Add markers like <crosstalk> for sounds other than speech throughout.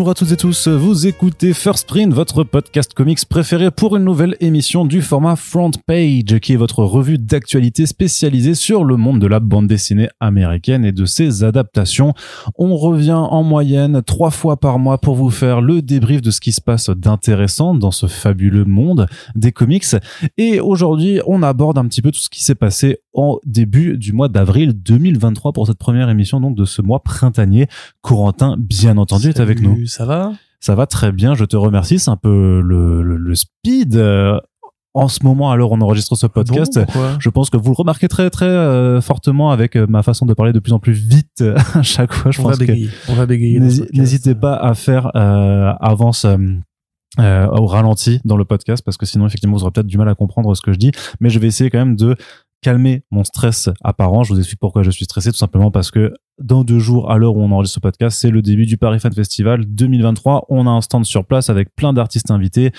Bonjour à toutes et tous, vous écoutez First Print, votre podcast comics préféré pour une nouvelle émission du format Front Page, qui est votre revue d'actualité spécialisée sur le monde de la bande dessinée américaine et de ses adaptations. On revient en moyenne trois fois par mois pour vous faire le débrief de ce qui se passe d'intéressant dans ce fabuleux monde des comics. Et aujourd'hui, on aborde un petit peu tout ce qui s'est passé au début du mois d'avril 2023 pour cette première émission donc de ce mois printanier. Corentin, bien entendu, est avec nous. Ça va? Ça va très bien, je te remercie. C'est un peu le, le, le speed. euh, en ce moment, alors on enregistre ce podcast, Bon, je pense que vous le remarquez très très euh, fortement avec euh, ma façon de parler de plus en plus vite <laughs> à chaque fois. Je on va pense que bégayer. On va bégayer. n'hésitez pas à faire avance euh, au ralenti dans le podcast parce que sinon effectivement vous aurez peut-être du mal à comprendre ce que je dis. Mais je vais essayer quand même de calmer mon stress apparent. Je vous explique pourquoi je suis stressé, tout simplement parce que dans deux jours, à l'heure où on enregistre ce podcast, c'est le début du Paris Fan Festival 2023. On a un stand sur place avec plein d'artistes invités.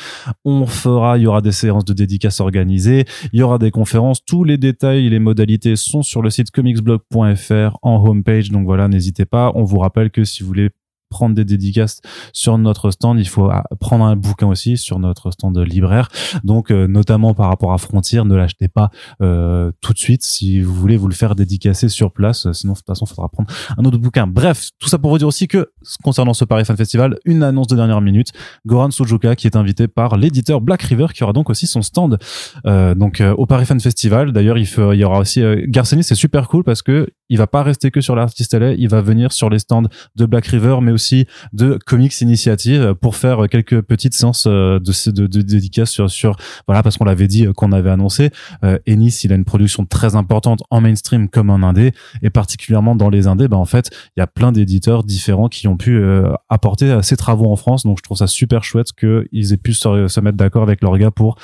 On fera, il y aura des séances de dédicaces organisées, il y aura des conférences. Tous les détails et les modalités sont sur le site comicsblog.fr en homepage. Donc voilà, n'hésitez pas. On vous rappelle que si vous voulez prendre des dédicaces sur notre stand, il faut ah, prendre un bouquin aussi sur notre stand libraire. Donc euh, notamment par rapport à Frontier, ne l'achetez pas euh, tout de suite si vous voulez vous le faire dédicacer sur place. Euh, Sinon de toute façon, faudra prendre un autre bouquin. Bref, tout ça pour vous dire aussi que concernant ce Paris Fan Festival, une annonce de dernière minute, Goran Sujuka qui est invité par l'éditeur Black River qui aura donc aussi son stand euh, donc euh, au Paris Fan Festival. D'ailleurs, il, il y aura aussi euh, Garcenis, c'est super cool parce que il va pas rester que sur l'artiste LA, il va venir sur les stands de Black River, mais aussi de Comics Initiative pour faire quelques petites séances euh, de, de, dédicaces sur, sur voilà parce qu'on l'avait dit euh, qu'on avait annoncé. Euh, Ennis, il a une production très importante en mainstream comme en indé et particulièrement dans les indés, ben en fait il y a plein d'éditeurs différents qui ont pu euh, apporter euh, ces travaux en France. Donc je trouve ça super chouette qu'ils aient pu se, mettre d'accord avec leurs gars pour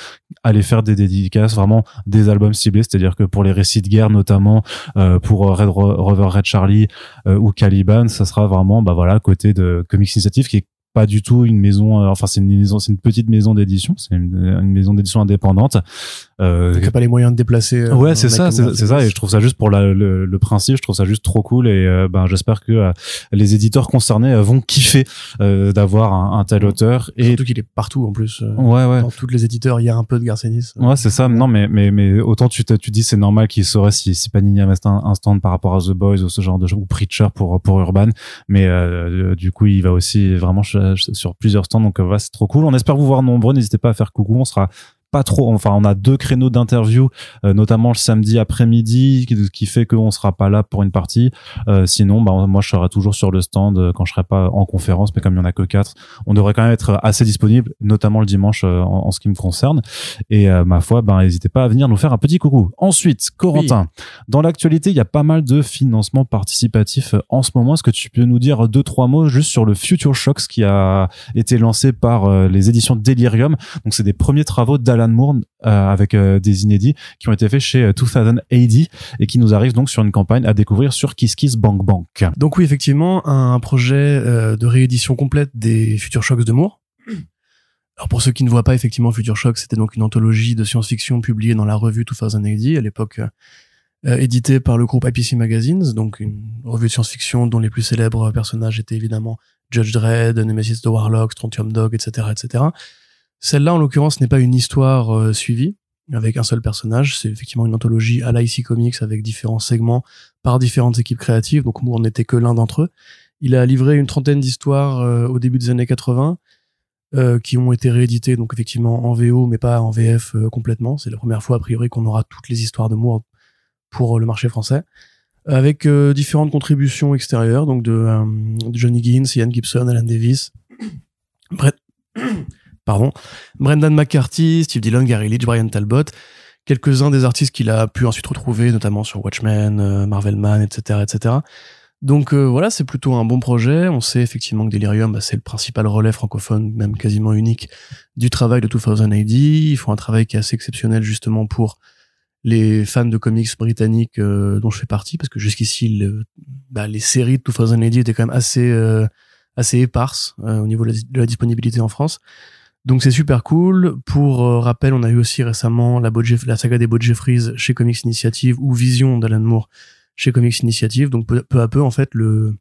aller faire des dédicaces, vraiment des albums ciblés. C'est-à-dire que pour les récits de guerre notamment, pour Red Rover Red Charlie euh, ou Caliban, ça sera vraiment bah voilà côté de Comics Initiative qui est pas du tout une maison, euh, enfin c'est une maison, c'est une petite maison d'édition, c'est une maison d'édition indépendante. Euh, t'as pas les moyens de déplacer. euh, Ouais, c'est ça, c'est ça, et je trouve ça juste pour la- le, le principe, je trouve ça juste trop cool, et euh, ben j'espère que euh, les éditeurs concernés vont kiffer euh, d'avoir un, un tel auteur. Et Surtout qu'il est partout en plus. ouais, ouais, Dans tous les éditeurs, il y a un peu de Garcenis. ouais, c'est ça. Non, mais mais mais autant tu tu dis c'est normal qu'il saurait si si Panini avait un, stand par rapport à The Boys ou ce genre de ou Preacher pour pour Urban, mais euh, du coup il va aussi vraiment sur plusieurs stands, donc voilà, c'est trop cool. On espère vous voir nombreux. N'hésitez pas à faire coucou, on sera pas trop. Enfin on a deux créneaux d'interview euh, notamment le samedi après-midi qui, qui fait qu'on sera pas là pour une partie. Euh, sinon bah moi je serai toujours sur le stand euh, quand je serai pas en conférence mais comme il y en a que quatre on devrait quand même être assez disponible notamment le dimanche en, en ce qui me concerne. Et ma foi ben n'hésitez pas à venir nous faire un petit coucou. Ensuite Corentin dans l'actualité il y a pas mal de financements participatifs euh, en ce moment. Est-ce que tu peux nous dire deux trois mots juste sur le Future Shocks qui a été lancé par les éditions Delirium? Donc c'est des premiers travaux d'Alan Moore euh, avec euh, des inédits qui ont été faits chez euh, 2000 AD et qui nous arrivent donc sur une campagne à découvrir sur Kiss Kiss Bank Bank. Donc oui, effectivement, un, projet euh, de réédition complète des Future Shocks de Moore. Alors pour ceux qui ne voient pas, effectivement, Future Shocks, c'était donc une anthologie de science-fiction publiée dans la revue 2000 AD, à l'époque euh, euh, éditée par le groupe IPC Magazines, donc une revue de science-fiction dont les plus célèbres personnages étaient évidemment Judge Dredd, Nemesis the Warlock, Strontium Dog, etc., etc. Celle-là, en l'occurrence, n'est pas une histoire euh, suivie avec un seul personnage. C'est effectivement une anthologie à l'IC Comics avec différents segments par différentes équipes créatives. Donc Moore n'était que l'un d'entre eux. Il a livré une trentaine d'histoires euh, au début des années 80 euh, qui ont été rééditées donc effectivement en VO mais pas en VF complètement. C'est la première fois a priori qu'on aura toutes les histoires de Moore pour le marché français avec différentes contributions extérieures donc de, Johnny Gibbs, Ian Gibson, Alan Davis, Brett pardon, Brendan McCarthy, Steve Dillon, Gary Leach, Brian Talbot, quelques-uns des artistes qu'il a pu ensuite retrouver, notamment sur Watchmen, euh, Marvelman, etc., etc. Donc euh, voilà, c'est plutôt un bon projet. On sait effectivement que Delirium, bah, c'est le principal relais francophone, même quasiment unique, du travail de 2000 AD. Ils font un travail qui est assez exceptionnel justement pour les fans de comics britanniques euh, dont je fais partie, parce que jusqu'ici, bah, les séries de 2000 AD étaient quand même assez euh, assez éparses euh, au niveau de la disponibilité en France. Donc c'est super cool. Pour euh, rappel, on a eu aussi récemment la, saga des Bob Jeffries chez Comics Initiative ou Vision d'Alan Moore chez Comics Initiative. Donc peu, à peu, en fait, le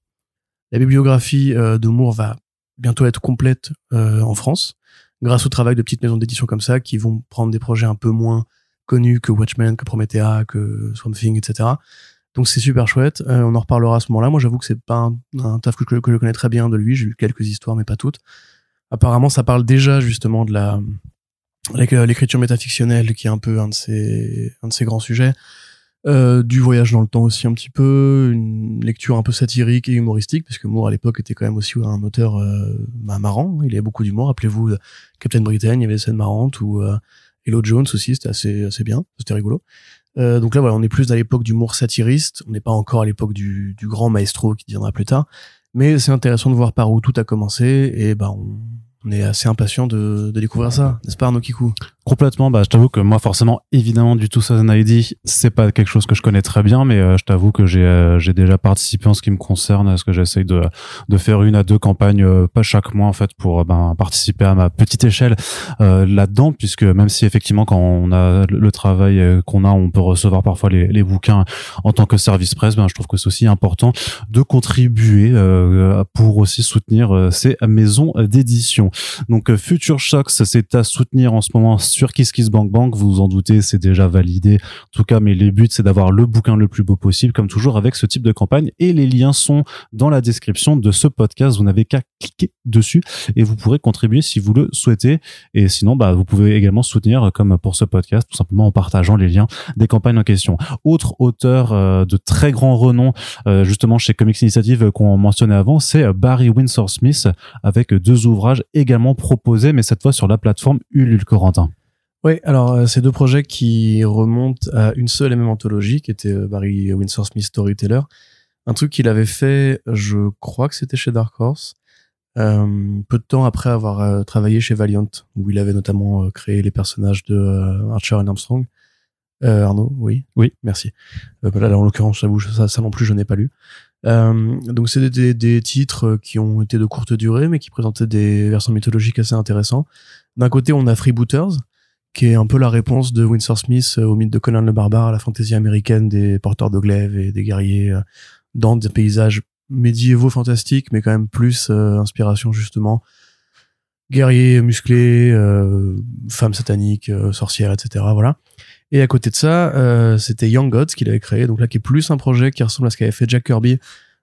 la bibliographie euh, de Moore va bientôt être complète en France, grâce au travail de petites maisons d'édition comme ça, qui vont prendre des projets un peu moins connus que Watchmen, que Promethea, que Swamp Thing, etc. Donc c'est super chouette. on en reparlera à ce moment-là. Moi, j'avoue que c'est pas un, taf que, que, je connais très bien de lui. J'ai lu quelques histoires, mais pas toutes. Apparemment, ça parle déjà justement de la l'écriture métafictionnelle, qui est un peu un de ses un de ses grands sujets. Euh, du voyage dans le temps aussi un petit peu, une lecture un peu satirique et humoristique, parce que Moore à l'époque était quand même aussi un auteur euh, bah, marrant, il y avait beaucoup d'humour. Rappelez-vous euh, Captain Britain, il y avait des scènes marrantes, ou euh, Hello Jones aussi, c'était assez assez bien, c'était rigolo. Euh, donc là voilà, on est plus à l'époque d'humour satiriste, on n'est pas encore à l'époque du, du grand maestro qui viendra plus tard, mais c'est intéressant de voir par où tout a commencé, et bah on, est assez impatient de, de découvrir ça, n'est-ce pas Arnaud Kikou? Complètement, bah je t'avoue que moi forcément, évidemment du tout ça ID, c'est pas quelque chose que je connais très bien, mais euh, je t'avoue que j'ai euh, j'ai déjà participé en ce qui me concerne, à ce que j'essaye de de faire une à deux campagnes euh, pas chaque mois en fait pour ben participer à ma petite échelle là-dedans, puisque même si effectivement quand on a le travail qu'on a, on peut recevoir parfois les, les bouquins en tant que service presse, ben je trouve que c'est aussi important de contribuer pour aussi soutenir ces maisons d'édition. Donc Future Shocks, c'est à soutenir en ce moment sur KissKissBankBank, vous vous en doutez, c'est déjà validé. En tout cas, mais les buts, c'est d'avoir le bouquin le plus beau possible, comme toujours avec ce type de campagne. Et les liens sont dans la description de ce podcast. Vous n'avez qu'à cliquer dessus et vous pourrez contribuer si vous le souhaitez. Et sinon, bah, vous pouvez également soutenir, comme pour ce podcast, tout simplement en partageant les liens des campagnes en question. Autre auteur euh, de très grand renom, euh, justement chez Comics Initiative qu'on mentionnait avant, c'est Barry Windsor Smith avec deux ouvrages également proposés, mais cette fois sur la plateforme Ulule Corentin. Oui, alors euh, ces deux projets qui remontent à une seule et même anthologie, qui était euh, Barry Windsor Smith Storyteller. Un truc qu'il avait fait, je crois que c'était chez Dark Horse, euh, peu de temps après avoir travaillé chez Valiant, où il avait notamment créé les personnages de Archer et Armstrong. Arnaud, oui, oui, merci. là, en l'occurrence, j'avoue, ça, ça non plus, je n'ai pas lu. donc c'est des, des, titres qui ont été de courte durée, mais qui présentaient des versions mythologiques assez intéressantes. D'un côté, on a Freebooters, qui est un peu la réponse de Winsor Smith euh, au mythe de Conan le barbare, à la fantaisie américaine des porteurs de glaive et des guerriers euh, dans des paysages médiévaux fantastiques, mais quand même plus euh, inspiration justement guerriers musclés, femmes sataniques, sorcières, etc. Voilà. Et à côté de ça, c'était Young Gods qu'il avait créé, donc là qui est plus un projet qui ressemble à ce qu'avait fait Jack Kirby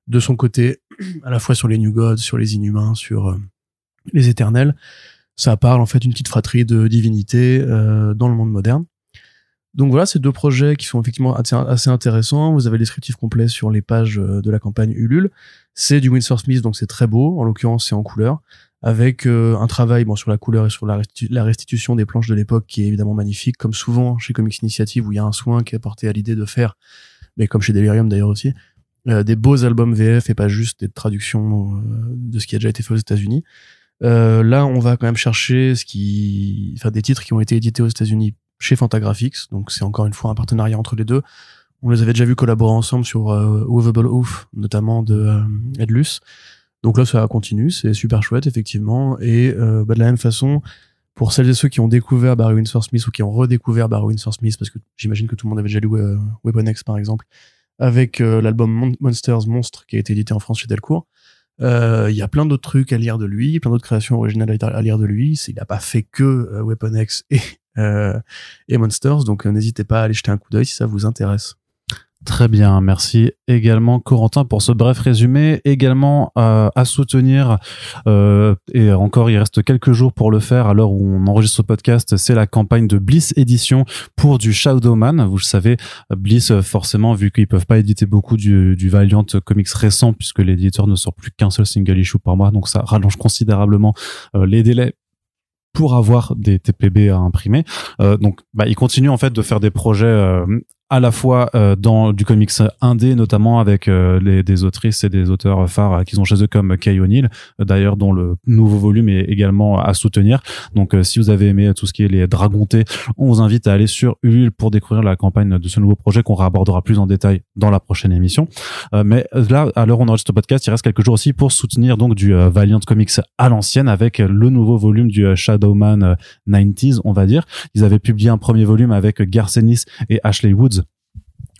de son côté, <clears throat> à la fois sur les New Gods, sur les Inhumains, sur les Éternels ça parle en fait d'une petite fratrie de divinités euh, dans le monde moderne. Donc voilà, ces deux projets qui sont effectivement assez, intéressants. Vous avez le descriptif complet sur les pages euh, de la campagne Ulule. C'est du Winsor Smith, donc c'est très beau. En l'occurrence, c'est en couleur, avec euh, un travail bon sur la couleur et sur la, restitution des planches de l'époque qui est évidemment magnifique, comme souvent chez Comics Initiative où il y a un soin qui est apporté à l'idée de faire, mais comme chez Delirium d'ailleurs aussi, des beaux albums VF et pas juste des traductions de ce qui a déjà été fait aux États-Unis. Euh, là, on va quand même chercher ce qui, des titres qui ont été édités aux États-Unis chez Fantagraphics. Donc, c'est encore une fois un partenariat entre les deux. On les avait déjà vus collaborer ensemble sur euh, Movable Oof, notamment de euh, Edlus. Donc là, ça continue, c'est super chouette, effectivement. Et euh, bah, de la même façon, pour celles et ceux qui ont découvert Barry Windsor Smith ou qui ont redécouvert Barry Windsor Smith, parce que j'imagine que tout le monde avait déjà lu Weapon X, par exemple, avec l'album Monsters Monstre qui a été édité en France chez Delcourt. Euh, il y a plein d'autres trucs à lire de lui, plein d'autres créations originales à lire de lui. Il n'a pas fait que euh, Weapon X et, euh, et Monsters, donc n'hésitez pas à aller jeter un coup d'œil si ça vous intéresse. Très bien, merci également Corentin pour ce bref résumé. Également euh, à soutenir, euh, et encore il reste quelques jours pour le faire à l'heure où on enregistre ce podcast, c'est la campagne de Bliss Édition pour du Shadowman. Vous le savez, Bliss forcément, vu qu'ils peuvent pas éditer beaucoup du, du Valiant Comics récent, puisque l'éditeur ne sort plus qu'un seul single issue par mois, donc ça rallonge considérablement euh, les délais pour avoir des TPB à imprimer. Euh, donc, bah, ils continuent en fait de faire des projets euh, à la fois euh, dans du comics indé, notamment avec euh, les, des autrices et des auteurs phares euh, qu'ils ont chez eux comme Kay O'Neill, d'ailleurs dont le nouveau volume est également à soutenir. Donc si vous avez aimé tout ce qui est les dragontés, on vous invite à aller sur Ulule pour découvrir la campagne de ce nouveau projet qu'on réabordera plus en détail dans la prochaine émission. mais là, à l'heure où on enregistre le podcast, il reste quelques jours aussi pour soutenir donc du Valiant Comics à l'ancienne avec le nouveau volume du Shadowman 90s, on va dire. Ils avaient publié un premier volume avec Garcenis et Ashley Woods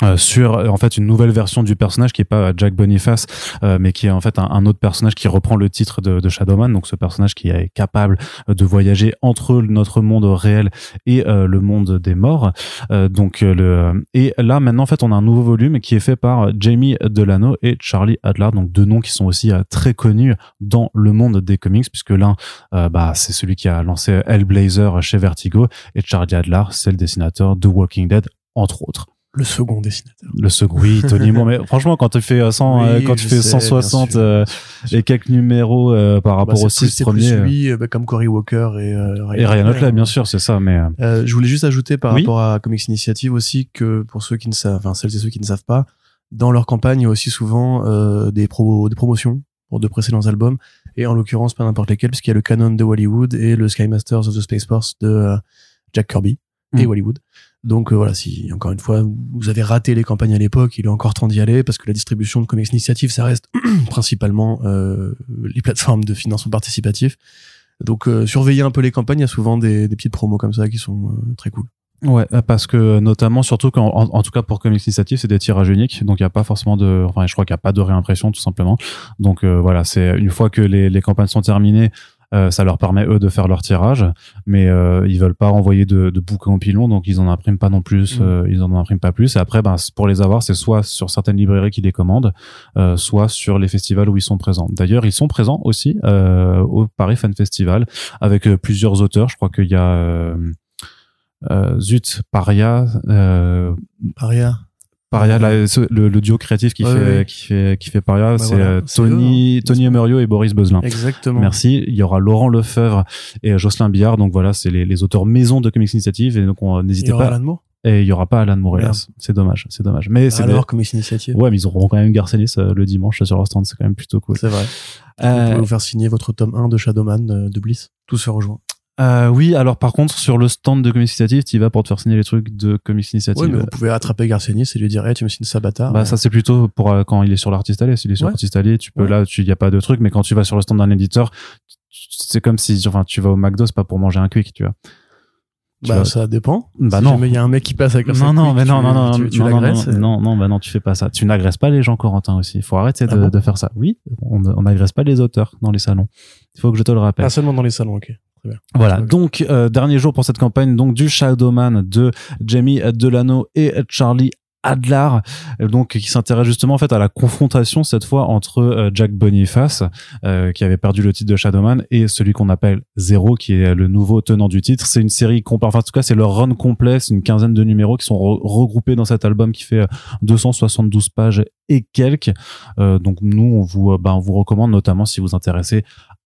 euh, sur en fait une nouvelle version du personnage qui est pas Jack Boniface euh, mais qui est en fait un, autre personnage qui reprend le titre de, de, Shadowman. Donc ce personnage qui est capable de voyager entre notre monde réel et euh, le monde des morts. Donc le et là maintenant en fait on a un nouveau volume qui est fait par Jamie Delano et Charlie Adler. Donc deux noms qui sont aussi très connus dans le monde des comics puisque l'un bah c'est celui qui a lancé Hellblazer chez Vertigo et Charlie Adler c'est le dessinateur de Walking Dead entre autres le second dessinateur. Le second, oui, Tony Moore. Mais franchement, quand tu fais 100, euh, quand tu fais 160 euh, et quelques numéros euh, par rapport bah, aux six premiers, lui, bah, comme Cory Walker et, Ryan, et Ryan Otley, bien sûr, c'est ça. Mais je voulais juste ajouter par rapport à Comics Initiative aussi que pour ceux qui ne savent, enfin celles et ceux qui ne savent pas, dans leur campagne, il y a aussi souvent des, pro des promotions pour de précédents albums et en l'occurrence pas n'importe lesquels, puisqu'il y a le Canon de Hollywood et le Sky Masters of the Space Force de Jack Kirby et Hollywood. Donc euh, voilà, si encore une fois vous avez raté les campagnes à l'époque, il est encore temps d'y aller parce que la distribution de Comics Initiative, ça reste <clears throat> principalement euh, les plateformes de financement participatif. Donc euh, surveillez un peu les campagnes, il y a souvent des, des petites promos comme ça qui sont euh, très cool. Ouais, parce que notamment, surtout quand, en, tout cas pour Comics Initiative, c'est des tirages uniques, donc il n'y a pas forcément de, enfin, je crois qu'il n'y a pas de réimpression tout simplement. Donc voilà, c'est une fois que les, les campagnes sont terminées, euh, ça leur permet eux de faire leur tirage, mais euh, ils veulent pas renvoyer de, de bouquins en pilon, donc ils en impriment pas non plus, mm. euh, ils en impriment pas plus. Et après, ben, pour les avoir, c'est soit sur certaines librairies qui les commandent, euh, soit sur les festivals où ils sont présents. D'ailleurs, ils sont présents aussi au Paris Fan Festival avec plusieurs auteurs. Je crois qu'il y a Zut, Paria. Paria. Paria, le, le, duo créatif qui fait qui fait qui fait Paria, bah c'est euh, Tony Tony Emerio et Boris Beuzelin. Exactement. Merci. Il y aura Laurent Lefebvre et Jocelyn Billard. Donc voilà, c'est les, les, auteurs maison de Comics Initiative et donc n'hésitez pas. Alan Moore et il y aura pas Alan Moore C'est dommage, c'est dommage. Mais c'est alors Comics Initiative. Ouais, mais ils auront quand même Garcenis euh, le dimanche sur leur stand, c'est quand même plutôt cool. C'est vrai. Euh... Vous pouvez vous faire signer votre tome 1 de Shadowman euh, de Bliss. Tout se rejoint. Euh, oui, alors par contre, sur le stand de Comics Initiative, tu vas pour te faire signer les trucs de Comics Initiative. Oui, mais vous pouvez attraper Garcenis et lui dire, hey, tu me signes ça, bâtard. Bah, ça, c'est plutôt pour euh, quand il est sur l'artiste allé. S'il est sur l'artiste allé, tu peux, là, il y a pas de truc, mais quand tu vas sur le stand d'un éditeur, c'est comme si, enfin, tu vas au McDo, c'est pas pour manger un quick, tu vois. bah, ça dépend. Bah non. Mais il y a un mec qui passe avec un Non, non, mais non, non, non, tu, tu non, non, non, non, non, bah non, tu fais pas ça. Tu n'agresses pas les gens, Corentin, aussi. Il faut arrêter de, ah de, faire ça. Oui, on n'agresse pas les auteurs dans les salons. Il faut que je te le rappelle. Pas seulement dans les salons, ok. Voilà, donc euh, dernier jour pour cette campagne donc du Shadowman de Jamie Delano et Charlie Adler, donc qui s'intéresse justement en fait à la confrontation cette fois entre euh, Jack Boniface euh, qui avait perdu le titre de Shadowman et celui qu'on appelle Zero qui est le nouveau tenant du titre. C'est une série enfin en tout cas c'est leur run complet, c'est une quinzaine de numéros qui sont regroupés dans cet album qui fait 272 pages et quelques. donc nous on vous ben, on vous recommande notamment si vous intéressez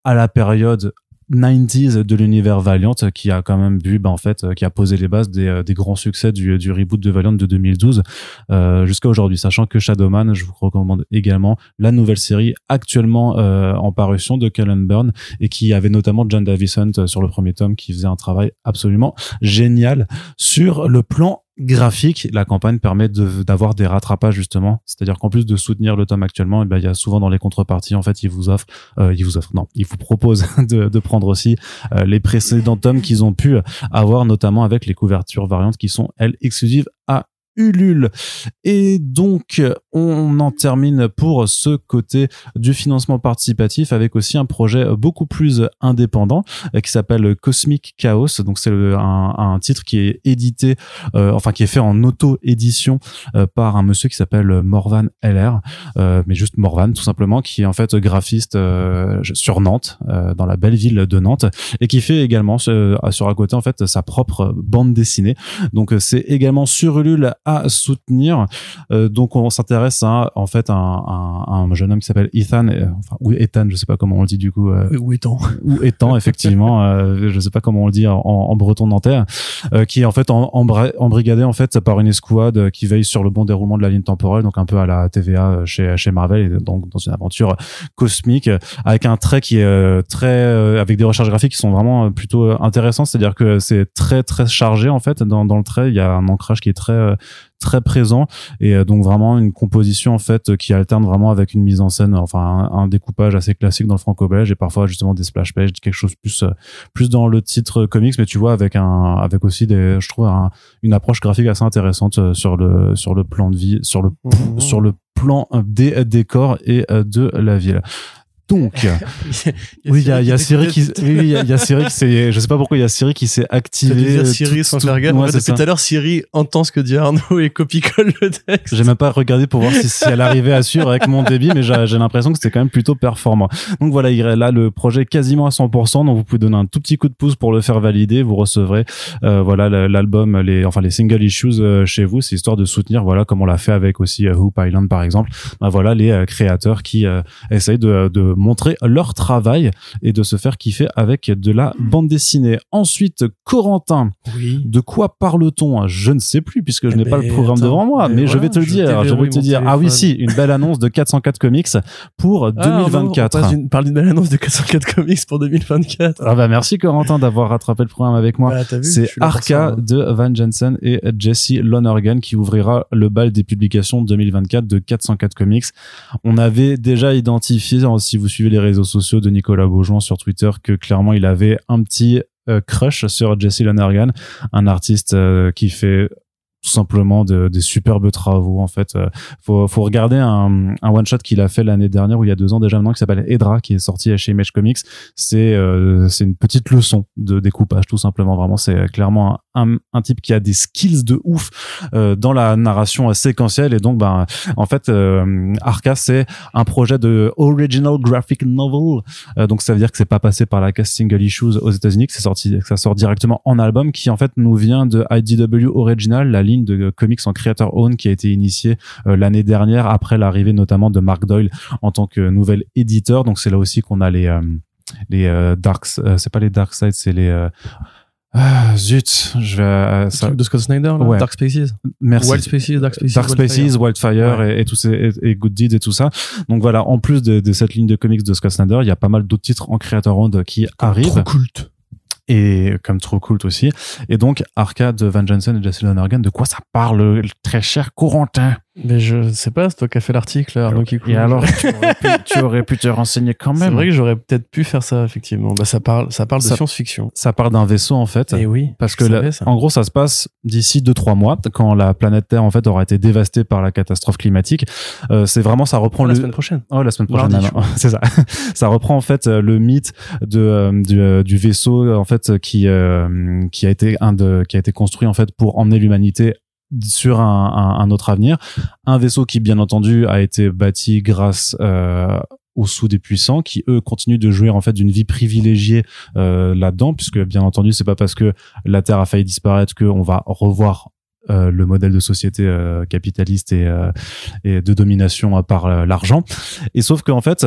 à la période 90s de l'univers Valiant qui a quand même vu bah, en fait qui a posé les bases des, des grands succès du, du reboot de Valiant de 2012 euh, jusqu'à aujourd'hui. Sachant que Shadowman je vous recommande également la nouvelle série actuellement euh, en parution de Cullen Burn et qui avait notamment John Davison sur le premier tome qui faisait un travail absolument génial sur le plan graphique, la campagne permet d'avoir des rattrapages justement. C'est-à-dire qu'en plus de soutenir le tome actuellement, eh ben, il y a souvent dans les contreparties, en fait, ils vous offrent, euh, ils vous offrent, non, ils vous proposent <laughs> de, de prendre aussi euh, les précédents tomes qu'ils ont pu avoir, notamment avec les couvertures variantes qui sont elles exclusives à Ulule. Et donc, on en termine pour ce côté du financement participatif avec aussi un projet beaucoup plus indépendant euh, qui s'appelle Cosmic Chaos. Donc, c'est un, titre qui est édité, euh, enfin, qui est fait en auto-édition euh, par un monsieur qui s'appelle Morvan LR, mais juste Morvan tout simplement, qui est en fait graphiste sur Nantes, dans la belle ville de Nantes, et qui fait également sur à côté en fait sa propre bande dessinée. Donc, c'est également sur Ulule à soutenir. Euh, donc on s'intéresse à en fait un, un, un jeune homme qui s'appelle Ethan, euh, enfin ou Ethan, je sais pas comment on le dit du coup. Euh, ou Ethan. <laughs> Ou Ethan effectivement, euh, je sais pas comment on le dit en, en breton nantais, euh, qui est en fait en, embrigadé en fait par une escouade qui veille sur le bon déroulement de la ligne temporelle, donc un peu à la TVA chez chez Marvel, et donc dans une aventure cosmique avec un trait qui est très avec des recherches graphiques qui sont vraiment plutôt intéressantes, c'est-à-dire que c'est très très chargé en fait dans, dans le trait, il y a un ancrage qui est très très présent et euh, donc vraiment une composition en fait qui alterne vraiment avec une mise en scène, enfin un, découpage assez classique dans le franco-belge et parfois justement des splash pages, quelque chose plus euh, plus dans le titre comics, mais tu vois avec un avec aussi des, je trouve une approche graphique assez intéressante euh, sur le sur le plan de vie, sur le mmh. sur le plan des décors et de la ville. Donc, <laughs> oui, il y a, y a Siri qui, oui, il y a, Siri qui s'est, je sais pas pourquoi il y a Siri qui s'est activé. dire Siri sans faire gaffe. depuis tout à l'heure, Siri entend ce que dit Arnaud et copie-colle le texte. J'ai même pas regardé pour voir si, si elle arrivait à suivre avec mon débit, mais j'ai l'impression que c'était quand même plutôt performant. Donc voilà, il là le projet quasiment à 100%, donc vous pouvez donner un tout petit coup de pouce pour le faire valider. Vous recevrez, euh, voilà, l'album, les, enfin les single issues euh, chez vous. C'est histoire de soutenir, voilà, comme on l'a fait avec aussi euh, Hoop Island par exemple. Ben, voilà, les euh, créateurs qui essayent de, de montrer leur travail et de se faire kiffer avec de la bande dessinée. Ensuite, Corentin. Oui. De quoi parle-t-on? Je ne sais plus puisque je n'ai pas le eh programme devant moi, mais, je vais te le dire. Je vais te dire. Ah oui, si, une belle annonce de 404 comics pour 2024. Ah, on parle d'une belle annonce de 404 comics pour 2024. Ah bah merci Corentin d'avoir rattrapé le programme avec moi. Bah, C'est Arca de Van Jensen et Jesse Lonergan qui ouvrira le bal des publications 2024 de 404 comics. On avait déjà identifié, si vous suivez les réseaux sociaux de Nicolas Beaujon sur Twitter que clairement il avait un petit euh, crush sur Jesse Lonergan, un artiste euh, qui fait tout simplement de, des superbes travaux en fait. Euh, faut, regarder un, un one shot qu'il a fait l'année dernière ou il y a deux ans déjà maintenant qui s'appelle Edra qui est sorti chez Image Comics. C'est c'est une petite leçon de découpage tout simplement. Vraiment c'est clairement un, un, type qui a des skills de ouf euh, dans la narration séquentielle. Et donc ben en fait euh, Arca c'est un projet de original graphic novel. Euh, donc ça veut dire que c'est pas passé par la cast single issues aux États-Unis que c'est sorti que ça sort directement en album qui en fait nous vient de IDW Original la ligne de comics en creator own qui a été initiée euh, l'année dernière après l'arrivée notamment de Mark Doyle en tant que nouvel éditeur. Donc c'est là aussi qu'on a les les darks c'est pas les dark sides c'est les ah, zut, je vais. Euh, ça... de Scott Snyder, là ouais. Dark Spaces. Merci. Wild Spaces, Dark Spaces. Dark Spaces, Wildfire, et, et, tous ces, et, Good Deeds et tout ça. Donc voilà, en plus de, de, cette ligne de comics de Scott Snyder, il y a pas mal d'autres titres en Creator Round qui arrivent. Trop culte et comme trop cool aussi. Et donc, Arcade de Van Jensen et Jesse Lonergan, de quoi ça parle, très cher Corentin? Mais je sais pas, c'est toi qui as fait l'article, Arnaud Et alors, <laughs> tu aurais, pu, te renseigner quand même. C'est vrai que j'aurais peut-être pu faire ça, effectivement. Bah, ça parle, ça parle de science-fiction. Ça parle d'un vaisseau, en fait. Et eh oui. Parce que, en gros, ça se passe d'ici 2-3 mois, quand la planète Terre, en fait, aura été dévastée par la catastrophe climatique. Euh, c'est vraiment, ça reprend oh, le... La semaine prochaine. Oh, la semaine prochaine. <laughs> c'est ça. <laughs> ça reprend, en fait, le mythe de, euh, du, euh, du vaisseau, en fait, qui, euh, qui a été un de, qui a été construit en fait pour emmener l'humanité sur un, un, autre avenir. Un vaisseau qui, bien entendu, a été bâti grâce euh, aux sous des puissants qui eux continuent de jouir en fait d'une vie privilégiée euh, là-dedans puisque bien entendu c'est pas parce que la terre a failli disparaître qu'on va revoir euh, le modèle de société euh, capitaliste et, et de domination par l'argent et sauf qu'en fait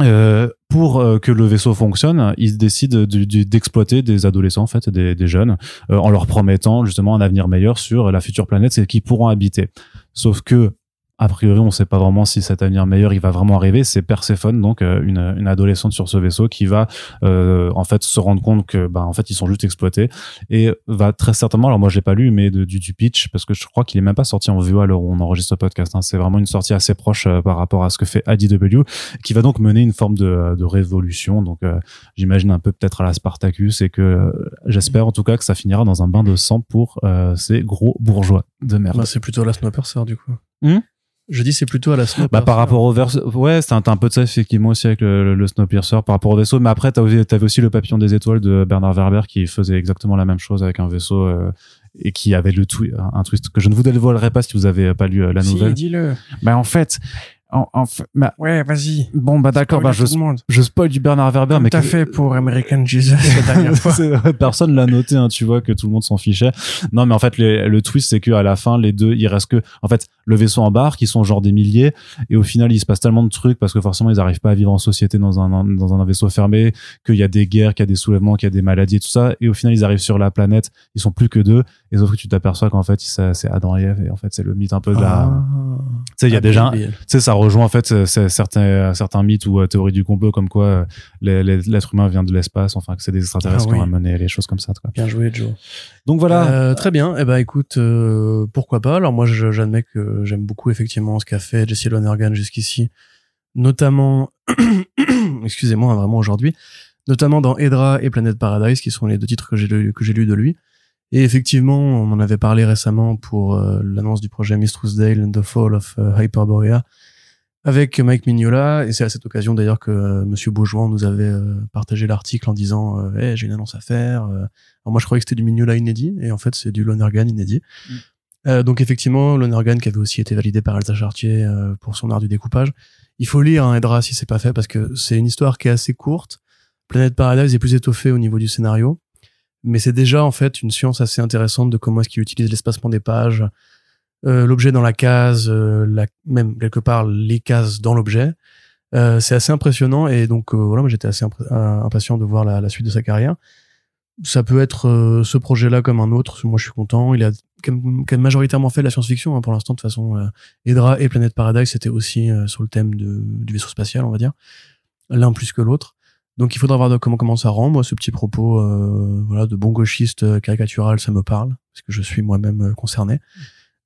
euh, pour euh, que le vaisseau fonctionne, ils décident d'exploiter des adolescents, en fait, des, jeunes, euh, en leur promettant justement un avenir meilleur sur la future planète qu'ils pourront habiter. Sauf que a priori, on ne sait pas vraiment si cet avenir meilleur il va vraiment arriver. C'est Perséphone, donc euh, une, une, adolescente sur ce vaisseau, qui va euh, en fait se rendre compte que bah en fait ils sont juste exploités et va très certainement. Alors moi je l'ai pas lu, mais de, du, du, pitch parce que je crois qu'il est même pas sorti en VO alors on enregistre le podcast. Hein. C'est vraiment une sortie assez proche euh, par rapport à ce que fait IDW, qui va donc mener une forme de, de révolution. Donc j'imagine un peu peut-être à la Spartacus et que j'espère en tout cas que ça finira dans un bain de sang pour ces gros bourgeois de merde. Bah, c'est plutôt la Snowpiercer du coup. Hmm? Je dis c'est plutôt à la Bah, par rapport au verso, ouais, c'est un, un, peu de ça effectivement aussi avec le, le Snowpiercer par rapport au vaisseau. Mais après, t'avais avais aussi le Papillon des étoiles de Bernard Werber qui faisait exactement la même chose avec un vaisseau euh, et qui avait le tout un twist que je ne vous dévoilerai pas si vous avez pas lu euh, la nouvelle. Si, dis-le. Bah en fait, en, en bah, ouais, vas-y. Bon, bah d'accord, bah, je, je spoil du Bernard Werber, mais t'as fait pour American Jesus la <laughs> dernière fois. Personne l'a noté, hein, tu vois, que tout le monde s'en fichait. Non, mais en fait, le twist, c'est que à la fin, les deux, il reste que, en fait, le vaisseau embarque, ils sont genre des milliers, et au final, il se passe tellement de trucs parce que forcément, ils n'arrivent pas à vivre en société dans un, dans un vaisseau fermé, qu'il y a des guerres, qu'il y a des soulèvements, qu'il y a des maladies et tout ça, et au final, ils arrivent sur la planète, ils sont plus que deux, et sauf que tu t'aperçois qu'en fait, c'est Adam et Ève, et en fait, c'est le mythe un peu de la, Ah. tu sais, il y a Ah, déjà, tu sais, ça rejoint en fait c'est certains, certains mythes ou euh, théories du complot comme quoi euh, l'être humain vient de l'espace, enfin que c'est des extraterrestres Ah qui ont amené les choses comme ça. Quoi. Bien joué, Joe. Donc voilà. Euh, très bien. Eh ben, écoute, euh, pourquoi pas? Alors moi, j'admets que j'aime beaucoup effectivement ce qu'a fait Jesse Lonergan jusqu'ici, notamment, <clears throat> excusez-moi, hein, vraiment aujourd'hui, notamment dans Edra et Planet Paradise, qui sont les deux titres que j'ai lu- que lus de lui. Et effectivement, on en avait parlé récemment pour euh, l'annonce du projet Mistrusdale and the Fall of euh, Hyperborea avec Mike Mignola. Et c'est à cette occasion d'ailleurs que euh, Monsieur Beaujoin nous avait euh, partagé l'article en disant euh, Hey, j'ai une annonce à faire. euh, alors moi, je croyais que c'était du Mignola inédit, et en fait, c'est du Lonergan inédit. Mm. Euh, donc effectivement, Lonergan qui avait aussi été validé par Elsa Chartier euh, pour son art du découpage. Il faut lire un Edra si c'est pas fait parce que c'est une histoire qui est assez courte. Planète Paradise est plus étoffée au niveau du scénario, mais c'est déjà en fait une science assez intéressante de comment est-ce qu'il utilise l'espacement des pages, euh, l'objet dans la case, euh, la, même quelque part les cases dans l'objet. Euh, c'est assez impressionnant et donc voilà, moi j'étais assez impatient de voir la suite de sa carrière. Ça peut être euh, ce projet-là comme un autre. Moi, je suis content. Il a quand même, majoritairement fait de la science-fiction hein, pour l'instant. De toute façon, euh, Edra et Planète Paradise, c'était aussi euh, sur le thème de, du vaisseau spatial, on va dire, l'un plus que l'autre. Donc, il faudra voir de comment comment ça rend. Moi, ce petit propos, euh, voilà, de bon gauchiste euh, caricatural, ça me parle parce que je suis moi-même euh, concerné.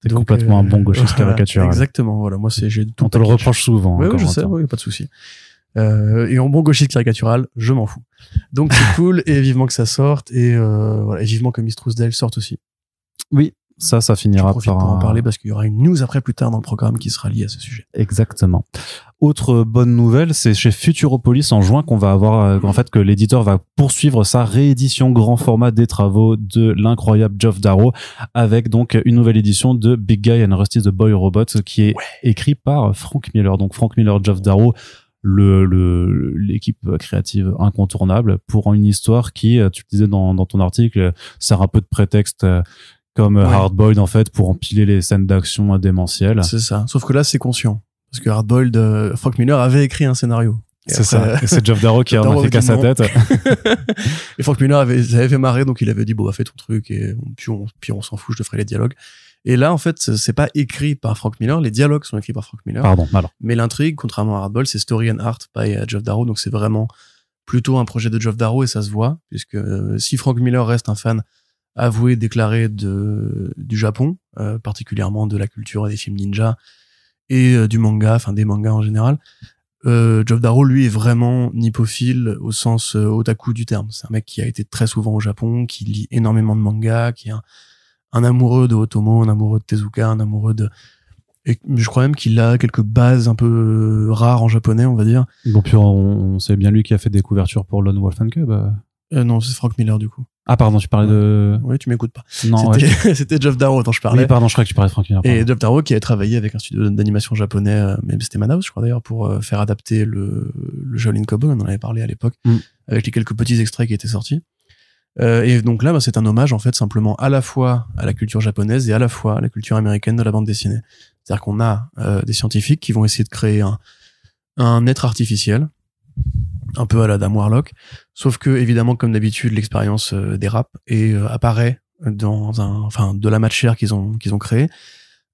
T'es complètement un bon gauchiste <laughs> caricatural. Exactement. Voilà, moi, c'est j'ai tout On te le reproche souvent. Oui, hein, oui, je sais, oui, pas de souci. Euh, et en bon gauchiste caricatural, je m'en fous. Donc c'est <laughs> cool et vivement que ça sorte et, euh, voilà, et vivement que Mistress Dell sorte aussi. Oui, ça, ça finira profite par pour en parler parce qu'il y aura une news après plus tard dans le programme qui sera liée à ce sujet. Exactement. Autre bonne nouvelle, c'est chez Futuropolis en juin qu'on va avoir, euh, en fait, que l'éditeur va poursuivre sa réédition grand format des travaux de l'incroyable Geoff Darrow avec donc une nouvelle édition de Big Guy and Rusty the Boy Robot qui est écrit par Frank Miller. Donc Frank Miller, Geoff Darrow, le le- l'équipe créative incontournable pour une histoire qui, euh, tu le disais dans, dans ton article, sert un peu de prétexte euh, comme euh, Ouais. Hardboiled en fait pour empiler les scènes d'action démentielles. C'est ça. Sauf que là, c'est conscient. Parce que Hardboiled, euh, Frank Miller avait écrit un scénario. C'est ça. C'est Geoff Darrow qui a fait qu'à sa tête. <laughs> et Frank Miller avait, ça avait fait marrer, donc il avait dit, bon, bah, fais ton truc, et puis on, puis on s'en fout, je te ferai les dialogues. Et là, en fait, c'est pas écrit par Frank Miller, les dialogues sont écrits par Frank Miller. Pardon. Alors, Mais l'intrigue, contrairement à Hardball, c'est Story and Art by euh, Geoff Darrow, donc c'est vraiment plutôt un projet de Geoff Darrow et ça se voit, puisque euh, si Frank Miller reste un fan avoué, déclaré de, du Japon, euh, particulièrement de la culture et des films ninja et euh, du manga, enfin des mangas en général, euh, Geoff Darrow, lui, est vraiment nippophile au sens otaku du terme. C'est un mec qui a été très souvent au Japon, qui lit énormément de mangas, qui est un, un amoureux de Otomo, un amoureux de Tezuka, un amoureux de... Et je crois même qu'il a quelques bases un peu euh, rares en japonais, on va dire. bon, puis on, c'est bien lui qui a fait des couvertures pour Lone Wolf and Cub. euh. Euh, non, c'est Frank Miller, du coup. Ah, pardon, tu parlais de. Oui, tu m'écoutes pas. Non, ouais. C'était <laughs> c'était Geoff Darrow dont je parlais. Oui, pardon, je crois que tu parlais de Frank Miller. Et. Geoff Darrow qui a travaillé avec un studio d'animation japonais, euh, même c'était Madhouse, je crois d'ailleurs, pour euh, faire adapter le, le Shaolin Cowboy, on en avait parlé à l'époque, Mm. avec les quelques petits extraits qui étaient sortis. Euh, et donc là, bah, c'est un hommage en fait simplement à la fois à la culture japonaise et à la fois à la culture américaine de la bande dessinée. C'est-à-dire qu'on a euh, des scientifiques qui vont essayer de créer un, un être artificiel, un peu à la Dame Warlock, sauf que évidemment, comme d'habitude, l'expérience euh, dérape et euh, apparaît dans un, enfin, de la matière qu'ils ont qu'ils ont créé,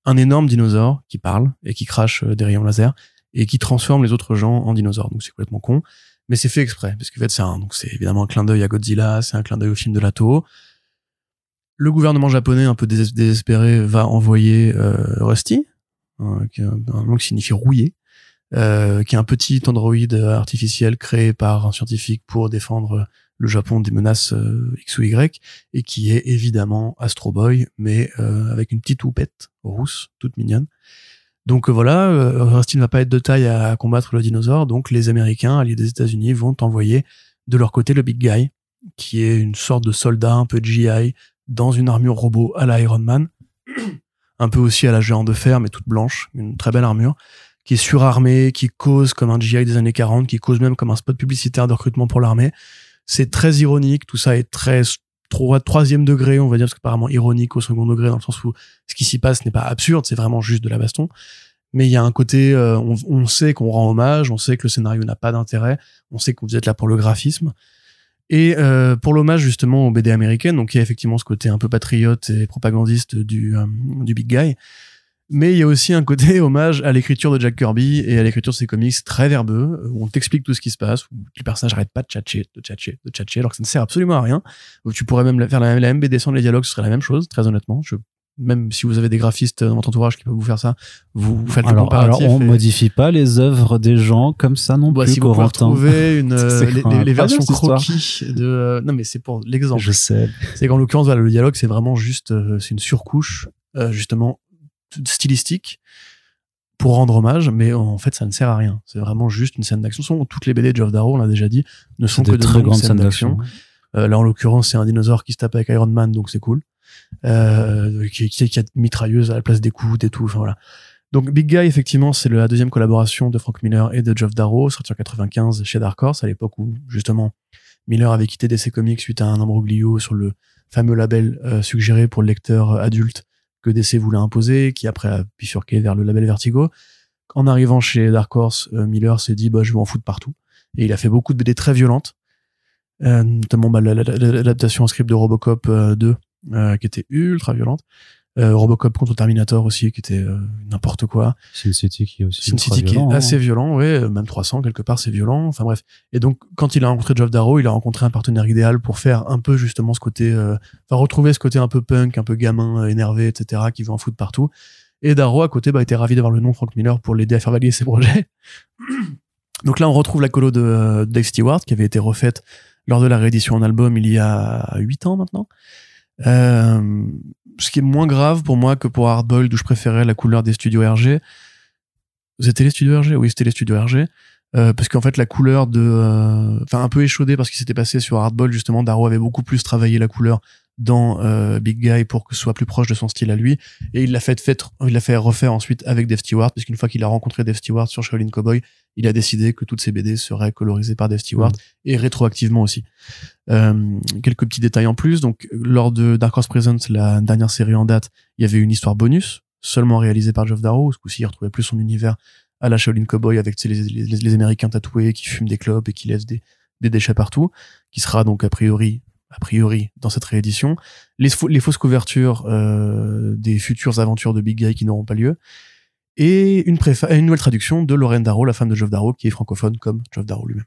un énorme dinosaure qui parle et qui crache euh, des rayons laser et qui transforme les autres gens en dinosaures. Donc c'est complètement con, mais c'est fait exprès parce qu'en fait c'est donc c'est évidemment un clin d'œil à Godzilla, c'est un clin d'œil au film de Lato. Le gouvernement japonais, un peu dés- désespéré, va envoyer euh, Rusty, hein, qui est un, un nom qui signifie rouillé, euh, qui est un petit androïde artificiel créé par un scientifique pour défendre le Japon des menaces euh, X ou Y, et qui est évidemment Astro Boy, mais euh, avec une petite houppette rousse, toute mignonne. Donc euh, voilà, euh, Rusty ne va pas être de taille à combattre le dinosaure, donc les Américains, alliés des États-Unis, vont envoyer de leur côté le Big Guy, qui est une sorte de soldat un peu GI dans une armure robot à la Iron Man, <clears throat> un peu aussi à la géant de fer, mais toute blanche, une très belle armure, qui est surarmé, qui cause comme un GI des années 40, qui cause même comme un spot publicitaire de recrutement pour l'armée. C'est très ironique, tout ça est très trois, troisième degré, on va dire, parce que apparemment ironique au second degré, dans le sens où ce qui s'y passe n'est pas absurde, c'est vraiment juste de la baston. Mais il y a un côté, euh, on, on sait qu'on rend hommage, on sait que le scénario n'a pas d'intérêt, on sait que vous êtes là pour le graphisme. Et euh, pour l'hommage justement aux BD américaines, donc il y a effectivement ce côté un peu patriote et propagandiste du, euh, du Big Guy. Mais il y a aussi un côté <laughs> hommage à l'écriture de Jack Kirby et à l'écriture de ses comics très verbeux, où on t'explique tout ce qui se passe, où les personnages n'arrêtent pas de tchatcher, de tchatcher, de tchatcher, alors que ça ne sert absolument à rien. Où tu pourrais même faire la, la même BD sans les dialogues, ce serait la même chose, très honnêtement. Je, même si vous avez des graphistes dans votre entourage qui peuvent vous faire ça, vous, vous faites le Alors, alors comparatif. on et- modifie pas les œuvres des gens comme ça non Bah, plus, si vous pouvez retrouver <laughs> une, euh, les, versions croquis de, euh, non mais c'est pour l'exemple. Je sais. C'est qu'en l'occurrence, voilà, le dialogue, c'est vraiment juste, euh, c'est une surcouche, euh, justement, stylistique pour rendre hommage, mais en fait, ça ne sert à rien. C'est vraiment juste une scène d'action. Toutes les BD de Geoff Darrow, on l'a déjà dit, ne sont que des de très grandes scènes d'action. Euh, là, en l'occurrence, c'est un dinosaure qui se tape avec Iron Man, donc c'est cool. Euh, qui, a une mitrailleuse à la place des coudes et tout. Enfin voilà. Donc Big Guy, effectivement, c'est la deuxième collaboration de Frank Miller et de Geoff Darrow, sorti en 95 chez Dark Horse, à l'époque où justement Miller avait quitté DC Comics suite à un imbroglio sur le fameux label euh, suggéré pour le lecteur adulte que DC voulait imposer, qui après a bifurqué vers le label Vertigo. En arrivant chez Dark Horse, euh, Miller s'est dit bah, je vais en foutre partout. Et il a fait beaucoup de BD très violentes, euh, notamment bah, la- la- la- l'adaptation en script de Robocop euh, 2, euh, qui était ultra violente. Euh, Robocop contre Terminator aussi, qui était euh, n'importe quoi. Sin City qui est aussi Sin City qui violent, est hein. assez violent, ouais, euh, même 300 quelque part, c'est violent. Enfin bref. Et donc quand il a rencontré Geoff Darrow, il a rencontré un partenaire idéal pour faire un peu justement ce côté, euh, enfin retrouver ce côté un peu punk, un peu gamin, énervé, etc., qui veut en foutre partout. Et Darrow à côté, bah, était ravi d'avoir le nom Frank Miller pour l'aider à faire valider ses projets. <clears throat> donc là, on retrouve la colo de Dave Stewart qui avait été refaite lors de la réédition en album il y a 8 ans maintenant. Euh, ce qui est moins grave pour moi que pour Hardboiled où je préférais la couleur des studios RG. C'était les studios RG Oui, c'était les studios RG. Euh, parce qu'en fait, la couleur de... euh, Enfin, un peu échaudé parce qu'il s'était passé sur Hardboiled, justement, Darrow avait beaucoup plus travaillé la couleur dans euh, Big Guy pour que ce soit plus proche de son style à lui. Et il l'a fait, fait, il l'a fait refaire ensuite avec Dave Stewart, parce qu'une fois qu'il a rencontré Dave Stewart sur Shaolin Cowboy, il a décidé que toutes ses BD seraient colorisées par Dave Stewart et rétroactivement aussi. Euh, quelques petits détails en plus. Donc, lors de Dark Horse Presents, la dernière série en date, il y avait une histoire bonus, seulement réalisée par Geoff Darrow. Ce coup-ci, il retrouvait plus son univers à la Shaolin Cowboy avec les, les, les Américains tatoués qui fument des clopes et qui laissent des, des déchets partout, qui sera donc a priori a priori dans cette réédition les, fausses couvertures euh, des futures aventures de Big Guy qui n'auront pas lieu et une, nouvelle traduction de Lorraine Darrow, la femme de Geoff Darrow, qui est francophone comme Geoff Darrow lui-même.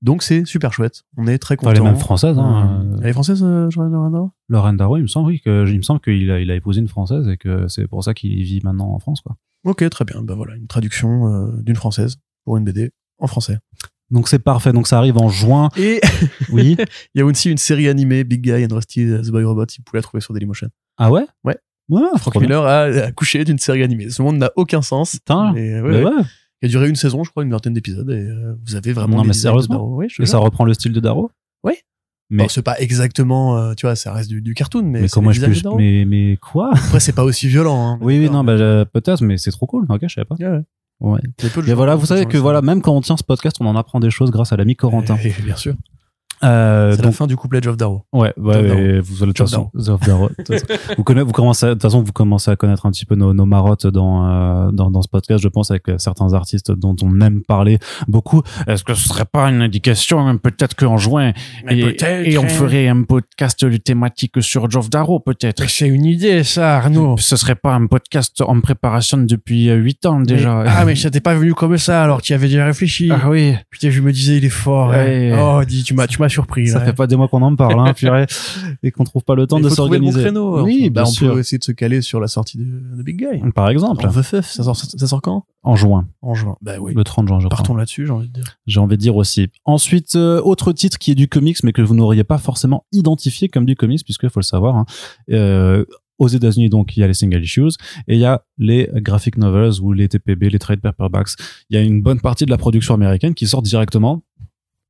Donc c'est super chouette. On est très content. elle est même française, hein. Euh, Elle est française, euh, Lorraine Darrow? Lorraine Darrow, il me semble, oui, que, il me semble qu'il a, il a épousé une française et que c'est pour ça qu'il vit maintenant en France, quoi. Ok, très bien. Ben voilà, une traduction euh, d'une française pour une BD en français. Donc c'est parfait. Donc ça arrive en juin. Et <laughs> Oui. il y a aussi une série animée, Big Guy and Rusty the Boy Robot, si vous pouvez la trouver sur Dailymotion. Ah ouais? Ouais. Ouais, Frank. Miller a accouché d'une série animée. Ce monde n'a aucun sens. Putain. Mais, ouais, Mais ouais. ouais. Il a duré une saison, je crois, une vingtaine d'épisodes, et euh, vous avez vraiment Non, mais sérieusement. Oui, Et ça reprend le style de Darrow? Oui. Mais, Bon, c'est pas exactement, euh, tu vois, ça reste du, du cartoon, mais, mais comment je peux, mais, mais quoi? Après, c'est pas aussi violent. Hein, Oui, oui, non, bah, euh, peut-être, mais c'est trop cool. Ok, je savais pas. Ouais, ouais. Ouais. Genre voilà, vous savez que voilà, même quand on tient ce podcast, on en apprend des choses grâce à l'ami Corentin. Eh, bien sûr. Euh, C'est la fin du couplet Geoff Darrow. ouais, ouais, vous allez de toute façon, Geoff Darrow. De toute façon, vous connaissez, vous commencez, à- de toute façon, vous commencez à connaître un petit peu nos, nos marottes dans, euh, dans, dans ce podcast, je pense, avec euh, certains artistes dont on aime parler beaucoup. Est-ce que ce serait pas une indication, hein, peut-être qu'en juin, Mais et, on hein. ferait un podcast thématique sur Geoff Darrow, peut-être? c'est une idée, ça, Arnaud. Ce serait pas un podcast en préparation depuis euh, huit ans déjà. Ah, mais ça t'est pas venu comme ça, alors tu y avais déjà réfléchi. Ah oui. Putain, je me disais, il est fort. Ouais. hein. Oh, dis, tu m'as, tu m'as surpris. Ça fait pas des mois qu'on en parle, hein, <laughs> purée, et qu'on trouve pas le temps Il de s'organiser. créneau. Oui, Bah, on sûr. peut essayer de se caler sur la sortie de, de Big Guy. Par exemple, En VFF, ça sort, ça sort quand? En juin, En juin. Bah oui. le 30 juin, je crois. Partons là-dessus, j'ai envie de dire. J'ai envie de dire aussi. Ensuite, euh, autre titre qui est du comics, mais que vous n'auriez pas forcément identifié comme du comics, puisque faut le savoir. Hein, euh, aux États-Unis, donc, il y a les single issues et il y a les graphic novels ou les TPB, les trade paperbacks. Il y a une bonne partie de la production américaine qui sort directement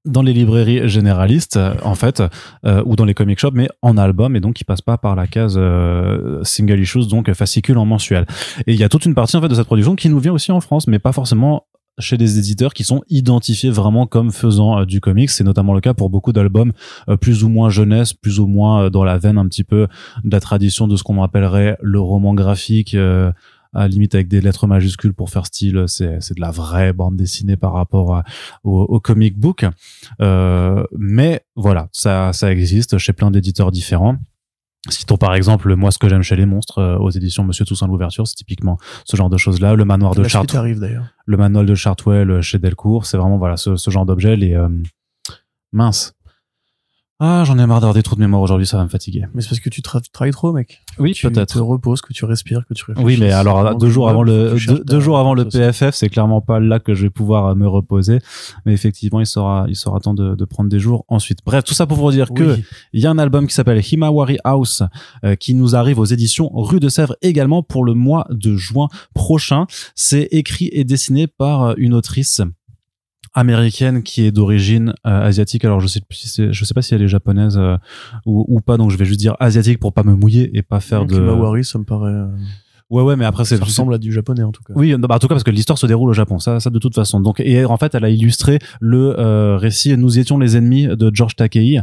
dans les librairies généralistes, euh, en fait, euh, ou dans les comic shops, mais en album, et donc qui passe pas par la case euh, single issues, donc fascicule en mensuel. Et il y a toute une partie en fait de cette production qui nous vient aussi en France, mais pas forcément chez des éditeurs qui sont identifiés vraiment comme faisant du comics. C'est notamment le cas pour beaucoup d'albums plus ou moins jeunesse, plus ou moins dans la veine un petit peu de la tradition de ce qu'on appellerait le roman graphique à limite avec des lettres majuscules pour faire style, c'est c'est de la vraie bande dessinée par rapport au, au, comic book. Euh, mais voilà, ça ça existe chez plein d'éditeurs différents. Citons par exemple moi ce que j'aime chez les monstres euh, aux éditions Monsieur Toussaint l'ouverture, c'est typiquement ce genre de choses là. Le manoir de Chartwell, le manuel de Chartwell chez Delcourt, c'est vraiment voilà ce, ce genre d'objet. Les euh, mince, ah, j'en ai marre d'avoir des trous de mémoire aujourd'hui, ça va me fatiguer. Mais c'est parce que tu travailles trop, mec. Oui, peut-être. Tu te reposes, que tu respires, que tu réfléchis. Oui, mais alors deux jours avant le deux, jours avant le PFF, c'est clairement pas là que je vais pouvoir euh, me reposer. Mais effectivement, il sera il sera temps de, de prendre des jours ensuite. Bref, tout ça pour vous dire que il y a un album qui s'appelle Himawari House euh, qui nous arrive aux éditions Rue de Sèvres également pour le mois de juin prochain. C'est écrit et dessiné par euh, une autrice américaine qui est d'origine euh, asiatique. Alors je sais si je sais pas si elle est japonaise euh, ou, ou, pas, donc je vais juste dire asiatique pour pas me mouiller et pas faire de. Mawari, ça me paraît. Euh, ouais ouais, mais après c'est. Ça ressemble à du japonais en tout cas. Oui, bah, en tout cas parce que l'histoire se déroule au Japon, ça, ça de toute façon. Donc et en fait, elle a illustré le récit "Nous étions les ennemis" de George Takei,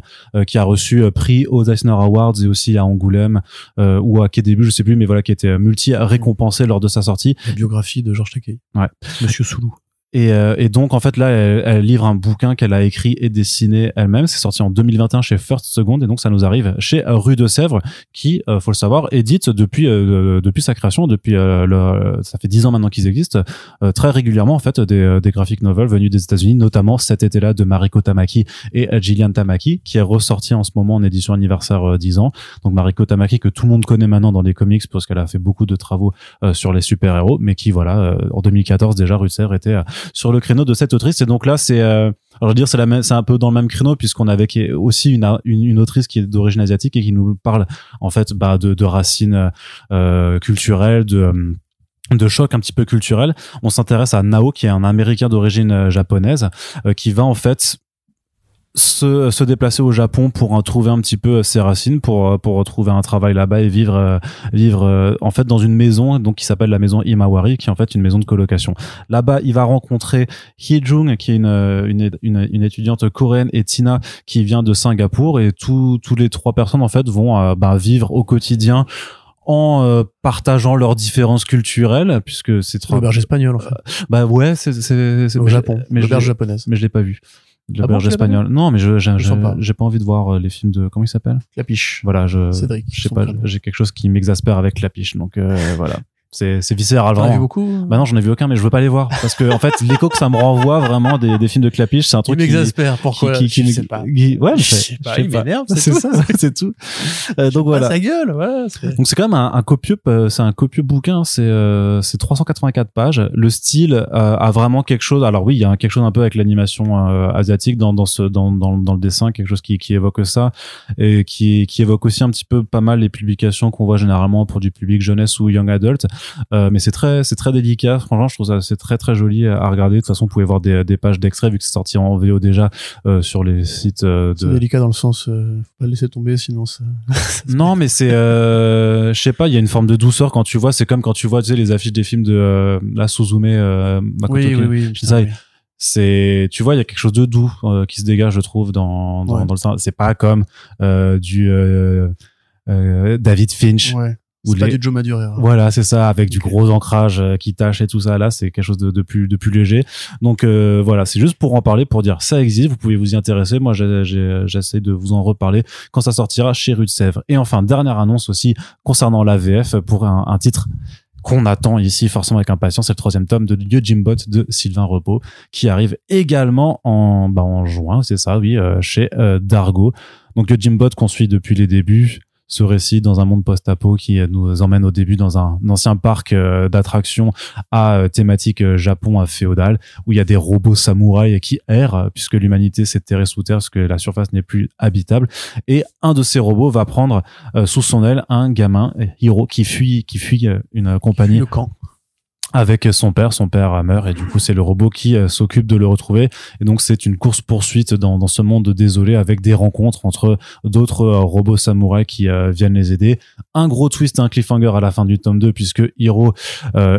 qui a reçu prix aux Eisner Awards et aussi à Angoulême ou à quai début, je sais plus, mais voilà, qui était multi récompensé lors de sa sortie. La biographie de George Takei. Ouais. Monsieur Soulou. Et, euh, et, donc en fait là, elle, elle livre un bouquin qu'elle a écrit et dessiné elle-même. C'est sorti en 2021 chez First Second et donc ça nous arrive chez Rue de Sèvres, qui, euh, faut le savoir, édite depuis euh, depuis sa création, depuis le, ça fait dix ans maintenant qu'ils existent, très régulièrement en fait des, des graphic novels venus des États-Unis, notamment cet été-là de Mariko Tamaki et Gillian Tamaki, qui est ressorti en ce moment en édition anniversaire 10 ans. Donc Mariko Tamaki que tout le monde connaît maintenant dans les comics parce qu'elle a fait beaucoup de travaux sur les super-héros, mais qui voilà en 2014 déjà Rue de Sèvres était sur le créneau de cette autrice. Et donc là, c'est, euh, alors dire, c'est la c'est un peu dans le même créneau puisqu'on avait aussi une, une, autrice qui est d'origine asiatique et qui nous parle en fait bah, de, racines euh, culturelles, de euh, de choc un petit peu culturel. On s'intéresse à Nao, qui est un Américain d'origine japonaise, qui va en fait se, se déplacer au Japon pour trouver un petit peu ses racines, pour euh, pour retrouver un travail là-bas et vivre euh, vivre euh, en fait dans une maison donc qui s'appelle la maison Imawari, qui est en fait une maison de colocation. Là-bas, il va rencontrer Hee-jung, qui est une, une, une, une, étudiante coréenne, et Tina, qui vient de Singapour, et tous tous les trois personnes en fait vont bah, vivre au quotidien en partageant leurs différences culturelles puisque c'est trop l'auberge espagnole en fait. bah ouais, c'est c'est au Japon, mais l'auberge japonaise. Mais je l'ai pas vu de l'auberge ah espagnole. Non, mais je j'ai pas envie de voir euh, les films de comment il s'appelle? Clapiche. Voilà, je Cédric, je sais pas, j'ai quelque chose qui m'exaspère avec Clapiche, donc euh, voilà c'est c'est viscéral vraiment. As vu beaucoup Bah non, j'en ai vu aucun, mais je veux pas les voir parce que en fait, <laughs> l'écho que ça me renvoie vraiment des, des films de Clapiche, c'est un truc qui m'exaspère. Pourquoi qui, qui, je sais pas. ouais, je sais pas. Il m'énerve, <laughs> c'est ça, c'est tout. Euh, donc voilà. Sa gueule, ouais. Donc c'est quand même un, un copieux, euh, c'est un copieux bouquin. C'est euh, c'est 384 pages. Le style euh, a vraiment quelque chose. Alors oui, il y a quelque chose un peu avec l'animation euh, asiatique dans dans ce dans, dans dans le dessin, quelque chose qui qui évoque ça et qui qui évoque aussi un petit peu pas mal les publications qu'on voit généralement pour du public jeunesse ou young adult. Mais c'est très c'est très délicat. Franchement, je trouve ça c'est très très joli à regarder. De toute façon, vous pouvez voir des, des pages d'extrait vu que c'est sorti en VO déjà euh, sur les sites. Euh, de... C'est délicat dans le sens, euh, faut pas le laisser tomber, sinon ça. <laughs> non, mais c'est, euh, je sais pas, il y a une forme de douceur quand tu vois. C'est comme quand tu vois, tu sais, les affiches des films de euh, la Suzume Makoto. Oui, oui, oui. Ça, c'est tu vois il y a quelque chose de doux qui se dégage je trouve dans dans, dans le c'est pas comme du David Finch ouais. C'est pas du Joe Madureira. Voilà, c'est ça, avec du gros ancrage euh, qui tâche et tout ça. Là, c'est quelque chose de, de, plus de plus léger. Donc euh, voilà, c'est juste pour en parler, pour dire ça existe. Vous pouvez vous y intéresser. Moi, j'essaie de vous en reparler quand ça sortira chez Rue de Sèvres. Et enfin, dernière annonce aussi concernant l'AVF pour un, un titre qu'on attend ici forcément avec impatience, c'est le troisième tome de Dieu Jimbot de Sylvain Repos qui arrive également en bah en juin, c'est ça, oui, euh, chez Dargo. Donc Dieu Jimbot qu'on suit depuis les débuts ce récit dans un monde post-apo qui nous emmène au début dans un, ancien parc euh, d'attractions à euh, thématique euh, Japon à féodal où il y a des robots samouraïs qui errent puisque l'humanité s'est terrée sous terre parce que la surface n'est plus habitable. Et un de ces robots va prendre sous son aile un gamin Hiro qui fuit qui fuit une compagnie le camp avec son père. Son père meurt et du coup c'est le robot qui euh, s'occupe de le retrouver. Et donc c'est une course poursuite dans, ce monde désolé avec des rencontres entre d'autres euh, robots samouraïs qui euh, viennent les aider. Un gros twist, un cliffhanger à la fin du tome 2 puisque Hiro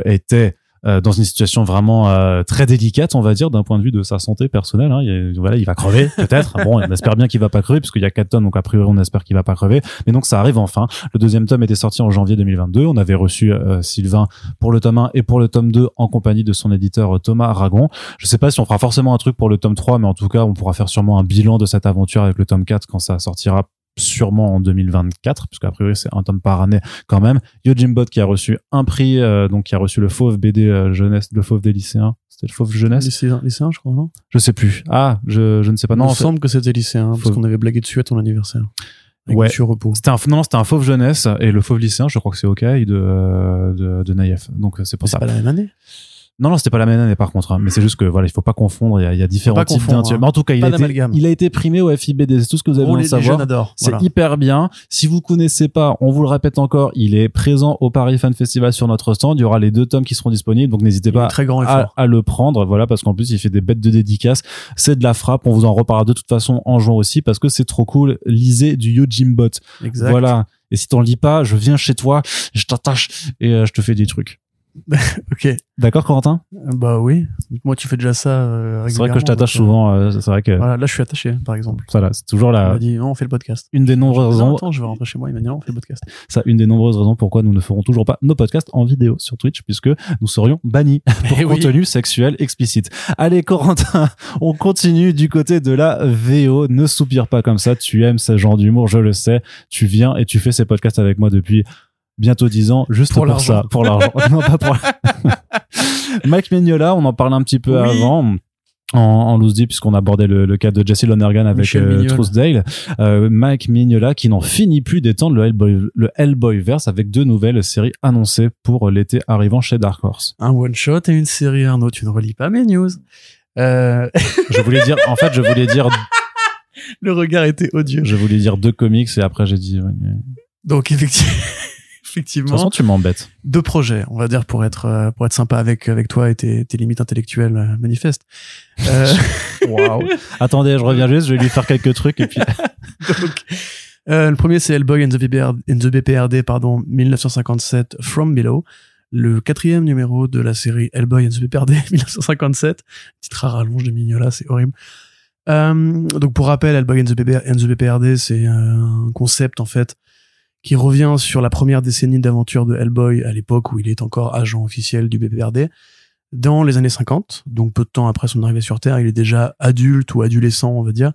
était euh, dans une situation vraiment euh, très délicate, on va dire, d'un point de vue de sa santé personnelle. Hein. Il, voilà, il va crever, <laughs> peut-être. bon, on espère bien qu'il va pas crever, puisqu'il y a quatre tomes, donc a priori, on espère qu'il va pas crever. Mais donc, ça arrive enfin. Le deuxième tome était sorti en janvier 2022. On avait reçu euh, Sylvain pour le tome 1 et pour le tome 2 en compagnie de son éditeur Thomas Aragon. Je sais pas si on fera forcément un truc pour le tome 3, mais en tout cas, on pourra faire sûrement un bilan de cette aventure avec le tome 4 quand ça sortira sûrement en 2024 puisqu'à priori c'est un tome par année quand même. Yojimbot qui a reçu un prix euh, donc qui a reçu le fauve BD euh, jeunesse le fauve des lycéens. C'était le fauve jeunesse? Lycéen, lycéen, je crois, non? Je sais plus. Ah je, je ne sais pas. Non Il me semble que c'était lycéen, parce Fauve. qu'on avait blagué dessus à ton anniversaire. Ouais. C'était un non c'était un fauve jeunesse et le fauve lycéen je crois que c'est OK de euh, de, de Naïef. Donc c'est pour C'est ça. pas la même année. Non, non, c'était pas la même année par contre. hein. Mais c'est juste que voilà, il faut pas confondre. Il y a, il y a différents types confondre, d'intellectuels. hein. Mais en tout cas, il a, été, il a été primé au FIBD. C'est tout ce que vous avez Oh, besoin les, savoir. C'est Voilà. hyper bien. Si vous connaissez pas, on vous le répète encore, il est présent au Paris Fan Festival sur notre stand. Il y aura les deux tomes qui seront disponibles, donc n'hésitez pas très grand et à, à le prendre. Voilà, parce qu'en plus il fait des bêtes de dédicaces. C'est de la frappe. On vous en reparlera de toute façon en juin aussi parce que c'est trop cool. Lisez du Yojimbot. Exact. Voilà. Et si t'en lis pas, je viens chez toi, je t'attache et euh, je te fais des trucs. <laughs> Ok. D'accord, Corentin? Bah oui. Moi, tu fais déjà ça. euh, C'est vrai que je t'attache euh, souvent. euh, c'est vrai que Voilà, là, je suis attaché, par exemple. voilà, c'est toujours Il la m'a dit, non, on fait le podcast. une des nombreuses Non, raisons. attends, je vais rentrer chez moi. Il m'a dit, non, on fait le podcast. ça une des nombreuses raisons pourquoi nous ne ferons toujours pas nos podcasts en vidéo sur Twitch puisque nous serions bannis <laughs> pour Eh oui. contenu sexuel explicite. Allez Corentin, <laughs> on continue du côté de la VO. Ne soupire pas comme ça, tu aimes ce genre d'humour, je le sais. Tu viens et tu fais ces podcasts avec moi depuis bientôt 10 ans juste Pour pour, ça, pour l'argent. <laughs> non pas pour <laughs> Mike Mignola, on en parlait un petit peu Oui. avant en, en loose deep puisqu'on abordait le, le cas de Jesse Lonergan avec euh. Trousdale euh, Mike Mignola qui n'en finit plus d'étendre le Hellboy, le Hellboyverse avec deux nouvelles séries annoncées pour l'été arrivant chez Dark Horse. Un one shot et une série, Arnaud. Tu ne relis pas mes news. Euh, <laughs> Je voulais dire, en fait, je voulais dire, le regard était odieux. je voulais dire deux comics et après j'ai dit, ouais, mais- de effectivement, toute effectivement façon, tu m'embêtes. deux projets, on va dire, pour être, euh, pour être sympa avec, avec toi et tes, tes limites intellectuelles euh, manifestes. Euh, <laughs> Waouh. Attendez, je reviens juste, je vais lui faire quelques trucs et puis. <laughs> Donc, euh, le premier, c'est Hellboy and the, BPRD, and the BPRD, pardon, 1957, From Below. Le quatrième numéro de la série Hellboy and the BPRD, 1957. <laughs> Titre à rallonge de Mignola, c'est horrible. Euh, donc, pour rappel, Hellboy and the, BPRD, c'est un concept, en fait, qui revient sur la première décennie d'aventure de Hellboy à l'époque où il est encore agent officiel du BPRD. Dans les années 50, donc peu de temps après son arrivée sur Terre, il est déjà adulte ou adolescent, on va dire,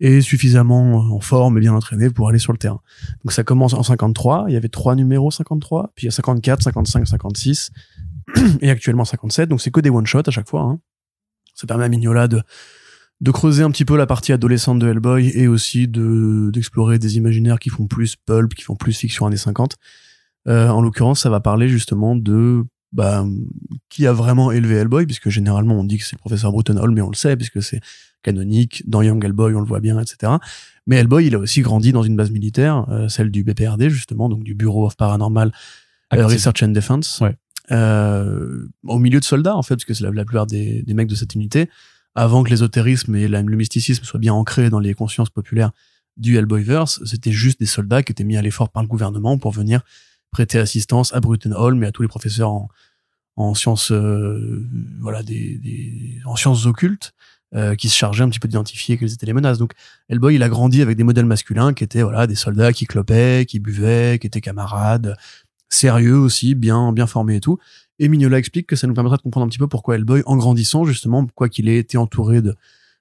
et suffisamment en forme et bien entraîné pour aller sur le terrain. Donc ça commence en 53, il y avait trois numéros 53, puis il y a 54, 55, 56, et actuellement 57, donc c'est que des one-shots à chaque fois. Hein. Ça permet à Mignola de, de creuser un petit peu la partie adolescente de Hellboy et aussi de d'explorer des imaginaires qui font plus pulp, qui font plus fiction années 50. Euh, en l'occurrence, ça va parler justement de bah, qui a vraiment élevé Hellboy, puisque généralement on dit que c'est le professeur Bruton Hall, mais on le sait, puisque c'est canonique. Dans Young Hellboy, on le voit bien, etc. Mais Hellboy, il a aussi grandi dans une base militaire, euh, celle du BPRD, justement, donc du Bureau of Paranormal euh, Active. Research and Defense. Ouais. Euh, au milieu de soldats, en fait, parce que c'est la, la plupart des, des mecs de cette unité, avant que l'ésotérisme et le mysticisme soient bien ancrés dans les consciences populaires du Hellboyverse, c'était juste des soldats qui étaient mis à l'effort par le gouvernement pour venir prêter assistance à Bruton Hall, mais à tous les professeurs en, en sciences, euh, voilà, des, des, en sciences occultes, euh, qui se chargeaient un petit peu d'identifier quelles étaient les menaces. Donc, Hellboy, il a grandi avec des modèles masculins qui étaient, voilà, des soldats qui clopaient, qui buvaient, qui étaient camarades, sérieux aussi, bien, bien formés et tout. Et Mignola explique que ça nous permettra de comprendre un petit peu pourquoi Hellboy, en grandissant, justement, quoi qu'il ait été entouré de,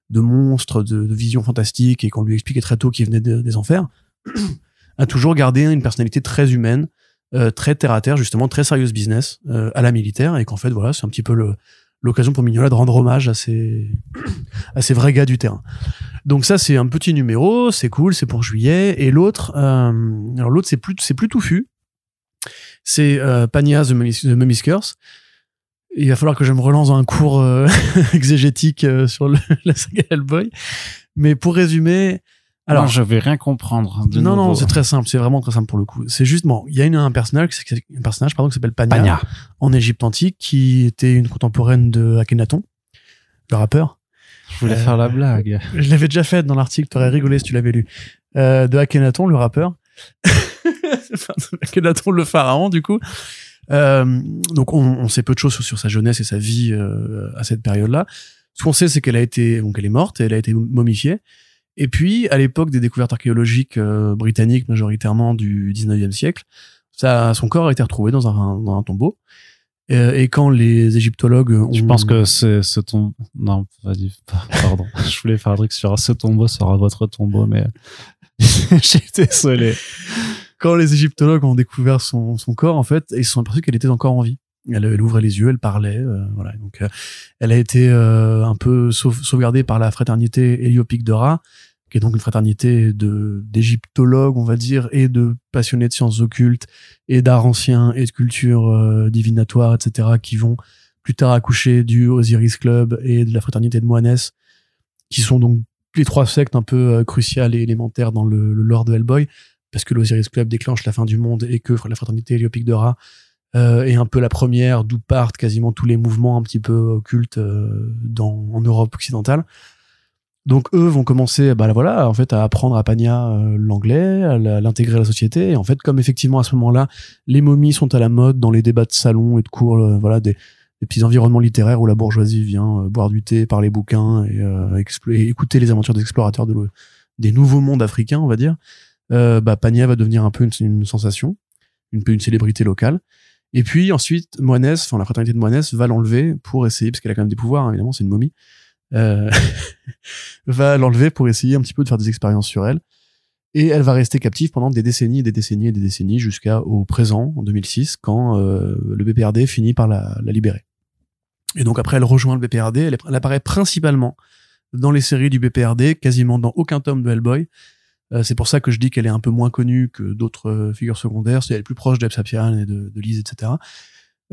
de monstres, de, de visions fantastiques et qu'on lui expliquait très tôt qu'il venait de- des enfers, <clears throat> a toujours gardé une personnalité très humaine, euh, très terre à terre, justement, très sérieuse business, euh, à la militaire, et qu'en fait, voilà, c'est un petit peu le, l'occasion pour Mignola de rendre hommage à ces, <clears throat> à ces vrais gars du terrain. Donc ça, c'est un petit numéro, c'est cool, c'est pour juillet. Et l'autre, euh, alors l'autre, c'est plus, c'est plus touffu. C'est euh, Pania the, Mummy's Curse. Il va falloir que je me relance dans un cours euh, <laughs> exégétique euh, sur le, <laughs> la saga Hellboy. Mais pour résumer, alors Alors, je vais rien comprendre. de non, non, nouveau. c'est très simple, c'est vraiment très simple pour le coup. C'est juste, bon, il y a une, un personnage, un personnage pardon, qui s'appelle Pania, Pagna. en Égypte antique, qui était une contemporaine de Akhenaton, le rappeur. Je voulais Euh, faire la blague. Je l'avais déjà fait dans l'article, t'aurais rigolé si tu l'avais lu. Euh, de Akhenaton, le rappeur. <laughs> <laughs> Pardon, Akhenaton, le pharaon, du coup. Euh, donc on, on, sait peu de choses sur, sa jeunesse et sa vie euh, à cette période-là. Ce qu'on sait, c'est qu'elle a été, donc elle est morte, et elle a été momifiée. Et puis, à l'époque des découvertes archéologiques euh, britanniques, majoritairement du 19e siècle, ça, son corps a été retrouvé dans un, dans un tombeau. Et quand les égyptologues ont... Je pense que ce tombeau... Non, vas-y, <laughs> pardon. Je voulais faire un truc sur ce tombeau sera votre tombeau, mais <laughs> j'ai désolé. Quand les égyptologues ont découvert son, son corps, en fait, ils se sont aperçus qu'elle était encore en vie. Elle, elle, ouvrait les yeux, elle parlait, euh, voilà. Donc, euh, elle a été euh, un peu sauvegardée par la fraternité héliopique de Ra, qui est donc une fraternité de d'égyptologues, on va dire, et de passionnés de sciences occultes et d'art ancien et de culture divinatoire, etc., qui vont plus tard accoucher du Osiris Club et de la fraternité de Moines, qui sont donc les trois sectes un peu cruciales et élémentaires dans le, le lore de Hellboy, parce que l'Osiris Club déclenche la fin du monde et que la fraternité héliopique de Ra euh, et un peu la première d'où partent quasiment tous les mouvements un petit peu occultes euh, en Europe occidentale. Donc eux vont commencer, bah voilà, en fait, à apprendre à Pania euh, l'anglais, à l'intégrer à la société. Et en fait, comme effectivement à ce moment-là, les momies sont à la mode dans les débats de salon et de cours, voilà, des, petits environnements littéraires où la bourgeoisie vient boire du thé, parler bouquins et, écouter les aventures des explorateurs de des nouveaux mondes africains, on va dire. Bah Pania va devenir un peu une, sensation, une une célébrité locale. Et puis ensuite, Moines, enfin la fraternité de Moines va l'enlever pour essayer, parce qu'elle a quand même des pouvoirs, hein, évidemment, c'est une momie, euh, <laughs> va l'enlever pour essayer un petit peu de faire des expériences sur elle. Et elle va rester captive pendant des décennies et des décennies et des décennies jusqu'au présent, en 2006, quand euh, le BPRD finit par la, libérer. Et donc après, elle rejoint le BPRD, elle, elle apparaît principalement dans les séries du BPRD, quasiment dans aucun tome de Hellboy, euh, c'est pour ça que je dis qu'elle est un peu moins connue que d'autres euh, figures secondaires. C'est elle est plus proche d'Eb et de, de Lise, etc.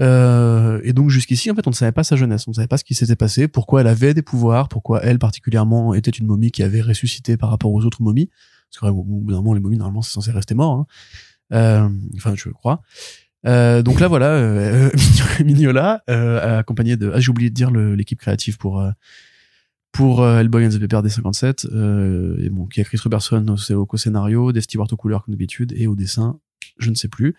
Euh, et donc jusqu'ici, en fait, on ne savait pas sa jeunesse, on ne savait pas ce qui s'était passé, pourquoi elle avait des pouvoirs, pourquoi elle particulièrement était une momie qui avait ressuscité par rapport aux autres momies. Parce qu'au bout d'un moment, les momies normalement c'est censé rester mort. Hein. Euh, enfin, je crois. Euh, donc là, voilà, euh, <laughs> Mignola, accompagné de, ah j'ai oublié de dire l'équipe créative pour pour euh, Hellboy and the PPRD 57 euh, et bon qui a Chris Robertson au, au co-scénario Dave Stewart aux couleurs comme d'habitude et au dessin je ne sais plus.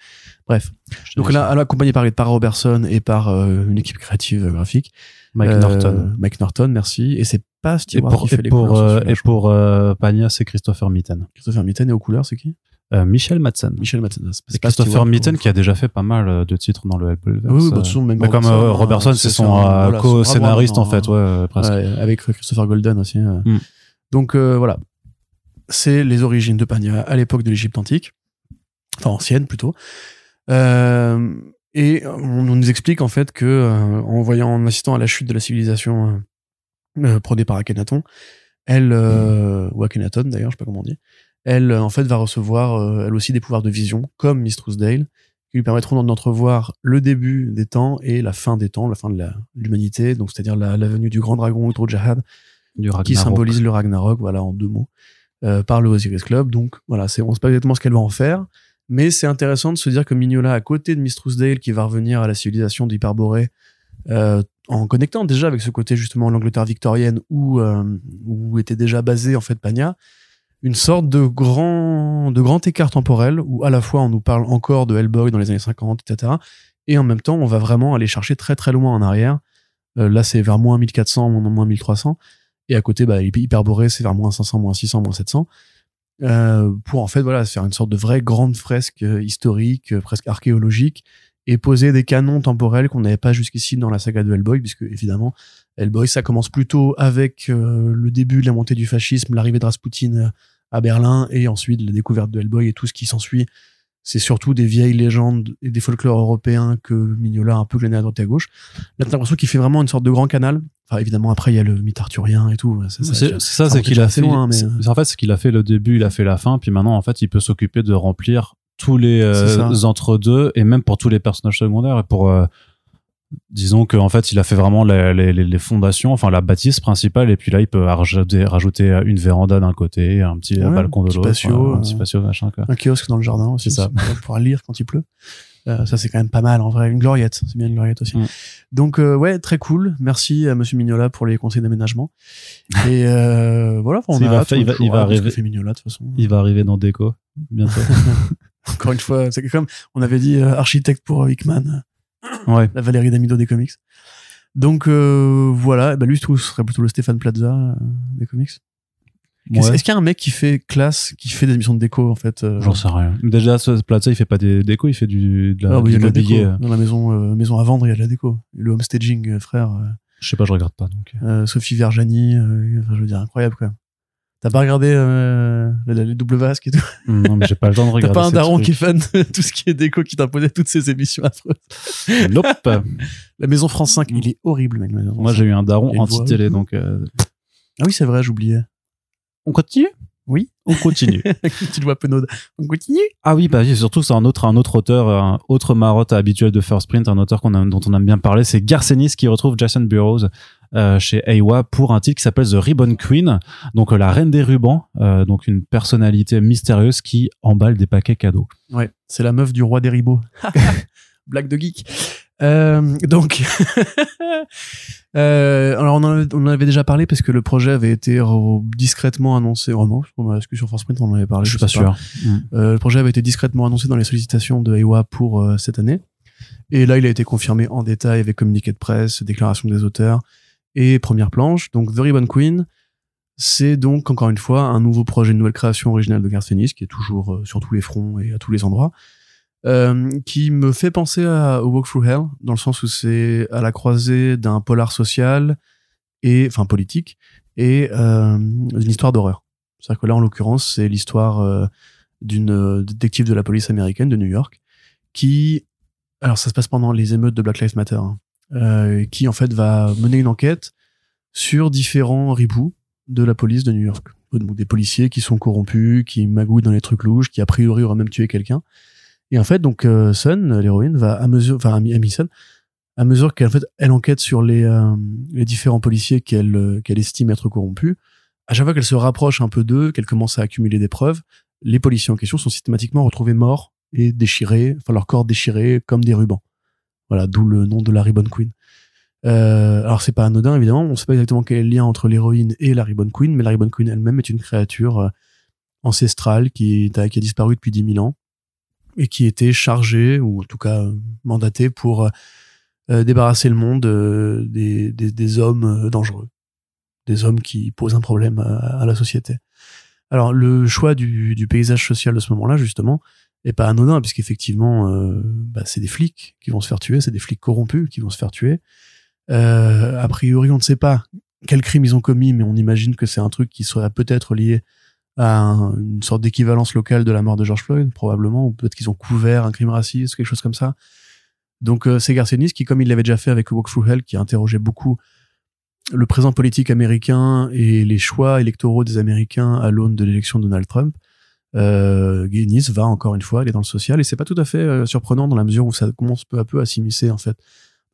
Bref. Donc là elle est accompagnée par, par Robertson et par euh, une équipe créative euh, graphique. Mike Norton. Mike Norton merci. Et c'est pas Stewart et pour, qui fait et pour, couleurs, et pour Pania c'est Christopher Mitten Christopher Mitten et aux couleurs c'est qui? Euh, Michel Madsen. Michel Madsen. C'est Christopher Mitten qui a déjà fait pas mal de titres dans le Hellboy. Oui, oui bah, euh, même comme euh, Robertson, c'est son voilà, co-scénariste en fait, ouais, presque. Ouais, avec Christopher Golden aussi. Mm. Donc voilà, c'est les origines de Pania à l'époque de l'Égypte antique, enfin ancienne plutôt. Euh, et on, nous explique en fait que en voyant, en assistant à la chute de la civilisation euh, prônée par Akhenaton, elle mm. ou Akhenaton d'ailleurs, je sais pas comment on dit, elle en fait va recevoir euh, elle aussi des pouvoirs de vision comme Miss Truesdale qui lui permettront d'entrevoir le début des temps et la fin des temps, la fin de l'humanité, donc c'est-à-dire la, la, venue du grand dragon Utro Jahad, qui symbolise le Ragnarok, voilà en deux mots, euh, par le Osiris Club. Donc voilà, c'est on sait pas exactement ce qu'elle va en faire, mais c'est intéressant de se dire que Mignola, à côté de Miss Truesdale, qui va revenir à la civilisation d'Hyperborée, euh, en connectant déjà avec ce côté justement l'Angleterre victorienne où euh, où était déjà basé en fait Pania, une sorte de grand, de grand écart temporel où à la fois on nous parle encore de Hellboy dans les années 50, etc. Et en même temps, on va vraiment aller chercher très très loin en arrière. Euh, là, c'est vers moins 1400, moins 1300. Et à côté, bah, Hyperboré, c'est vers moins 500, moins 600, moins 700. Euh, pour en fait, voilà, faire une sorte de vraie grande fresque euh, historique, presque archéologique, et poser des canons temporels qu'on n'avait pas jusqu'ici dans la saga de Hellboy, puisque évidemment, Hellboy, ça commence plutôt avec le début de la montée du fascisme, l'arrivée de Rasputin à Berlin et ensuite la découverte de Hellboy et tout ce qui s'ensuit. C'est surtout des vieilles légendes et des folklores européens que Mignola a un peu glané à droite et à gauche. Là, t'as l'impression qu'il fait vraiment une sorte de grand canal. Enfin, évidemment, après, il y a le mythe arthurien et tout. C'est ça, c'est qu'il a fait. Loin, mais... En fait, ce qu'il a fait le début, il a fait la fin, puis maintenant, en fait, il peut s'occuper de remplir tous les euh, entre-deux et même pour tous les personnages secondaires et pour euh, disons qu'en fait il a fait vraiment les, les, les, fondations enfin la bâtisse principale et puis là il peut rajouter, rajouter une véranda d'un côté un petit balcon de l'autre un petit patio machin quoi. un kiosque dans le jardin aussi ça. <laughs> pour pouvoir lire quand il pleut. Euh, ça c'est quand même pas mal en vrai. Une gloriette c'est bien une gloriette aussi. Mm. donc euh, ouais très cool. Merci à monsieur Mignola pour les conseils d'aménagement. Et euh, <laughs> voilà on il, va, il va, il va arriver Mignola de toute façon. il va arriver dans Déco bientôt. <laughs> Encore une fois, c'est comme on avait dit euh, architecte pour euh, Hickman, Ouais. la Valérie Damido des comics. Donc euh, voilà, bah lui je trouve ce serait plutôt le Stéphane Plaza euh, des comics. Est-ce Ouais. est-ce qu'il y a un mec qui fait classe, qui fait des émissions de déco en fait euh, J'en sais rien. Déjà, ce Plaza, il fait pas des décos, il fait du, de la, Ah, bah, y a de la déco. mobilier. Dans la maison, euh, maison à vendre, il y a de la déco. Le homestaging, euh, frère, euh, Je sais pas, je regarde pas. Donc. euh, Sophie Verjani, euh, enfin, je veux dire, incroyable même. T'as pas regardé euh, les, double vasques et tout non, mais j'ai pas le temps de <laughs> T'as regarder. pas un daron qui est fan de tout ce qui est déco qui t'imposait toutes ces émissions affreuses <laughs> Nope. <laughs> La maison France 5, il est horrible, mec. Moi, j'ai eu un daron anti-télé, donc. euh, 5. Ah oui, c'est vrai, j'oubliais. On continue? Oui. On continue. Petite voix penaude. On continue? Ah oui, bah surtout c'est un autre, un autre auteur, un autre marotte habituel de First Print, un auteur qu'on dont on aime bien parler, c'est Garcenis qui retrouve Jason Burroughs euh, chez Aiwa pour un titre qui s'appelle The Ribbon Queen, donc euh, la reine des rubans, euh, donc une personnalité mystérieuse qui emballe des paquets cadeaux. Ouais, c'est la meuf du roi des ribots. <laughs> Blague de geek. Euh, donc, <laughs> euh, alors on en, avait, on en avait déjà parlé parce que le projet avait été discrètement annoncé. Vraiment, est-ce que sur Force Print on en avait parlé? Je suis pas sûr. Mm. Euh, le projet avait été discrètement annoncé dans les sollicitations de Ewa pour euh, cette année. Et là, il a été confirmé en détail avec communiqué de presse, déclaration des auteurs et première planche. Donc, The Ribbon Queen, c'est donc, encore une fois, un nouveau projet, une nouvelle création originale de Garth Ennis, qui est toujours euh, sur tous les fronts et à tous les endroits, euh, qui me fait penser à, Walk Through Hell, dans le sens où c'est à la croisée d'un polar social et, enfin, politique, et euh, d'une histoire d'horreur. C'est-à-dire que là, en l'occurrence, c'est l'histoire d'une détective de la police américaine de New York qui alors ça se passe pendant les émeutes de Black Lives Matter hein, qui en fait va mener une enquête sur différents ripoux de la police de New York donc des policiers qui sont corrompus qui magouillent dans les trucs louches qui a priori auraient même tué quelqu'un et en fait donc euh, Sun l'héroïne va à mesure enfin Amy, Sun à mesure qu'elle fait elle enquête sur les euh, les différents policiers qu'elle euh, qu'elle estime être corrompus à chaque fois qu'elle se rapproche un peu d'eux qu'elle commence à accumuler des preuves les policiers en question sont systématiquement retrouvés morts et déchirés, enfin leur corps déchiré comme des rubans. Voilà, d'où le nom de la Ribbon Queen. Euh, alors c'est pas anodin évidemment, on sait pas exactement quel est le lien entre l'héroïne et la Ribbon Queen, mais la Ribbon Queen elle-même est une créature euh, ancestrale qui, est- qui a disparu depuis 10 000 ans et qui était chargée, ou en tout cas euh, mandatée pour euh, euh, débarrasser le monde euh, des, hommes euh, dangereux, des hommes qui posent un problème à, à la société. Alors le choix du, du paysage social de ce moment-là justement est pas anodin puisqu'effectivement euh, bah, c'est des flics qui vont se faire tuer, c'est des flics corrompus qui vont se faire tuer. Euh, a priori on ne sait pas quel crime ils ont commis, mais on imagine que c'est un truc qui serait peut-être lié à un- une sorte d'équivalence locale de la mort de George Floyd, probablement, ou peut-être qu'ils ont couvert un crime raciste, quelque chose comme ça. Donc euh, c'est Garcenis qui, comme il l'avait déjà fait avec Walk Through Hell, qui interrogeait beaucoup le présent politique américain et les choix électoraux des Américains à l'aune de l'élection de Donald Trump, euh, Guinness va encore une fois aller dans le social et c'est pas tout à fait euh, surprenant dans la mesure où ça commence peu à peu à s'immiscer en fait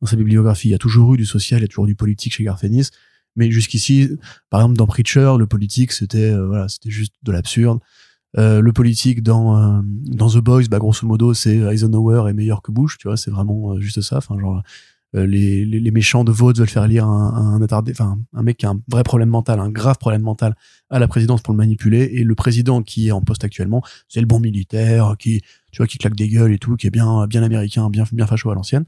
dans sa bibliographie. Il y a toujours eu du social, il y a toujours du politique chez Garth Ennis, mais jusqu'ici, par exemple dans Preacher, le politique c'était euh, voilà, c'était juste de l'absurde. Euh, le politique dans dans The Boys, bah grosso modo, c'est Eisenhower est meilleur que Bush, tu vois, c'est vraiment juste ça. Enfin genre les, les, méchants de vote veulent faire lire un, un attardé, enfin un mec qui a un vrai problème mental, un grave problème mental à la présidence pour le manipuler. Et le président qui est en poste actuellement, c'est le bon militaire qui, tu vois, qui claque des gueules et tout, qui est bien, bien américain, bien, bien facho à l'ancienne.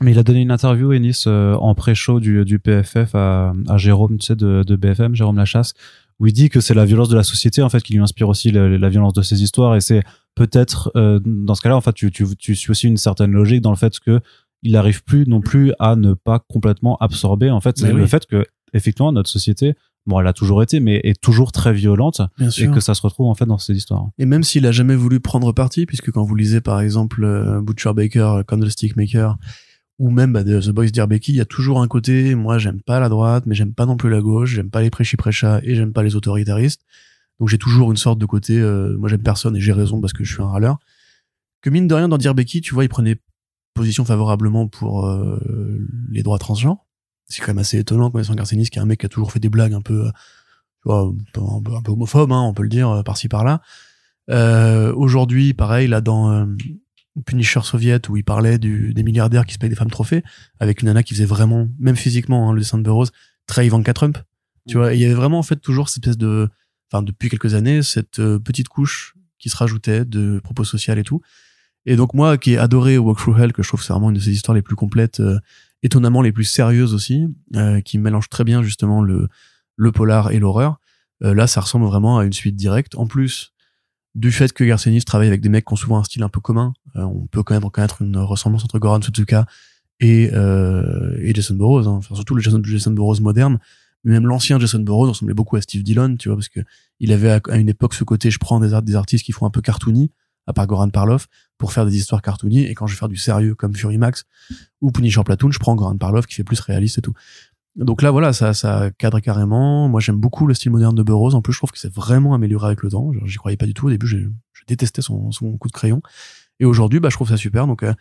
Mais il a donné une interview, Ennis, euh, en pré-show du, PFF à, Jérôme, tu sais, de, BFM, Jérôme Lachasse, où il dit que c'est la violence de la société, en fait, qui lui inspire aussi la, violence de ses histoires. Et c'est peut-être, euh, dans ce cas-là, en fait, tu, tu, tu suis aussi une certaine logique dans le fait que il n'arrive plus non plus à ne pas complètement absorber, en fait, le oui. fait que, effectivement, notre société, bon, elle a toujours été, mais est toujours très violente, Bien et que ça se retrouve, en fait, dans ces histoires. Et même s'il a jamais voulu prendre parti, puisque quand vous lisez par exemple euh, Butcher Baker, Candlestick Maker, ou même bah, The Boys Dear Becky, il y a toujours un côté, moi j'aime pas la droite, mais j'aime pas non plus la gauche, j'aime pas les prêchi-prêchats et j'aime pas les autoritaristes. Donc j'ai toujours une sorte de côté, euh, moi j'aime personne et j'ai raison parce que je suis un râleur. Que mine de rien, dans Dear Becky, tu vois, il prenait position favorablement pour euh, les droits transgenres. C'est quand même assez étonnant connaissant Garcenis, qui est un mec qui a toujours fait des blagues un peu, euh, tu vois, un peu, un homophobes, hein, on peut le dire, euh, par-ci par-là. Euh, Aujourd'hui, pareil, là dans euh, Punisher Soviet, où il parlait du, des milliardaires qui se payent des femmes trophées, avec une nana qui faisait vraiment, même physiquement, hein, le dessin de Burroughs, très Ivanka Trump. Tu vois, et il y avait vraiment en fait toujours cette espèce de, enfin depuis quelques années, cette petite couche qui se rajoutaient de propos sociaux et tout. Et donc moi, qui ai adoré Walk Through Hell, que je trouve c'est vraiment une de ses histoires les plus complètes, euh, étonnamment les plus sérieuses aussi, euh, qui mélange très bien justement le, le polar et l'horreur. Euh, là, ça ressemble vraiment à une suite directe. En plus du fait que Garcenis travaille avec des mecs qui ont souvent un style un peu commun, on peut quand même reconnaître une ressemblance entre Goran Sutsuka et, et Jason Burroughs, hein. enfin, surtout le Jason, Jason moderne. Même l'ancien Jason Burroughs ressemblait beaucoup à Steve Dillon, tu vois, parce que il avait à, une époque ce côté, je prends des, des artistes qui font un peu cartoony, à part Goran Parlov, pour faire des histoires cartoony. Et quand je vais faire du sérieux comme Fury Max ou Punisher Platoon, je prends Goran Parlov qui fait plus réaliste et tout. Donc là, voilà, ça, ça cadre carrément. Moi, j'aime beaucoup le style moderne de Burroughs. En plus, je trouve que c'est vraiment amélioré avec le temps. J'y croyais pas du tout. Au début, je détestais son, son coup de crayon. Et aujourd'hui, bah, je trouve ça super. Donc, euh,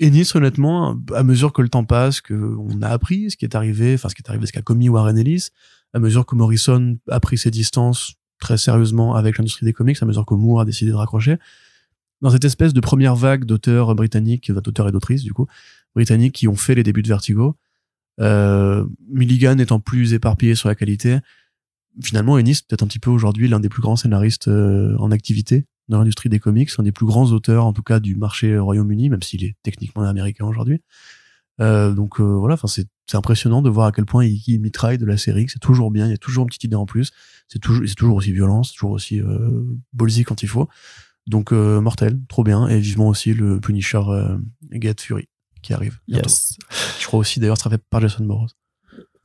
Ennis, honnêtement, à mesure que le temps passe, que on a appris ce qui est arrivé, enfin, ce qui est arrivé, ce qu'a commis Warren Ellis, à mesure que Morrison a pris ses distances très sérieusement avec l'industrie des comics, à mesure que Moore a décidé de raccrocher, dans cette espèce de première vague d'auteurs britanniques, d'auteurs et d'autrices du coup, britanniques qui ont fait les débuts de Vertigo, euh, Milligan étant plus éparpillé sur la qualité, finalement Ennis peut-être un petit peu aujourd'hui l'un des plus grands scénaristes euh, en activité dans l'industrie des comics, un des plus grands auteurs en tout cas du marché Royaume-Uni, même s'il est techniquement américain aujourd'hui. Euh, donc voilà, enfin c'est impressionnant de voir à quel point il, il mitraille de la série, que c'est toujours bien, il y a toujours une petite idée en plus, c'est toujours c'est toujours aussi violent, c'est toujours aussi euh, ballsy quand il faut. Donc euh, mortel, trop bien, et vivement aussi le Punisher euh, Get Fury qui arrive. Bientôt. Yes. Je crois aussi d'ailleurs sera fait par Jason Burroughs.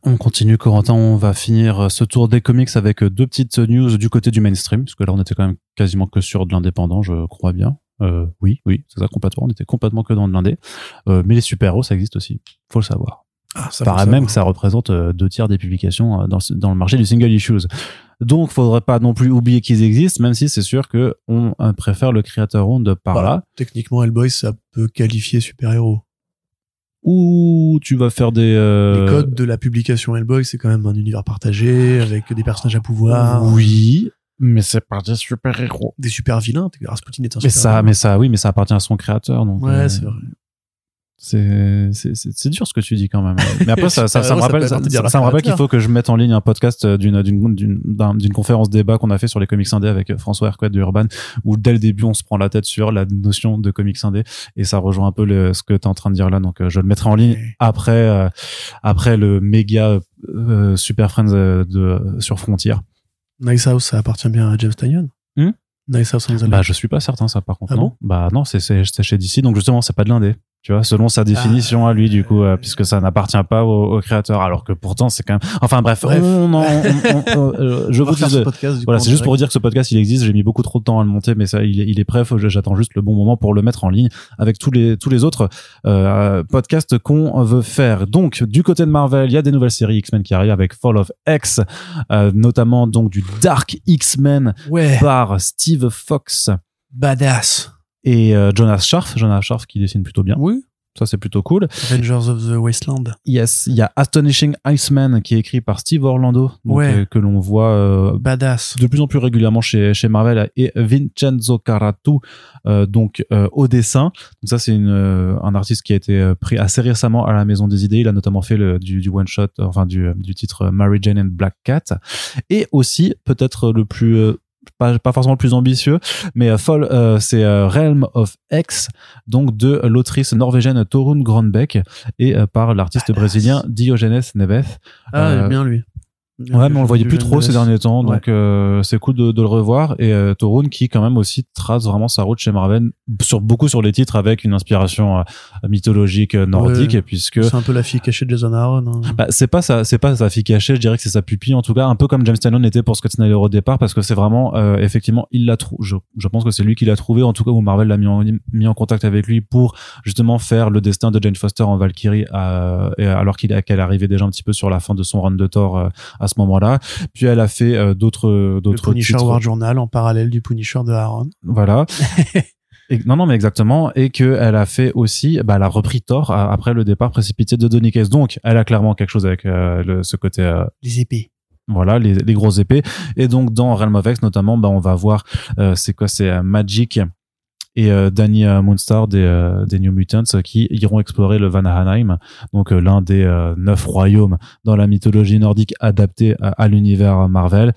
On continue, Corentin. On va finir ce tour des comics avec deux petites news du côté du mainstream, parce que là, on était quand même quasiment que sur de l'indépendant, je crois bien. Euh, oui, oui, c'est ça complètement. On était complètement que dans de l'indé. Euh, mais les super-héros, ça existe aussi. Faut le savoir. Ah, ça Paraît même que ça représente euh, deux tiers des publications euh, dans, dans le marché du single issues. Donc, faudrait pas non plus oublier qu'ils existent, même si c'est sûr que on euh, préfère le creator owned par là. Techniquement, Hellboy, ça peut qualifier super-héros. Ou tu vas faire des euh, Les codes de la publication Hellboy, c'est quand même un univers partagé avec des personnages à pouvoir. Oui, mais c'est pas des super héros. Des super vilains. Rasputin est un Mais super ça, mais ça, oui, mais ça appartient à son créateur, donc. Ouais, euh, c'est vrai. C'est c'est c'est c'est dur ce que tu dis quand même. Mais après <laughs> ça ça, ça me rappelle ça, me rappelle qu'il faut que je mette en ligne un podcast euh, d'une d'une d'une d'un- d'une conférence débat qu'on a fait sur les comics indés avec euh, François Hercouet de Urban où dès le début on se prend la tête sur la notion de comics indés et ça rejoint un peu le, ce que tu es en train de dire là donc euh, je le mettrai en ligne après euh, après le méga euh, Super Friends de sur Frontier. Nice House, ça appartient bien à James Tynion. Hmm nice House on the Bah je suis pas certain ça par contre Ah non. bon? Bah non c'est c'est c'est chez DC donc justement c'est pas de l'indé. Tu vois, selon sa définition à lui, du coup, euh, puisque ça n'appartient pas au, au créateur, alors que pourtant c'est quand même. Enfin bref, Bref. on, on- on- <laughs> euh, je vous dis. podcast, Voilà, c'est juste pour direct. dire que ce podcast il existe. J'ai mis beaucoup trop de temps à le monter, mais ça, il est, il est prêt. J'attends juste le bon moment pour le mettre en ligne avec tous les tous les autres euh, podcasts qu'on veut faire. Donc, du côté de Marvel, il y a des nouvelles séries X-Men qui arrivent avec Fall of X, notamment donc du Dark X-Men Ouais, par Steve Fox badass. Et euh, Jonas Scharf. Jonas Scharf qui dessine plutôt bien. Oui. Ça c'est plutôt cool. Avengers of the Wasteland. Yes, il y a Astonishing Iceman qui est écrit par Steve Orlando, donc, Ouais. euh, que l'on voit euh, Badass. de plus en plus régulièrement chez, chez Marvel et Vincenzo Caratu euh, donc au dessin. Donc ça c'est un artiste qui a été pris assez récemment à la Maison des Idées. Il a notamment fait le, du, du one shot, euh, enfin du, du titre Mary Jane and Black Cat et aussi peut-être le plus pas, pas forcément le plus ambitieux, mais euh, Fall, euh, c'est euh, Realm of X, donc de l'autrice norvégienne Torun Grönbeck et euh, par l'artiste brésilien Diogenes Neves. Ah, Euh, bien lui. Ouais, mais on le voyait plus trop ces derniers temps, Ouais. donc euh, c'est cool de, de le revoir. Et euh, Torun qui quand même aussi trace vraiment sa route chez Marvel sur beaucoup sur les titres avec une inspiration euh, mythologique euh, nordique, Ouais. puisque C'est un peu la fille cachée de Jason Aaron. hein. bah, c'est pas sa c'est pas sa fille cachée, je dirais que c'est sa pupille en tout cas, un peu comme James Tynion était pour Scott Snyder au départ, parce que c'est vraiment euh, effectivement il l'a trouvé. Je, je pense que c'est lui qui l'a trouvé, en tout cas où Marvel l'a mis en, mis en contact avec lui pour justement faire le destin de Jane Foster en Valkyrie, euh, et alors qu'il qu'elle arrivait déjà un petit peu sur la fin de son run de Thor euh, à ce moment-là. Puis elle a fait euh, d'autres Le d'autres Punisher titres. War Journal en parallèle du Punisher de Aaron. Voilà. <laughs> Et, non, non, mais exactement. Et que elle a fait aussi, bah, elle a repris Thor a- après le départ précipité de Donny Cates. Donc, elle a clairement quelque chose avec euh, le, ce côté, euh, Les épées. voilà, les, les grosses épées. Et donc, dans Realm of X, notamment, bah, on va voir, euh, c'est quoi, c'est euh, Magic et euh, Danny euh, Moonstar des, euh, des New Mutants qui iront explorer le Vanaheim, donc l'un des neuf royaumes dans la mythologie nordique adapté à, à l'univers Marvel,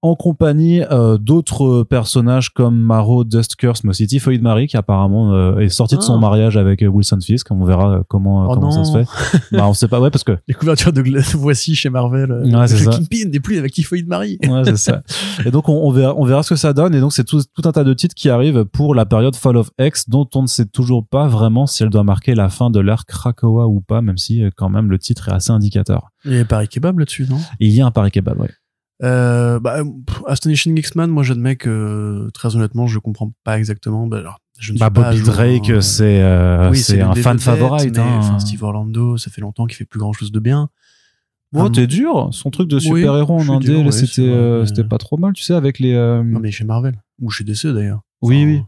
en compagnie euh, d'autres personnages comme Maro Dustcurse, mais aussi Typhoid Mary qui apparemment est sorti de son Ah. mariage avec Wilson Fisk. On verra comment, Oh comment ça se fait. <laughs> bah, on sait pas, ouais, parce que Les couvertures de <laughs> Voici chez Marvel. Ouais, c'est. Kingpin n'est plus avec Typhoid Marie. Ouais, c'est ça. <laughs> Et donc, on, on verra, on verra ce que ça donne. Et donc, c'est tout, tout un tas de titres qui arrivent pour la période Fall of X, dont on ne sait toujours pas vraiment si elle doit marquer la fin de l'ère Krakoa ou pas, même si, euh, quand même, le titre est assez indicateur. Il y a Paris Kebab là-dessus, non? Il y a un pari kebab, ouais. euh, bah, Astonishing X-Man, moi j'admets que très honnêtement, je comprends pas exactement. Bah, alors, je ne Bah, pas Bobby jour, Drake, c'est, euh, Oui, un fan favorite, hein. enfin, Steve Orlando, ça fait longtemps qu'il fait plus grand chose de bien. Oh, Ah, t'es dur. Son truc de Oui, super-héros suis en indé, oui, c'était, euh, mais- c'était pas trop mal, tu sais, avec les, euh, Non, mais chez Marvel. Ou chez DC d'ailleurs. oui, oui.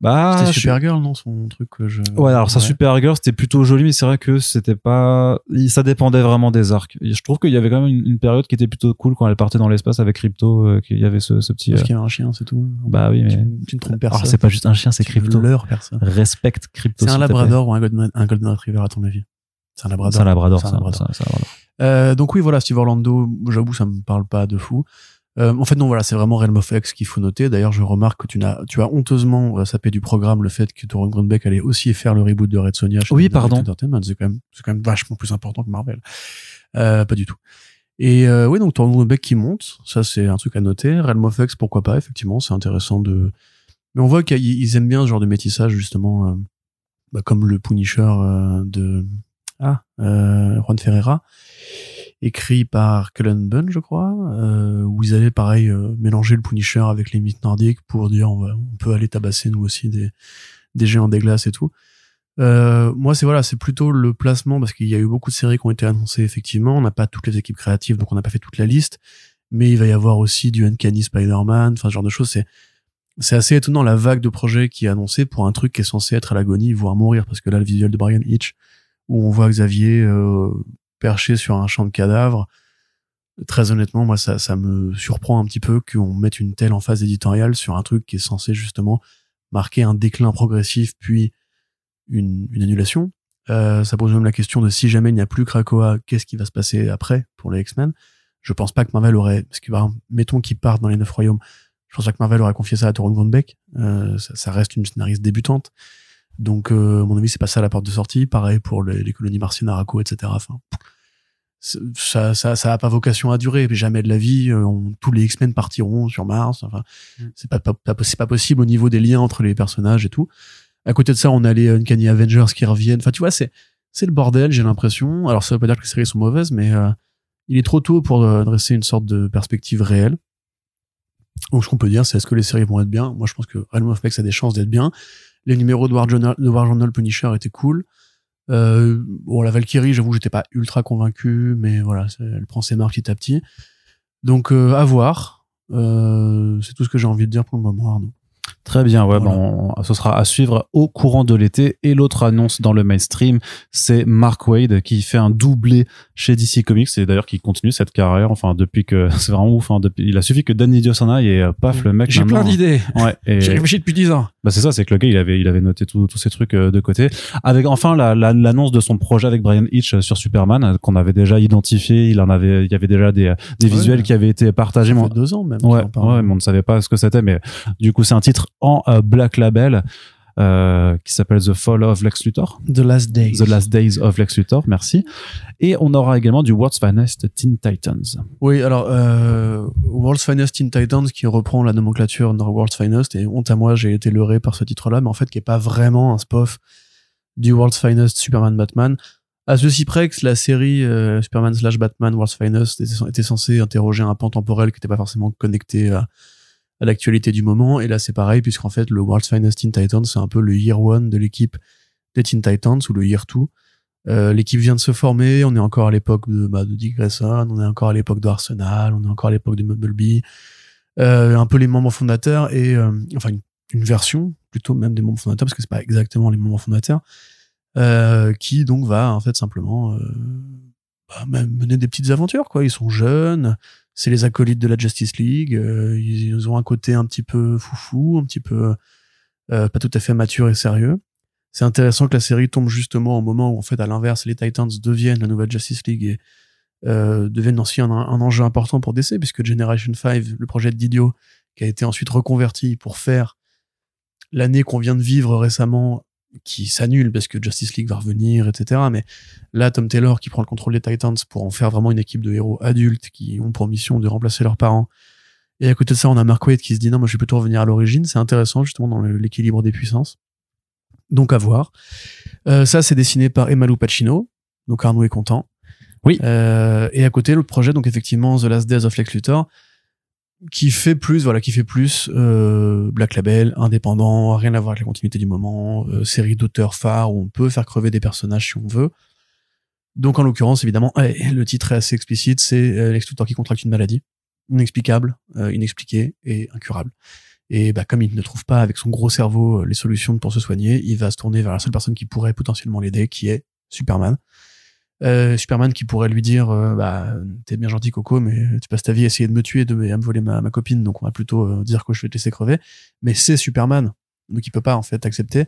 Bah, C'était je- Supergirl, non Son truc que je. Ouais, alors sa Supergirl, c'était plutôt joli, mais c'est vrai que c'était pas. Ça dépendait vraiment des arcs. Je trouve qu'il y avait quand même une, une période qui était plutôt cool quand elle partait dans l'espace avec Crypto, euh, qu'il y avait ce, ce petit. Parce euh, qu'il y avait un chien, c'est tout. Bah oui, mais. tu ne trompes Alors personne. c'est pas juste un chien, c'est Crypto. personne. Respecte Crypto. C'est un. Labrador ou un Golden, un Golden Retriever, à ton avis? C'est un Labrador. C'est un Labrador, C'est un ça. Labrador. ça, c'est un Labrador. Euh, donc oui, voilà, Steve Orlando, j'avoue, ça me parle pas de fou. Euh, en fait, non, voilà, c'est vraiment Realm of X qu'il faut noter. D'ailleurs, je remarque que tu, n'as, tu as honteusement euh, sapé du programme le fait que Toron Grunbeck allait aussi faire le reboot de Red Sonja. chez Oui, pardon. Entertainment. C'est quand même, c'est quand même vachement plus important que Marvel. Euh, pas du tout. Et euh, oui, donc Toron Grunbeck qui monte, ça c'est un truc à noter. Realm of X, pourquoi pas, effectivement, c'est intéressant de... Mais on voit qu'ils aiment bien ce genre de métissage, justement, euh, bah, comme le Punisher euh, de... Ah, euh, Juan Ferreira écrit par Cullen Bunn, je crois, euh, où ils allaient pareil euh, mélanger le Punisher avec les mythes nordiques pour dire on peut aller tabasser nous aussi des, des géants des glaces et tout. Euh, moi, c'est voilà, c'est plutôt le placement parce qu'il y a eu beaucoup de séries qui ont été annoncées effectivement. On n'a pas toutes les équipes créatives, donc on n'a pas fait toute la liste. Mais il va y avoir aussi du Uncanny Spider-Man, enfin ce genre de choses. C'est c'est assez étonnant la vague de projets qui est annoncée pour un truc qui est censé être à l'agonie, voire mourir, parce que là, le visuel de Brian Hitch, où on voit Xavier euh, perché sur un champ de cadavres, très honnêtement, moi, ça, me surprend un petit peu qu'on mette une telle emphase éditoriale sur un truc qui est censé justement marquer un déclin progressif, puis une, annulation. Euh, ça pose même la question de si jamais il n'y a plus Krakoa, qu'est-ce qui va se passer après pour les X-Men? Je pense pas que Marvel aurait, parce que exemple, mettons qu'ils partent dans les neuf royaumes, je pense pas que Marvel aurait confié ça à Toron Grunbeck. Euh, ça reste une scénariste débutante. Donc, euh, à mon avis, c'est pas ça la porte de sortie. Pareil pour les, les colonies martiennes, Araco, etc. Enfin, ça, ça, ça a pas vocation à durer. Mais jamais de la vie, euh, on- tous les X-Men partiront sur Mars. Enfin, Mm. c'est pas, pas, pas, c'est pas possible au niveau des liens entre les personnages et tout. À côté de ça, on a les Uncanny Avengers qui reviennent. Enfin, tu vois, c'est, c'est le bordel, j'ai l'impression. Alors, ça veut pas dire que les séries sont mauvaises, mais euh, il est trop tôt pour euh, dresser une sorte de perspective réelle. Donc, ce qu'on peut dire, c'est est-ce que les séries vont être bien? Moi, je pense que Realm of X a des chances d'être bien. Les numéros de War Journal, de Journal Punisher étaient cool. Euh, bon, la Valkyrie, j'avoue, j'étais pas ultra convaincu, mais voilà, elle prend ses marques petit à petit. Donc, euh, à voir. Euh, c'est tout ce que j'ai envie de dire pour le moment, Arnaud. Très bien, ouais, Voilà. on- ce sera à suivre au courant de l'été. Et l'autre annonce dans le mainstream, c'est Mark Wade qui fait un doublé chez DC Comics et d'ailleurs qui continue cette carrière. Enfin, depuis que <laughs> c'est vraiment ouf. Hein, depuis, il a suffi que Danny Dio s'en aille et euh, paf, le mec. J'ai plein d'idées. Ouais, <laughs> et J'ai réfléchi depuis 10 ans. bah c'est ça, c'est que le gars il avait il avait noté tous ces trucs euh, de côté. Avec enfin la- la- l'annonce de son projet avec Brian Hitch euh, sur Superman qu'on avait déjà identifié. Il en avait il y avait déjà des des Ouais. visuels qui avaient été partagés. Ça fait deux ans même. Ouais, ouais, mais on ne savait pas ce que c'était, mais du coup, c'est un titre en euh, Black Label euh, qui s'appelle The Fall of Lex Luthor. The Last Days. The Last Days of Lex Luthor, merci. Et on aura également du World's Finest Teen Titans. Oui, alors euh, World's Finest Teen Titans qui reprend la nomenclature de World's Finest et honte à moi, j'ai été leurré par ce titre-là, mais en fait qui est pas vraiment un spin-off du World's Finest Superman Batman. À ceci près que la série euh, Superman slash Batman World's Finest était, était censée interroger un pan temporel qui n'était pas forcément connecté à, à l'actualité du moment. Et là, c'est pareil, puisqu'en fait, le World's Finest Teen Titans, c'est un peu le year one de l'équipe des Teen Titans ou le year two. Euh, l'équipe vient de se former, on est encore à l'époque de, bah, de Dick Grayson, on est encore à l'époque de Arsenal, on est encore à l'époque de Mumblebee, euh, un peu les membres fondateurs et euh, enfin une, version plutôt même des membres fondateurs parce que c'est pas exactement les membres fondateurs euh, qui donc va en fait simplement bah, mener des petites aventures quoi. Ils sont jeunes, c'est les acolytes de la Justice League, euh, ils, ont un côté un petit peu foufou, un petit peu euh, pas tout à fait mature et sérieux. C'est intéressant que la série tombe justement au moment où, en fait, à l'inverse, les Titans deviennent la nouvelle Justice League et euh, deviennent aussi un, un, enjeu important pour DC, puisque Generation 5, le projet de Didio, qui a été ensuite reconverti pour faire l'année qu'on vient de vivre récemment, qui s'annule parce que Justice League va revenir, etc. Mais là, Tom Taylor qui prend le contrôle des Titans pour en faire vraiment une équipe de héros adultes qui ont pour mission de remplacer leurs parents. Et à côté de ça, on a Mark Waid qui se dit non, moi je vais plutôt revenir à l'origine. C'est intéressant justement dans l'équilibre des puissances. Donc à voir. Euh, ça, c'est dessiné par Emalu Pacino. Donc Arnaud est content. Oui. Euh, et à côté, l'autre projet, donc effectivement, The Last Days of Lex Luthor, qui fait plus, voilà, qui fait plus euh, Black Label, indépendant, rien à voir avec la continuité du moment, euh, série d'auteurs phares où on peut faire crever des personnages si on veut. Donc en l'occurrence, évidemment, le titre est assez explicite, c'est euh, Lex qui contracte une maladie inexplicable, euh, inexpliquée et incurable. Et bah, comme il ne trouve pas avec son gros cerveau euh, les solutions pour se soigner, il va se tourner vers la seule personne qui pourrait potentiellement l'aider, qui est Superman. Euh, Superman qui pourrait lui dire euh, bah t'es bien gentil Coco mais tu passes ta vie à essayer de me tuer de, me voler ma, copine. Donc on va plutôt euh, dire que je vais te laisser crever. Mais c'est Superman. Donc il peut pas en fait accepter.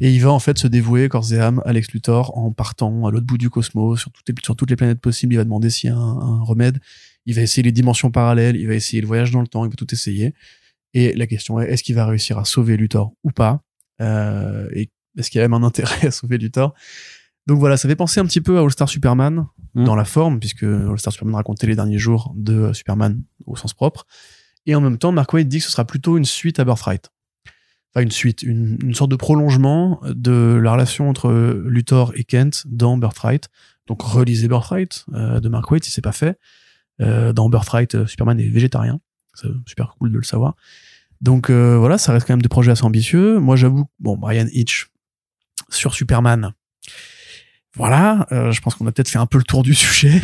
Et il va en fait se dévouer corps et âme à Lex Luthor en partant à l'autre bout du cosmos sur toutes les, sur toutes les planètes possibles. Il va demander s'il y a un, un, remède. Il va essayer les dimensions parallèles. Il va essayer le voyage dans le temps. Il va tout essayer. Et la question est est-ce qu'il va réussir à sauver Luthor ou pas? Euh, et est-ce qu'il y a même un intérêt <laughs> à sauver Luthor? Donc voilà, ça fait penser un petit peu à All Star Superman Mm. dans la forme, puisque All Star Superman racontait les derniers jours de Superman au sens propre. Et en même temps, Mark Waid dit que ce sera plutôt une suite à Birthright. Enfin, une suite, une, une sorte de prolongement de la relation entre Luthor et Kent dans Birthright. Donc relisez Birthright euh, de Mark Waid si c'est pas fait. Euh, dans Birthright, euh, Superman est végétarien. C'est super cool de le savoir. Donc euh, voilà, ça reste quand même des projets assez ambitieux. Moi, j'avoue, bon, Brian Hitch sur Superman, voilà, euh, je pense qu'on a peut-être fait un peu le tour du <laughs> sujet.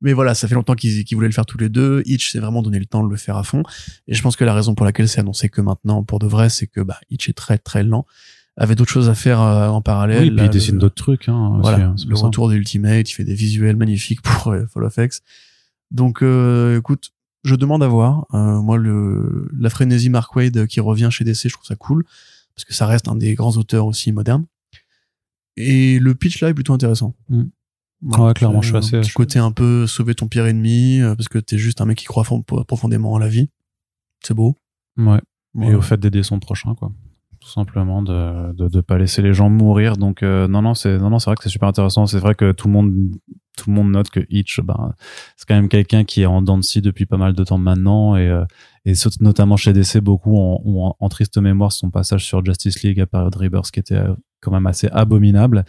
Mais voilà, ça fait longtemps qu'ils qu'ils voulaient le faire tous les deux. Hitch s'est vraiment donné le temps de le faire à fond. Et je pense que la raison pour laquelle c'est annoncé que maintenant, pour de vrai, c'est que bah, Hitch est très très lent. Avait d'autres choses à faire euh, en parallèle. Oui, puis Là, il dessine le- d'autres trucs. Hein, aussi, Voilà, hein, c'est le retour de Ultimate, il fait des visuels magnifiques pour euh, Fall of X. Donc, euh, écoute, je demande à voir. Euh, moi, le la frénésie Mark Wade qui revient chez DC, je trouve ça cool parce que ça reste un des grands auteurs aussi modernes. Et le pitch là est plutôt intéressant. Mm. Voilà, Ouais, clairement, je suis un assez- petit je- côté un peu sauver ton pire ennemi euh, parce que t'es juste un mec qui croit fond- profondément en la vie. C'est beau. Ouais. Et au fait d'aider son prochain, quoi. Tout simplement de, de, de pas laisser les gens mourir. Donc, euh, non, non, c'est, non, non, c'est vrai que c'est super intéressant. C'est vrai que tout le monde, tout le monde note que Hitch, ben, c'est quand même quelqu'un qui est en dents de scie depuis pas mal de temps maintenant et, euh, et notamment chez DC, beaucoup ont, ont en, triste mémoire son passage sur Justice League à période Rebirth qui était quand même assez abominable.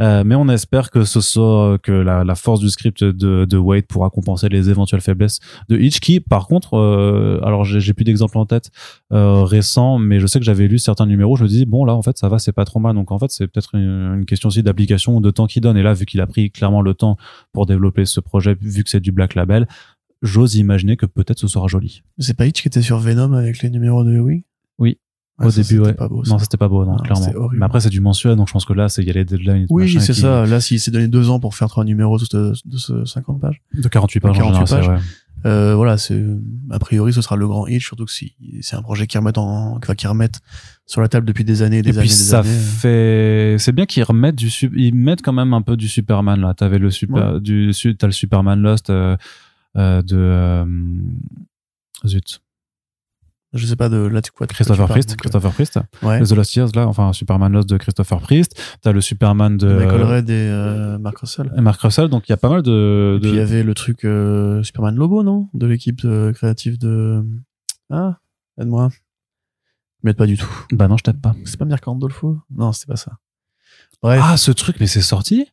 Euh, mais on espère que ce soit que la, la force du script de, de Wade pourra compenser les éventuelles faiblesses de Hitch qui, par contre, euh, alors j'ai plus d'exemples en tête euh, récents, mais je sais que j'avais lu certains numéros. Je me dis bon là en fait ça va, c'est pas trop mal. Donc en fait c'est peut-être une, question aussi d'application de temps qu'il donne. Et là vu qu'il a pris clairement le temps pour développer ce projet, vu que c'est du Black Label, j'ose imaginer que peut-être ce sera joli. C'est pas Hitch qui était sur Venom avec les numéros de Oui Ouais, Au ça, début, ouais. Pas beau, ça. non, ça c'était pas beau, non, Ah, clairement. Mais après c'est du mensuel, donc je pense que là c'est y a les deadlines. Oui, c'est qui- ça. Là, s'il s'est donné deux ans pour faire trois numéros de ce, de ce 50 pages, De 48 pages. en 48 général, c'est pages. vrai. euh, voilà, c'est a priori ce sera le grand hit, surtout que si c'est un projet qui remettent en, enfin, qui remettent sur la table depuis des années, des Et années, puis des ça années. fait, c'est bien qu'ils remettent du, su- ils mettent quand même un peu du Superman là. T'avais le super, du, su- t'as le Superman Lost euh, euh, de euh, zut, Je sais pas de là tu quoi. quoi Christopher Priest, donc, euh, Christopher Priest, Ouais. The Lost Years là, enfin Superman Lost de Christopher Priest. T'as le Superman de Michael euh, Red et euh, Mark Russell. Mark Russell. Donc il y a pas mal de, Et puis il y avait le truc euh, Superman Lobo, non? De l'équipe euh, créative de. Ah, aide-moi. Mais pas du tout. bah non, je t'aide pas. C'est pas Mirka Andolfo? Non, c'était pas ça. Bref. Ah ce truc, mais c'est sorti?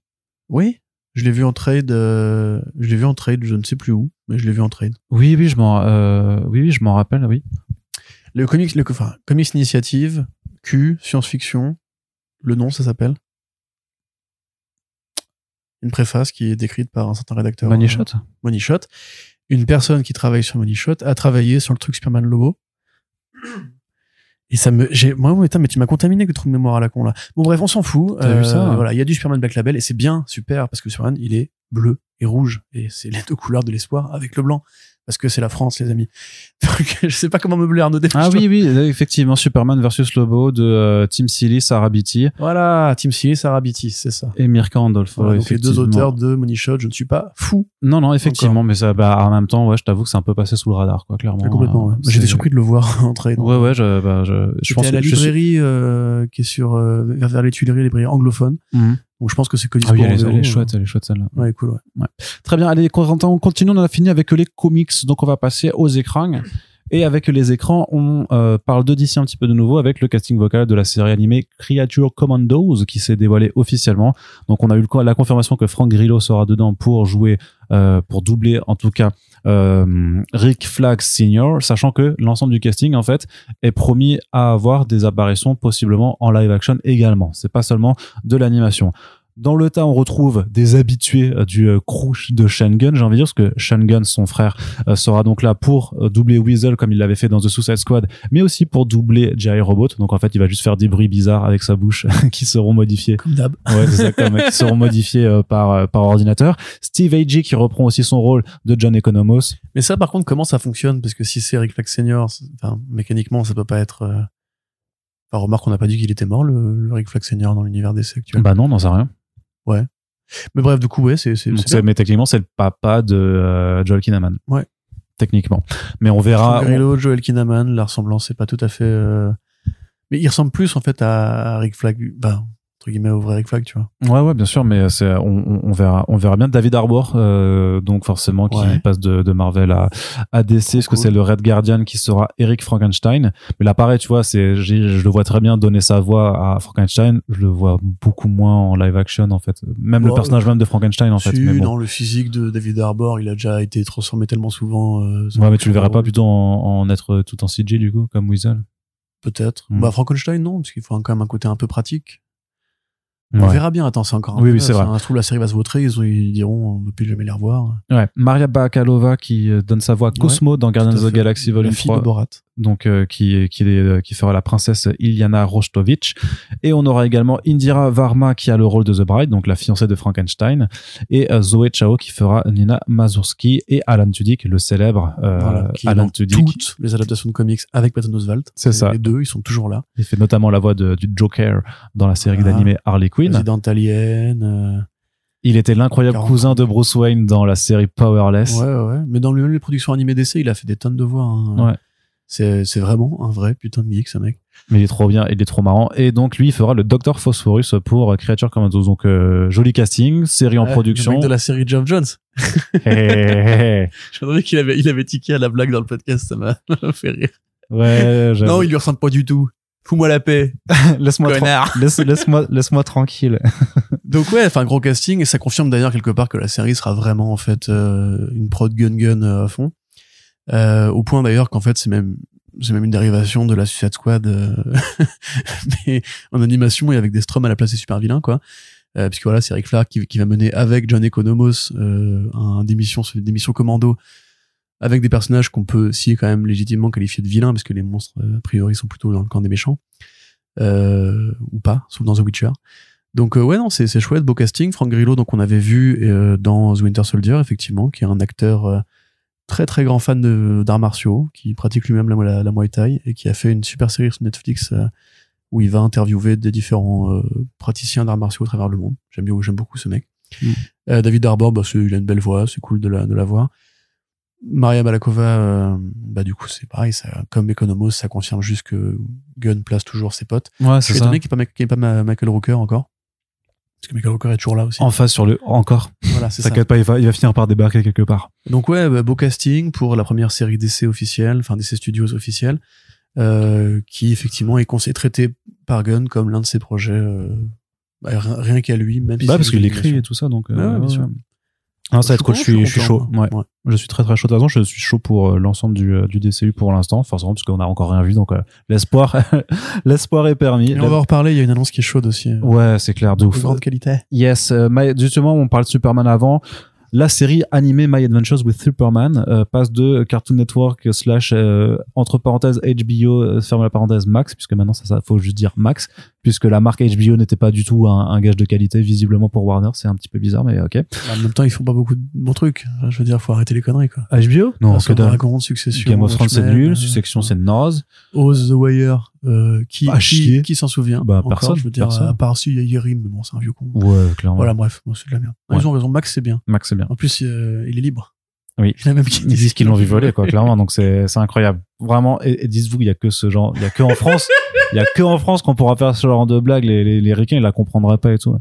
Oui, je l'ai vu en trade. euh, je l'ai vu en trade, je ne sais plus où, mais je l'ai vu en trade. Oui, oui, je m'en, euh, oui, oui, je m'en rappelle, oui. Le comics, le, enfin, comics initiative, Q, science-fiction. Le nom, ça s'appelle Une préface qui est décrite par un certain rédacteur. Money Shot. euh, Money Shot. Une personne qui travaille sur Money Shot a travaillé sur le truc Superman Lobo. Et ça me, j'ai, moi, putain, mais tu m'as contaminé avec le trou de mémoire à la con, là. Bon, bref, on s'en fout. T'as vu ça, hein Voilà, il y a du Superman Black Label et c'est bien, super, parce que Superman, il est bleu et rouge. Et c'est les deux couleurs de l'espoir avec le blanc. Parce que c'est la France, les amis. <laughs> Donc, je sais pas comment meubler Arnaud Despentes. Ah oui, oui, effectivement, Superman versus Lobo de euh, Tim Seeley, Sarah Beatty Voilà, Tim Seeley, Sarah Beatty, c'est ça. et Mirka Andolfo. Voilà, donc les deux auteurs de Money Shot, je ne suis pas fou. Non, non, effectivement, mais ça, bah, en même temps, ouais, je t'avoue que c'est un peu passé sous le radar, quoi, clairement. complètement. ouais. Euh, J'étais surpris de le voir <laughs> entrer. Ouais, ouais, je, bah, je, je pense à la que je suis- librairie euh, qui est sur euh, vers, les Tuileries, les librairies anglophones. Mhm. Donc je pense que c'est que Ah oui, dispo elle est, elle est chouette, elle est chouette celle-là. Ouais, cool. Ouais. Très bien, allez, on continue, on a fini avec les comics, donc on va passer aux écrans. Et avec les écrans, on euh, parle de DC un petit peu de nouveau avec le casting vocal de la série animée Creature Commandos qui s'est dévoilé officiellement. Donc on a eu le- la confirmation que Frank Grillo sera dedans pour jouer, euh, pour doubler en tout cas Rick Flag Sr., sachant que l'ensemble du casting en fait est promis à avoir des apparitions possiblement en live action également. C'est pas seulement de l'animation. Dans le tas, on retrouve des habitués euh, du euh, crew de Shangun, j'ai envie de dire, parce que Shangun, son frère, euh, sera donc là pour doubler Weasel comme il l'avait fait dans The Suicide Squad, mais aussi pour doubler Jerry Robot. Donc en fait, il va juste faire des bruits bizarres avec sa bouche <laughs> qui seront modifiés. Comme d'hab. Ouais, c'est ça, qui seront modifiés par, par ordinateur. Steve Agee qui reprend aussi son rôle de John Economos. Mais ça, par contre, comment ça fonctionne? Parce que si c'est Rick Flag Senior, enfin, mécaniquement, ça peut pas être. euh, Enfin, remarque, on n'a pas dit qu'il était mort, le, le Rick Flag Senior dans l'univers DC actuel. Bah non, non, c'est rien. Mais bref, du coup, ouais, c'est mais techniquement, c'est le papa de euh, Joel Kinnaman. Ouais. Techniquement. Mais on verra. Grillo, Joel Kinnaman, la ressemblance, c'est pas tout à fait. euh, Mais il ressemble plus en fait à, à Rick Flag, ben, entre guillemets, au vrai Rick Flag, tu vois. Ouais, ouais, bien sûr, mais c'est, on, verra, on verra bien David Harbour, euh, donc forcément qui Ouais. passe de, de Marvel à, à DC, parce que c'est le Red Guardian qui sera Eric Frankenstein. Mais là, pareil, tu vois, c'est, je le vois très bien donner sa voix à Frankenstein. Je le vois beaucoup moins en live action, en fait. Même le personnage même de Frankenstein, en fait. Mais bon. dans le physique de David Harbour, il a déjà été transformé tellement souvent. euh, Ouais, mais tu le verras pas plutôt en, en être tout en CG, du coup, comme Weasel. Peut-être. Hmm. Bah, Frankenstein, non, parce qu'il faut quand même un côté un peu pratique. On Ouais. verra bien. Attends, c'est encore un Oui, oui, c'est vrai. se trouve, la série va se vautrer. Ils, ont- ils diront, on ne veut plus jamais les revoir. Ouais. Maria Bakalova qui euh, donne sa voix à Cosmo dans Guardians of the. Galaxy La Volume fille 3. de Borat. Donc euh, qui qui, est- qui fera la princesse Iliana Rostovich et on aura également Indira Varma qui a le rôle de The Bride donc la fiancée de Frankenstein et euh, Zoé Chao qui fera Nina Mazurski et Alan Tudyk le célèbre euh, Voilà, qui Alan Tudyk toutes les adaptations de comics avec Patton Oswalt. C'est ça. Les deux, ils sont toujours là. il fait notamment la voix de, du Joker dans la série Voilà. d'animé Harley Quinn Alien. euh, il était l'incroyable 40. cousin de Bruce Wayne dans la série Powerless Ouais, ouais, ouais. Mais dans le- les productions animées d'essai, il a fait des tonnes de voix. hein. Ouais. C'est, c'est vraiment un vrai putain de geek, ce mec. mais il est trop bien il est trop marrant et donc lui il fera le Dr Phosphorus pour euh, Creature Commandos donc euh, joli casting série en Ouais, production Le mec de la série Geoff Jones. Hé, hé, hé, hé. Je me qu'il avait, il avait tiqué à la blague dans le podcast, ça m'a <laughs> fait rire. Ouais. Non, il lui ressemble pas du tout. Fous-moi la paix. <laughs> laisse-moi Connard. tran- <laughs> laisse, laisse-moi laisse-moi tranquille. Donc ouais, enfin gros casting et ça confirme d'ailleurs quelque part que la série sera vraiment en fait euh, une prod gun gun euh, à fond. Euh, au point d'ailleurs qu'en fait c'est même c'est même une dérivation de la Suicide Squad euh, <laughs> mais en animation et avec des Strom à la place des super vilains quoi. Euh, puisque voilà, c'est Rick Flag qui, qui va mener avec John Economos euh, un des missions commando avec des personnages qu'on peut aussi quand même légitimement qualifier de vilains parce que les monstres euh, a priori sont plutôt dans le camp des méchants euh, ou pas, sauf dans The Witcher. Donc euh, ouais non c'est chouette beau casting Frank Grillo donc on avait vu dans The Winter Soldier effectivement qui est un acteur très très grand fan d'arts martiaux qui pratique lui-même la, la, la Muay Thai et qui a fait une super série sur Netflix euh, où il va interviewer des différents euh, praticiens d'arts martiaux à travers le monde. J'aime bien j'aime beaucoup ce mec. Mm. Euh, David Harbour bah, c'est- il a une belle voix c'est cool de la de la voir. Maria Balakova bah du coup c'est pareil ça comme Economos ça confirme juste que Gunn place toujours ses potes. Ouais, je suis étonné qu'il n'y ait pas, Michael Rooker encore. Parce que Michael Rooker est toujours là aussi. En face sur le encore. Voilà, c'est ça. T'inquiète pas, il va, il va finir par débarquer quelque part. Donc ouais, bah, beau casting pour la première série d'essais officielle, enfin d'essais studios officiels, euh, qui effectivement est conseillé traité par Gunn comme l'un de ses projets, euh, bah, rien qu'à lui, même si Bah, c'est parce qu'il écrit et tout ça, donc. Ouais, ouais, bien sûr. Non, ça va être cool. Je suis, je suis chaud. Ouais. ouais. Je suis très très chaud. De toute façon, je suis chaud pour euh, l'ensemble du, euh, du DCU pour l'instant, forcément, parce qu'on a encore rien vu, donc euh, l'espoir, <laughs> l'espoir est permis. Et on va en reparler, il y a une annonce qui est chaude aussi. Ouais, c'est clair, de de ouf. grande qualité. Yes, justement, on parle de Superman avant. la série animée My Adventures with Superman passe de Cartoon Network slash euh, entre parenthèses HBO ferme la parenthèse Max puisque maintenant ça, ça faut juste dire Max puisque la marque HBO n'était pas du tout un, un gage de qualité visiblement pour Warner c'est un petit peu bizarre mais ok En même temps, ils font pas beaucoup de bons trucs. Je veux dire, faut arrêter les conneries, quoi. HBO non Vincent que. Dragon, Succession. Game of Thrones c'est nul euh, Succession c'est naze Oz the Wire, euh, qui, chier. qui, qui s'en souvient Bah, encore, personne, je veux dire, personne. à part si il y a Yerim, mais bon, c'est un vieux con. ouais clairement Voilà, bref, bon, c'est de la merde. Ouais. Ils ont raison, Max, c'est bien. Max c'est bien En plus, euh, il est libre. Oui. Il a même ils disent qu'ils l'ont vu voler quoi clairement donc c'est incroyable. Vraiment et, et dites-vous il y a que ce genre il y a que en France il y a que en France qu'on pourra faire ce genre de blague. Les les, les ricains ils la comprendraient pas et tout.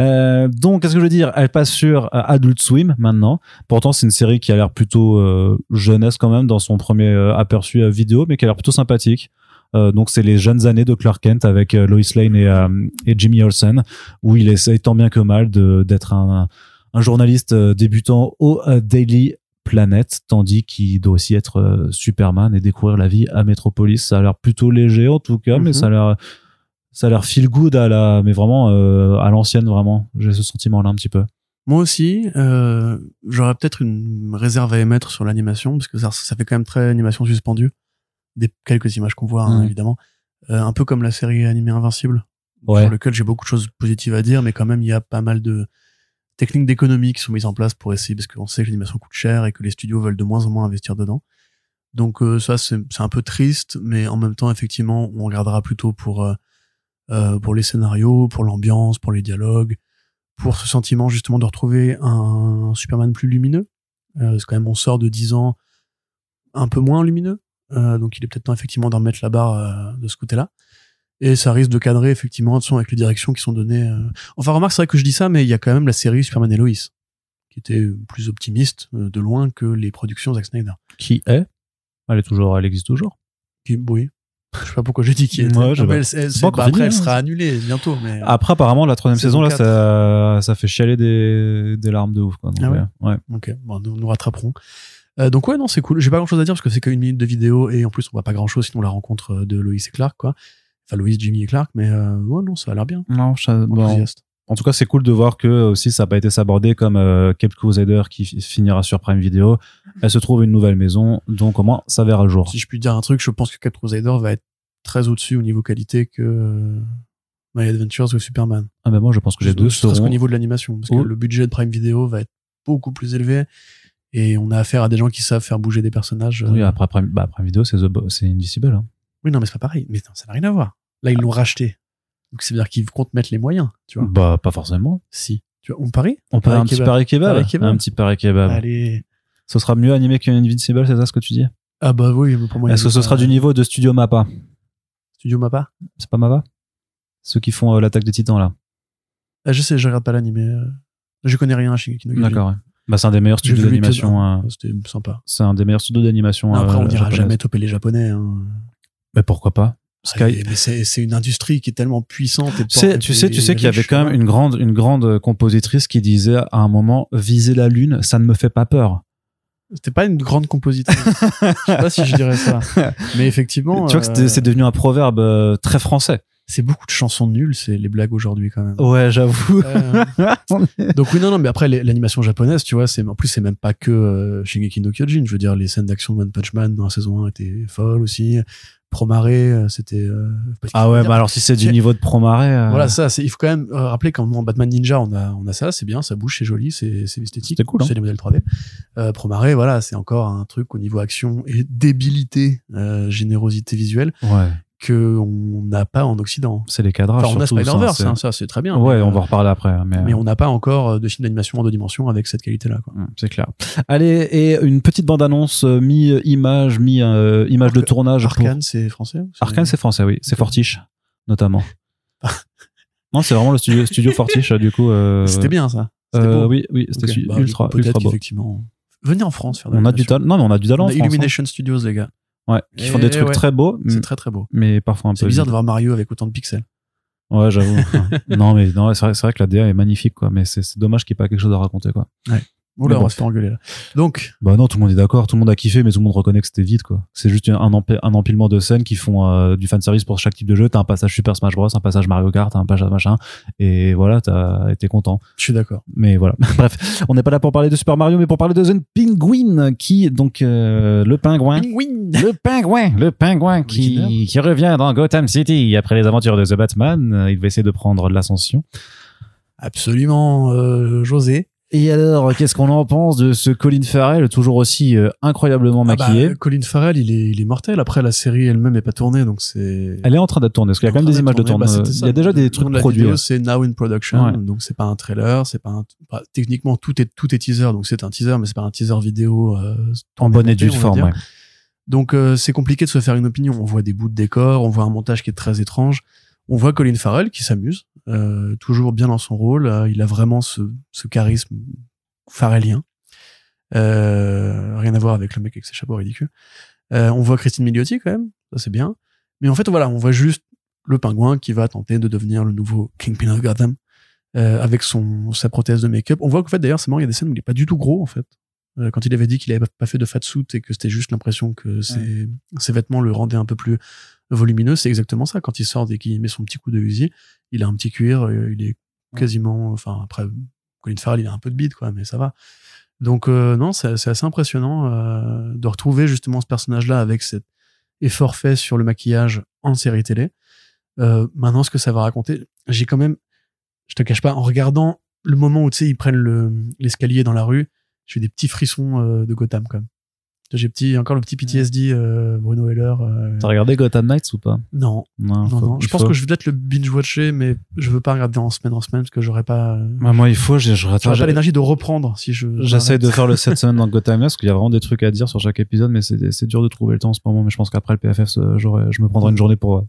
Euh, donc qu'est-ce que je veux dire? Elle passe sur euh, Adult Swim maintenant. Pourtant c'est une série qui a l'air plutôt euh, jeunesse quand même dans son premier aperçu vidéo mais qui a l'air plutôt sympathique. Euh, donc c'est les jeunes années de Clark Kent avec Lois Lane et, et Jimmy Olsen où il essaye tant bien que mal d'être un, un journaliste débutant au Daily Planet, tandis qu'il doit aussi être euh, Superman et découvrir la vie à Metropolis. Ça a l'air plutôt léger en tout cas, mais Mhm. ça a l'air ça a l'air feel good à la mais vraiment euh, à l'ancienne vraiment. J'ai ce sentiment là un petit peu. Moi aussi, euh, j'aurais peut-être une réserve à émettre sur l'animation, parce que ça, ça fait quand même très animation suspendue. Des quelques images qu'on voit, hein, Mhm. évidemment. Euh, un peu comme la série animée Invincible, Ouais. sur lequel j'ai beaucoup de choses positives à dire, mais quand même, il y a pas mal de techniques d'économie qui sont mises en place pour essayer, parce qu'on sait que l'animation coûte cher et que les studios veulent de moins en moins investir dedans. Donc euh, ça, c'est un peu triste, mais en même temps, effectivement, on regardera plutôt pour, euh, euh, pour les scénarios, pour l'ambiance, pour les dialogues, pour ce sentiment justement de retrouver un Superman plus lumineux. Euh, c'est quand même, on sort de 10 ans un peu moins lumineux, donc il est peut-être temps effectivement d'en remettre la barre de ce côté-là. Et ça risque de cadrer effectivement de son avec les directions qui sont données. euh. Enfin, remarque, c'est vrai que je dis ça, mais il y a quand même la série Superman et Lois, qui était plus optimiste euh, de loin que les productions Zack Snyder. Qui est? Elle est toujours, elle existe toujours. Qui, oui. Je sais pas pourquoi j'ai dit qui était. Ouais, je elle- elle- encore bah, après, elle hein. sera annulée bientôt. Mais... Après apparemment la troisième Saison là ça ça fait chialer des des larmes de ouf quoi. Donc, Ah ouais? euh, ouais. Ok, bon, nous nous rattraperons. Euh, donc ouais, non, c'est cool. J'ai pas grand chose à dire parce que c'est qu'une minute de vidéo et en plus on voit pas grand chose sinon la rencontre euh, de Loïs et Clark, quoi. Enfin, Jimmy et Clark, mais euh, ouais, non, ça a l'air bien. Non, je- bon. En tout cas, c'est cool de voir que aussi ça n'a pas été sabordé comme euh, Cape Crusader qui fi- finira sur Prime Video. Elle se trouve une nouvelle maison, donc au moins ça verra le jour. Si je puis dire un truc, je pense que Cat Crusader va être très au-dessus au niveau qualité que euh, My Adventures with Superman. Ah ben moi je pense que les deux seront. au niveau de l'animation, parce que Oh. le budget de Prime Video va être beaucoup plus élevé et on a affaire à des gens qui savent faire bouger des personnages. euh, Oui, après Prime, bah, Prime Video, c'est Indicible. Hein. Oui, non, mais c'est pas pareil. Mais non, ça n'a rien à voir. Là, ils l'ont racheté. Donc, c'est-à-dire qu'ils comptent mettre les moyens, tu vois. Bah pas forcément. Si. Tu vois, on parie On Paris un petit kebab. pari kebab. Paris kebab. Un petit pari kebab. Allez. Ce sera mieux animé qu'un Invincible, c'est ça ce que tu dis? Ah bah oui, mais pour moi. Est-ce que ce sera du niveau de Studio Mappa? Studio Mappa? C'est pas Mappa? Ceux qui font euh, l'attaque des Titans là. ah, Je sais, je regarde pas l'animé. euh. Je connais rien à Shingeki no. D'accord. Ouais. Bah c'est un des meilleurs studios d'animation. euh, C'était sympa. C'est un des meilleurs studios d'animation. Après, euh, on dira jamais toper les Japonais. Hein. Mais pourquoi pas? Sky. Mais c'est une industrie qui est tellement puissante. Et Tu sais, tu sais, tu sais qu'il y avait quand même une grande, une grande compositrice qui disait à un moment, viser la lune, ça ne me fait pas peur. C'était pas une grande compositrice. je sais pas si je dirais ça. <laughs> Mais effectivement. tu vois que euh, c'est- c'est devenu un proverbe euh, très français. C'est beaucoup de chansons nulles, c'est les blagues aujourd'hui quand même. Ouais, j'avoue. Euh, <laughs> donc oui, non, non, mais après les- l'animation japonaise, tu vois, c'est en plus c'est même pas que euh, Shingeki no Kyojin. Je veux dire, les scènes d'action de One Punch Man dans la saison 1 étaient folles aussi. Promare, euh, c'était. euh, ah ouais, bah alors si c'est du C'est- niveau de Promaré. euh, Voilà, ça, c'est, il faut quand même euh, rappeler qu'en en Batman Ninja, on a, on a ça, c'est bien, ça bouge, c'est joli, c'est, c'est esthétique. C'était cool, hein. C'est des modèles 3D. Euh, Promare, voilà, c'est encore un truc au niveau action et débilité, euh, générosité visuelle Ouais, que on n'a pas en Occident. c'est les cadrages. Enfin, on a Spider-Verse, ça, hein, c'est- ça, c'est très bien. Ouais, mais, on euh, va en reparler après. Mais, mais on n'a pas encore euh, de film d'animation en deux dimensions avec cette qualité-là. Hum, C'est clair. Allez, et une petite bande-annonce euh, mi-image, mi-image de tournage. pour- Arcane, c'est français Arkane, c'est français, oui. C'est. Fortiche, notamment. <laughs> non, c'est vraiment le studio, studio Fortiche, du coup. euh, C'était bien ça. Euh, oui, oui, c'était Bah, ultra, ultra beau. qu'effectivement. Venez en France faire de On a du talent. Non, mais on a du talent. On en a France, hein. Illumination Studios, les gars. Ouais, qui font des trucs ouais. très beaux, C'est très très beau. mais parfois un peu. C'est bizarre de voir Mario avec autant de pixels. Ouais, j'avoue. <laughs> non, mais non, c'est vrai, que la DA est magnifique, quoi. Mais c'est c'est dommage qu'il n'y ait pas quelque chose à raconter, quoi. Ouais. Oula, on va se faire engueuler là. Donc, Bah non, tout le monde est d'accord, tout le monde a kiffé, mais tout le monde reconnaît que c'était vide, quoi. C'est juste un, empi- un empilement de scènes qui font euh, du fanservice pour chaque type de jeu. T'as un passage Super Smash Bros, un passage Mario Kart, un passage machin, et voilà, t'as été content. je suis d'accord. Mais voilà. <laughs> Bref, on n'est pas là pour parler de Super Mario, mais pour parler de The Penguin, qui, donc, euh, le pingouin. Le pingouin, le pingouin qui, qui revient dans Gotham City après les aventures de The Batman. Euh, Il va essayer de prendre l'ascension. Absolument, euh, José. Et alors, qu'est-ce qu'on en pense de ce Colin Farrell, toujours aussi euh, incroyablement Ah bah, maquillé Colin Farrell, il est, il est mortel. Après, la série elle-même n'est pas tournée, donc c'est. Elle est en train d'être tournée, parce qu'il y a quand même des images de tournée. Bah, il y a déjà des trucs de produits. C'est Now in Production, Ouais. donc c'est pas un trailer, c'est pas un. bah, techniquement, tout est tout est teaser, donc c'est un teaser, mais c'est pas un teaser vidéo. euh, en bonne et due forme, ouais. Donc euh, c'est compliqué de se faire une opinion. On voit des bouts de décor, on voit un montage qui est très étrange. On voit Colin Farrell qui s'amuse, euh, toujours bien dans son rôle. Euh, il a vraiment ce, charisme farrellien. Euh, rien à voir avec le mec avec ses chapeaux ridicules. On voit Christine Milioti quand même, ça c'est bien. Mais en fait voilà, on voit juste le pingouin qui va tenter de devenir le nouveau Kingpin of Gotham avec sa prothèse de make-up. On voit qu'en fait d'ailleurs c'est marrant, il y a des scènes où il est pas du tout gros en fait. Euh, quand il avait dit qu'il avait pas fait de fat suit et que c'était juste l'impression que ses, ses vêtements le rendaient un peu plus volumineux, c'est exactement ça. Quand il sort et qu'il met son petit coup de Uzi, il a un petit cuir, euh, il est quasiment, enfin après Colin Farrell, il a un peu de bide quoi, mais ça va. Donc euh, non, c'est assez impressionnant euh, de retrouver justement ce personnage-là avec cet effort fait sur le maquillage en série télé. Euh, maintenant, ce que ça va raconter, j'ai quand même, je te cache pas, en regardant le moment où tu sais ils prennent le l'escalier dans la rue, j'ai des petits frissons euh, de Gotham quand même. J'ai petit, encore le petit PTSD euh, Bruno Heller. euh, T'as regardé Gotham Knights ou pas? Non, Non, non, faut- non. il Je pense faut. que je vais peut-être le binge-watcher, mais je veux pas regarder en semaine en semaine parce que j'aurais pas, Bah, moi, il faut, j'ai- je j'aurais pas l'énergie de reprendre si je. J'essaie de faire le 7 <laughs> semaines dans Gotham parce qu'il y a vraiment des trucs à dire sur chaque épisode, mais c'est c'est dur de trouver le temps en ce moment. Mais je pense qu'après le PFF, je me prendrai une journée pour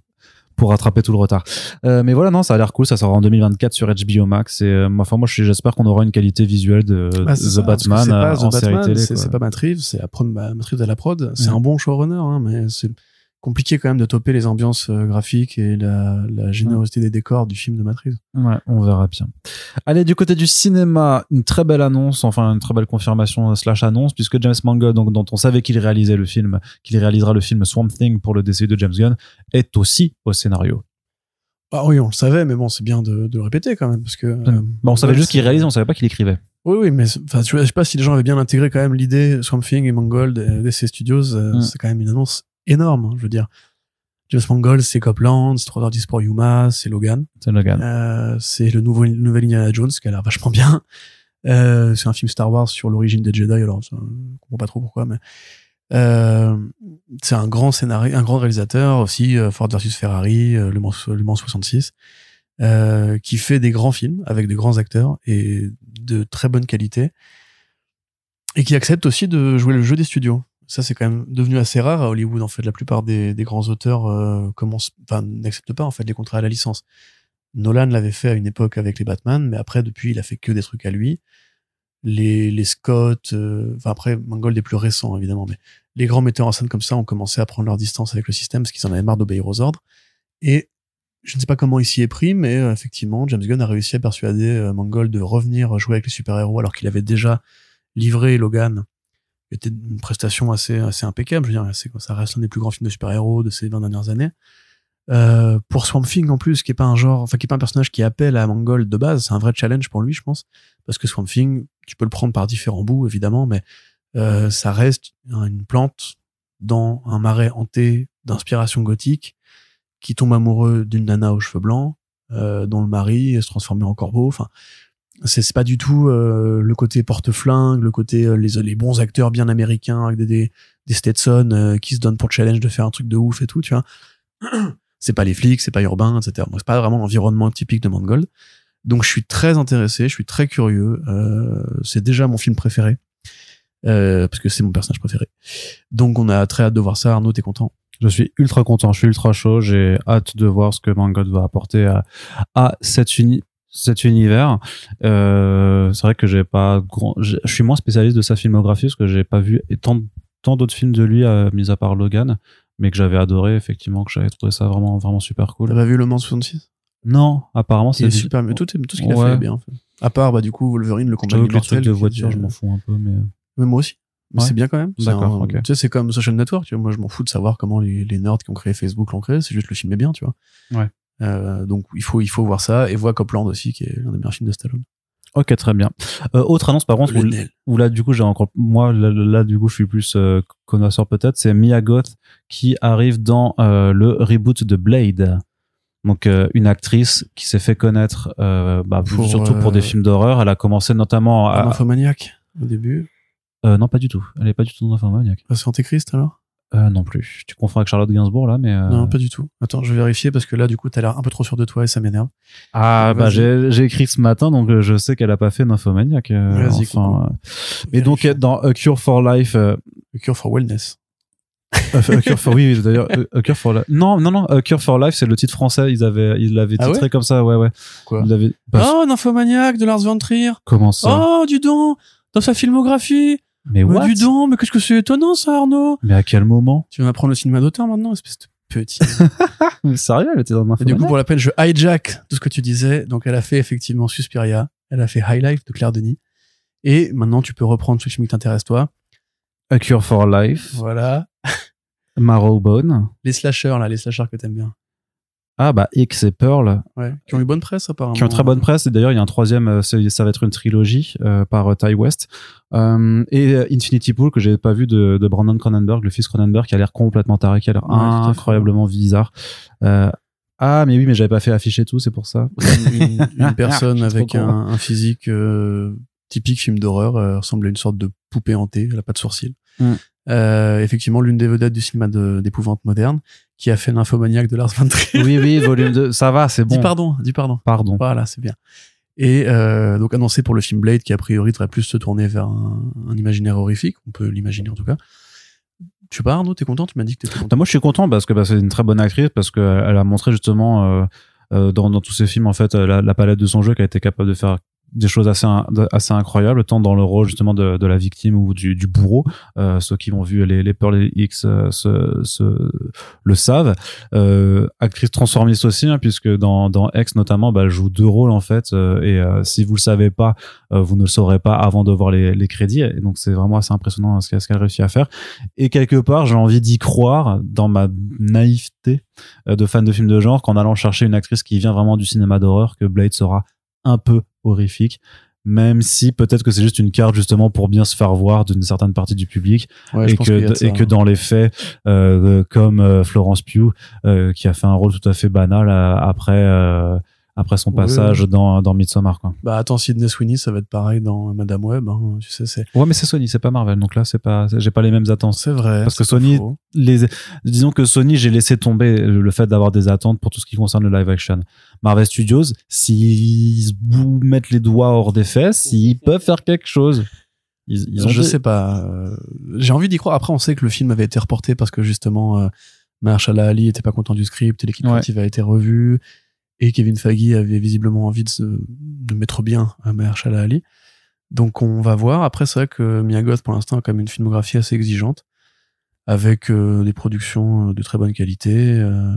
pour rattraper tout le retard. Euh, mais voilà, non, ça a l'air cool. Ça sort en 2024 sur HBO Max. Et euh, enfin, moi, j'espère qu'on aura une qualité visuelle de Bah, The ça, que Batman pas The en série Batman, télé. c'est pas Matt Reeves, c'est la prod, bah, Matt Reeves à la prod. C'est Ouais. un bon showrunner, hein, mais c'est compliqué quand même de toper les ambiances euh, graphiques et la, la générosité des décors du film de Reeves. Ouais, on verra bien. Allez, du côté du cinéma, une très belle annonce, enfin une très belle confirmation euh, slash annonce, puisque James Mangold, donc, dont on savait qu'il réalisait le film, qu'il réalisera le film Swamp Thing pour le DCU de James Gunn, est aussi au scénario. Ah oui, on le savait, mais bon, c'est bien de, de le répéter quand même, parce que. euh, Bon, on savait ouais, juste qu'il réalisait, on savait pas qu'il écrivait. Oui, oui, mais enfin, je sais pas si les gens avaient bien intégré quand même l'idée Swamp Thing et Mangold et DC Studios. euh, Mm. C'est quand même une annonce énorme, hein, je veux dire. James Mangold, c'est Copland, c'est 3h10 pour Yuma, c'est Logan. C'est Logan. Euh, c'est le nouveau, nouvel Indiana Jones qui a l'air vachement bien. Euh, c'est un film Star Wars sur l'origine des Jedi. Alors, ça, je comprends pas trop pourquoi, mais euh, c'est un grand scénario, un grand réalisateur aussi. Ford versus Ferrari, le Mans, le Mans 66, euh, qui fait des grands films avec des grands acteurs et de très bonne qualité, et qui accepte aussi de jouer le jeu des studios. Ça, c'est quand même devenu assez rare à Hollywood. En fait, la plupart des, grands auteurs euh, commencent, n'acceptent pas en fait les contrats à la licence. Nolan l'avait fait à une époque avec les Batman, mais après, depuis, il a fait que des trucs à lui. Les, Scott, euh, enfin après, Mangold est plus récent, évidemment, mais les grands metteurs en scène comme ça ont commencé à prendre leur distance avec le système parce qu'ils en avaient marre d'obéir aux ordres. Et je ne sais pas comment il s'y est pris, mais euh, effectivement, James Gunn a réussi à persuader Mangold de revenir jouer avec les super-héros alors qu'il avait déjà livré Logan. Était une prestation assez, assez impeccable. Je veux dire, c'est- ça reste l'un des plus grands films de super-héros de ces 20 dernières années. Euh, pour Swamp Thing en plus, qui est pas un genre, enfin qui est pas un personnage qui appelle à Mangold de base, c'est un vrai challenge pour lui, je pense, parce que Swamp Thing, tu peux le prendre par différents bouts évidemment, mais euh, ça reste une plante dans un marais hanté d'inspiration gothique qui tombe amoureux d'une nana aux cheveux blancs, euh, dont le mari est se transformer en corbeau. Enfin, c'est pas du tout euh, le côté porte-flingue, le côté euh, les, les bons acteurs bien américains avec des, des, Stetson euh, qui se donnent pour challenge de faire un truc de ouf et tout, tu vois. <clears throat> c'est pas les flics, c'est pas urbain, etc. C'est pas vraiment l'environnement typique de Mangold. Donc je suis très intéressé, je suis très curieux. C'est déjà mon film préféré. Parce que c'est mon personnage préféré. Donc on a très hâte de voir ça. Arnaud, t'es content? Je suis ultra content, je suis ultra chaud, j'ai hâte de voir ce que Mangold va apporter à, à cet, cet univers. Euh, c'est vrai que j'ai pas grand, je suis moins spécialiste de sa filmographie parce que j'ai pas vu tant, tant d'autres films de lui, euh, mis à part Logan, mais que j'avais adoré, effectivement, que j'avais trouvé ça vraiment, vraiment super T'as cool. pas vu Le Mans 66 Non, apparemment c'est super bien. Tout, tout ce qu'il a Ouais. fait est bien. en fait. À part, bah, du coup, Wolverine, le combat immortel. de voiture, je m'en fous un peu, mais euh, Mais moi aussi. Mais Ouais. c'est bien quand même. C'est D'accord. Tu sais, c'est comme Social Network. Tu vois. Moi, je m'en fous de savoir comment les, les nerds qui ont créé Facebook l'ont créé. C'est juste le film est bien, tu vois. Ouais. Euh, donc, il faut, il faut voir ça et voir Copland aussi, qui est l'un des meilleurs films de Stallone. Ok, très bien. Euh, autre annonce, par contre, où, là, du coup, j'ai encore, moi, là, là, du coup, je suis plus euh, connaisseur peut-être, c'est Mia Goth qui arrive dans euh, le reboot de Blade. Donc, euh, une actrice qui s'est fait connaître, euh, bah, Pour, surtout pour euh, des films d'horreur. Elle a commencé notamment Un à, infomaniac au début. euh, non, pas du tout. Elle est pas du tout dans Infomaniac. C'est Antéchrist alors? Euh, non plus. Tu confonds avec Charlotte Gainsbourg, là, mais. euh, Non, pas du tout. Attends, je vais vérifier parce que là, du coup, t'as l'air un peu trop sûr de toi et ça m'énerve. Ah, bah, j'ai écrit ce matin, donc euh, je sais qu'elle a pas fait Nymphomaniac. euh, Vas-y, enfin, euh. Mais donc, dans A Cure for Life, Le Cure for Wellness. A A Cure for, oui, oui, d'ailleurs, A- A Cure for Life. Non, non, non, A Cure for Life, c'est le titre français. Ils avaient, ils l'avaient Ah titré ouais? comme ça, ouais, ouais. Quoi? Ils. Bah, Oh, Nymphomaniac de Lars von Trier. Comment ça? Oh, du don Dans sa filmographie. Mais Mais what du don, mais qu'est-ce que c'est étonnant ça, Arnaud Mais à quel moment Tu vas apprendre le cinéma d'auteur maintenant, espèce de petit. <laughs> Mais Sérieux, elle était dans Et du coup, pour la peine, je hijack tout ce que tu disais. Donc, elle a fait effectivement Suspiria. Elle a fait High Life de Claire Denis. Et maintenant, tu peux reprendre ce film qui t'intéresse, toi. A Cure for Life, Voilà. Marrowbone. Les slashers, là, les slashers que t'aimes bien. Ah, bah, X et Pearl, Ouais. Qui ont eu bonne presse, apparemment. qui ont très bonne presse. Et d'ailleurs, il y a un troisième, euh, ça va être une trilogie euh, par euh, Ty West. Euh, et Infinity Pool, que j'ai pas vu de, de Brandon Cronenberg, le fils Cronenberg, qui a l'air complètement taré, qui a l'air Ouais, incroyablement bizarre. Euh, ah, mais oui, mais j'avais pas fait afficher tout, c'est pour ça. une, une <laughs> personne suis avec un, physique typique film d'horreur, ressemble à une sorte de poupée hantée, elle a pas de sourcils. Mm. Euh, effectivement, l'une des vedettes du cinéma d'épouvante moderne, qui a fait l'infomaniaque de Lars von Trier. oui, oui, volume 2, ça va, c'est <laughs> bon. Dis pardon, dis pardon. Pardon. Voilà, c'est bien. Et euh, donc annoncé pour le film Blade, qui a priori devrait plus se tourner vers un, un imaginaire horrifique, on peut l'imaginer en tout cas. Je sais pas, Arnaud, t'es content? Tu m'as dit que t'étais content. Bah, moi, je suis content parce que bah, c'est une très bonne actrice parce qu'elle elle a montré justement euh, euh, dans, dans tous ses films en fait euh, la, la palette de son jeu qu'elle a été capable de faire des choses assez assez incroyables tant dans le rôle justement de, de la victime ou du, du bourreau. Euh, ceux qui ont vu les, les Pearl X euh, se, se- le savent. Euh, actrice transformiste aussi hein, puisque dans, dans X notamment bah, elle joue deux rôles en fait euh, et euh, si vous le savez pas vous ne le saurez pas avant de voir les, les crédits. Et donc c'est vraiment assez impressionnant hein, ce qu'elle qu'elle réussit à faire. Et quelque part j'ai envie d'y croire dans ma naïveté de fan de films de genre qu'en allant chercher une actrice qui vient vraiment du cinéma d'horreur que Blade sera un peu horrifique même si peut-être que c'est juste une carte justement pour bien se faire voir d'une certaine partie du public Ouais, et que que dans les faits euh, comme euh, Florence Pugh euh, qui a fait un rôle tout à fait banal après euh, après son Ouais, passage dans dans Midsommar quoi. Bah attends, Sidney Sweeney, ça va être pareil dans Madame Web. hein, tu sais, c'est Ouais mais c'est Sony, c'est pas Marvel donc là c'est pas j'ai pas les mêmes attentes. c'est vrai. Parce que Sony- faux. les disons que Sony j'ai laissé tomber le fait d'avoir des attentes pour tout ce qui concerne le live action Marvel Studios s'ils vous mettent les doigts hors des fesses s'ils peuvent faire quelque chose ils, ils ont je des- sais pas. euh, J'ai envie d'y croire. Après, on sait que le film avait été reporté parce que justement, euh, Mahershala Ali était pas content du script et l'équipe Ouais. créative a été revue et Kevin Feige avait visiblement envie de, se, de mettre bien à Mahershala Ali. Donc, on va voir. Après, c'est vrai que Mia Goth, pour l'instant, a quand même une filmographie assez exigeante avec euh, des productions euh, de très bonne qualité. euh,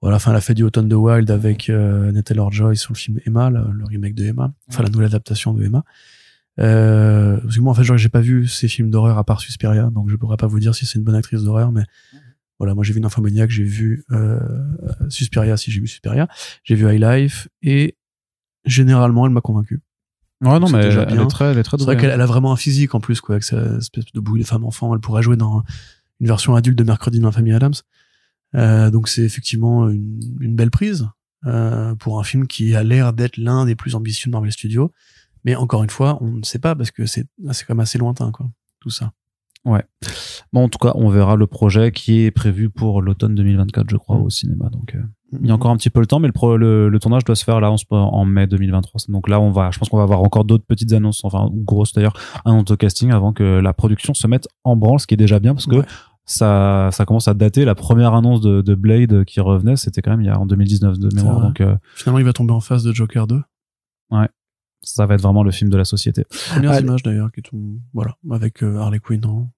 voilà, enfin, elle a fait du Autumn the Wild avec euh, Anya Taylor-Joy sur le film Emma, le, le remake de Emma, enfin la nouvelle adaptation de Emma. Euh, parce que moi, en fait, j'ai pas vu ces films d'horreur à part Suspiria, donc je pourrais pas vous dire si c'est une bonne actrice d'horreur, mais voilà, moi j'ai vu Nymphomaniac, j'ai vu euh, Suspiria, si j'ai vu Suspiria, j'ai vu High Life, et généralement, elle m'a convaincu. ouais non mais déjà elle bien. est très elle est très C'est vrai qu'elle hein. a vraiment un physique en plus, quoi, avec sa espèce de bouille de femme-enfant. Elle pourrait jouer dans une version adulte de Mercredi dans la famille Adams. Euh, donc c'est effectivement une, une belle prise euh, pour un film qui a l'air d'être l'un des plus ambitieux de Marvel Studios. Mais encore une fois, on ne sait pas parce que c'est c'est quand même assez lointain, quoi, tout ça. Bon, en tout cas, on verra le projet qui est prévu pour l'automne 2024, je crois, Mm. au cinéma. Donc, euh, il y a encore un petit peu le temps, mais le, pro- le, le tournage doit se faire là en, en mai 2023. Donc là, on va, je pense qu'on va avoir encore d'autres petites annonces, enfin grosses d'ailleurs, annonces de casting avant que la production se mette en branle, ce qui est déjà bien parce que Ouais. ça, ça commence à dater. La première annonce de, de Blade qui revenait, c'était quand même il y a en 2019 de mémoire. Donc euh, Finalement, il va tomber en face de Joker 2. ça va être vraiment le film de la société. Premières Allez. images d'ailleurs qui tombent, voilà, avec euh, Harley Quinn. en-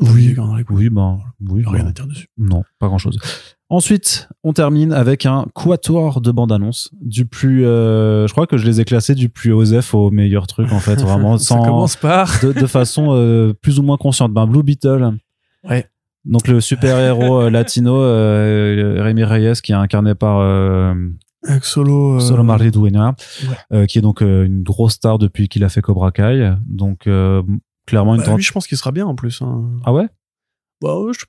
Oui. Oui, ben, oui, Rien ben, à dire dessus. non, pas grand chose. Ensuite, on termine avec un quatuor de bande-annonce du plus. euh, je crois que je les ai classés du plus osef au meilleur truc en fait, vraiment <laughs> Ça sans commence par. de, de façon euh, plus ou moins consciente. Ben, Blue Beetle. Ouais. Donc le super-héros euh, latino euh, Rémi Reyes qui est incarné par euh, Avec Solo. euh, Solo Mariduena, ouais. euh, qui est donc euh, une grosse star depuis qu'il a fait Cobra Kai. Donc euh, clairement une bah, lui, je pense qu'il sera bien en plus. hein. Ah ouais? Bah, je-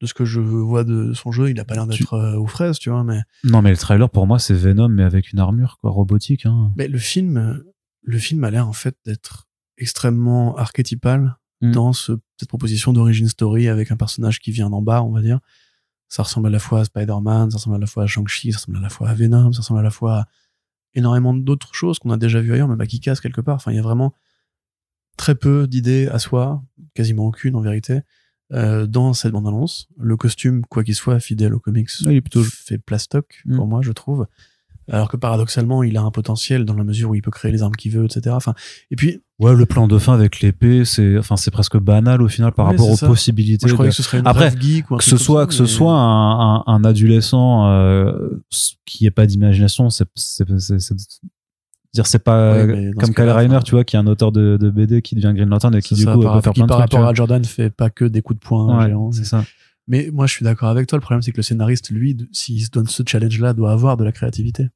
de ce que je vois de son jeu, il a pas l'air Tu- d'être euh, aux fraises, tu vois. Mais, Non mais le trailer pour moi c'est Venom mais avec une armure quoi robotique. Hein. mais le film, le film a l'air en fait d'être extrêmement archétypal Mm. dans ce- cette proposition d'origine story avec un personnage qui vient d'en bas, on va dire. Ça ressemble à la fois à Spider-Man, ça ressemble à la fois à Shang-Chi, ça ressemble à la fois à Venom, ça ressemble à la fois à énormément d'autres choses qu'on a déjà vu ailleurs, même à Kikas quelque part. Enfin, il y a vraiment très peu d'idées à soi, quasiment aucune en vérité, euh, dans cette bande-annonce. Le costume, quoi qu'il soit, fidèle aux comics, Ouais, il est plutôt- fait plastoc Mm. pour moi, je trouve. Alors que paradoxalement, il a un potentiel dans la mesure où il peut créer les armes qu'il veut, etc. Enfin, et puis, Ouais le plan de fin avec l'épée c'est enfin c'est presque banal au final par Ouais, rapport aux ça. possibilités. moi, je croyais de- que ce serait une Après, geek ou un que truc ce soit ça, que ce mais- soit un, un, un adolescent euh, qui ait pas d'imagination c'est- dire c'est pas comme Kyle Reiner tu vois qui est un auteur de, de BD qui devient Green Lantern et qui du ça, coup par, peut faire plein de par trucs. rapport à Jordan fait pas que des coups de poing Ouais, géants. c'est ça. Mais moi, je suis d'accord avec toi. Le problème, c'est que le scénariste, lui, s'il se donne ce challenge-là, doit avoir de la créativité.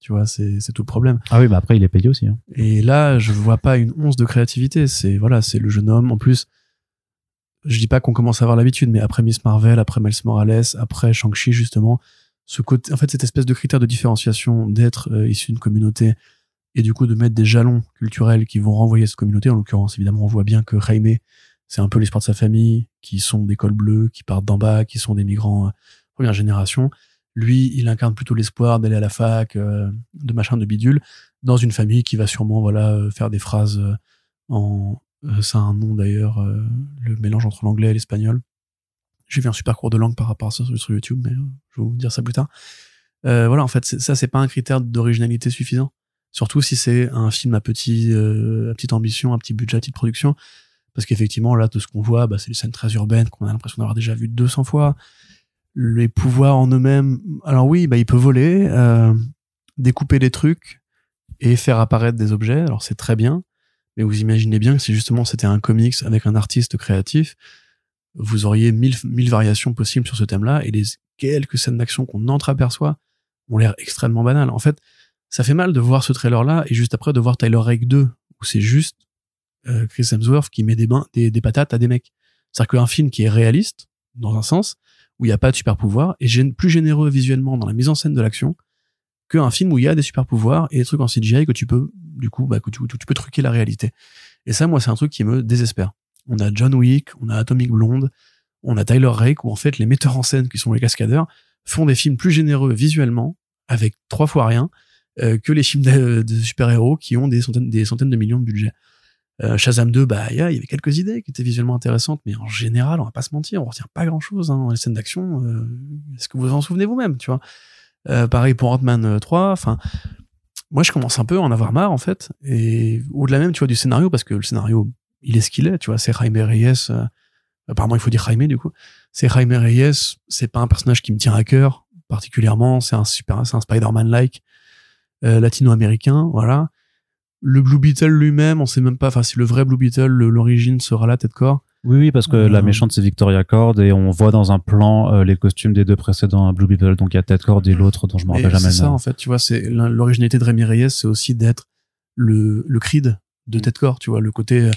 Tu vois, c'est c'est tout le problème. Ah oui, mais après il est payé aussi. hein. Et là, je vois pas une once de créativité. C'est voilà, c'est le jeune homme. En plus, je dis pas qu'on commence à avoir l'habitude, mais après Miss Marvel, après Miles Morales, après Shang-Chi, justement, ce côté, en fait, cette espèce de critère de différenciation d'être euh, issu d'une communauté et du coup de mettre des jalons culturels qui vont renvoyer à cette communauté. En l'occurrence, évidemment, on voit bien que Jaime, c'est un peu l'espoir de sa famille, qui sont des cols bleus, qui partent d'en bas, qui sont des migrants euh, première génération. Lui, il incarne plutôt l'espoir d'aller à la fac, euh, de machin, de bidule, dans une famille qui va sûrement voilà euh, faire des phrases en ça a un nom d'ailleurs le mélange entre l'anglais et l'espagnol j'ai vu un super cours de langue par rapport à ça sur, YouTube mais je vais vous dire ça plus tard voilà en fait ça c'est pas un critère d'originalité suffisant surtout si c'est un film à petit euh, à petite ambition à petit budget à petite production parce qu'effectivement là tout ce qu'on voit bah, c'est des scènes très urbaines qu'on a l'impression d'avoir déjà vu 200 fois les pouvoirs en eux-mêmes alors oui bah il peut voler euh, découper des trucs et faire apparaître des objets. Alors c'est très bien, mais vous imaginez bien que si justement c'était un comics avec un artiste créatif, vous auriez mille, mille variations possibles sur ce thème-là et les quelques scènes d'action qu'on entreaperçoit ont l'air extrêmement banales. En fait, ça fait mal de voir ce trailer-là et juste après de voir Tyler Rake 2 où c'est juste euh, Chris Hemsworth qui met des, bains, des, des patates à des mecs. C'est-à-dire qu'un film qui est réaliste, dans un sens, où il n'y a pas de super pouvoir, est gén- plus généreux visuellement dans la mise en scène de l'action qu'un film où il y a des super pouvoirs et des trucs en CGI que tu peux, du coup, bah, que tu, peux truquer la réalité. Et ça, moi, c'est un truc qui me désespère. On a John Wick, on a Atomic Blonde, on a Tyler Rake, où en fait, les metteurs en scène, qui sont les cascadeurs, font des films plus généreux visuellement, avec trois fois rien, que les films de, super-héros qui ont des centaines, des centaines de millions de budget. Euh, Shazam 2, bah, il y, avait quelques idées qui étaient visuellement intéressantes, mais en général, on va pas se mentir, on retient pas grand chose hein, dans les scènes d'action. euh, Est-ce que vous en souvenez vous-même, tu vois? Euh, Pareil pour Ant-Man euh, 3. Enfin, moi, je commence un peu à en avoir marre, en fait. Et au-delà même, tu vois, du scénario, parce que le scénario, il est ce qu'il est, tu vois. C'est Jaime Reyes. euh, apparemment, il faut dire Jaime, du coup. C'est Jaime Reyes. C'est pas un personnage qui me tient à cœur, particulièrement. C'est un super, c'est un Spider-Man-like, euh, latino-américain, voilà. Le Blue Beetle lui-même, on sait même pas, enfin, si le vrai Blue Beetle, le- l'origine sera là, tête corps. Oui, oui, parce que Euh, la méchante c'est Victoria Cord et on voit dans un plan euh, les costumes des deux précédents Blue Beetle. Donc il y a Ted Cord et l'autre dont je me Et rappelle jamais. C'est le ça, en fait, tu vois, c'est l'originalité de Rémi Reyes, c'est aussi d'être le, le Creed de Ted Core, tu vois, le côté euh,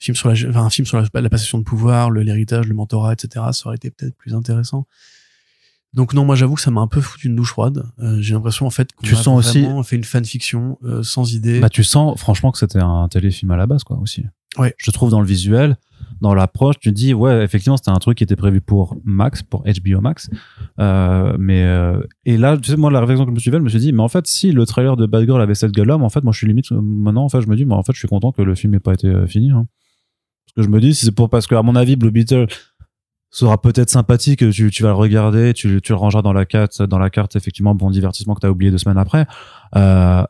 film sur la, enfin, un film sur la, la passation de pouvoir, le- l'héritage, le mentorat, etc. Ça aurait été peut-être plus intéressant. Donc non, moi j'avoue que ça m'a un peu foutu une douche froide. Euh, J'ai l'impression en fait qu'on Tu a sens aussi- vraiment fait une fanfiction euh, sans idée. Bah tu sens franchement que c'était un téléfilm à la base quoi aussi. Ouais. Je trouve dans le visuel, dans l'approche, tu dis ouais effectivement c'était un truc qui était prévu pour Max, pour HBO Max. Euh, mais euh, et là tu sais moi la réflexion que je me suis faite, je me suis dit mais en fait si le trailer de Bad Girl avait cette gueule là, mais en fait moi je suis limite maintenant en fait je me dis mais en fait je suis content que le film ait pas été euh, fini. hein. Parce que je me dis si c'est pour parce que à mon avis Blue Beetle sera peut-être sympathique, tu, tu vas le regarder, tu, tu le rangeras dans la carte, dans la carte effectivement bon divertissement que t'as oublié deux semaines après. Euh,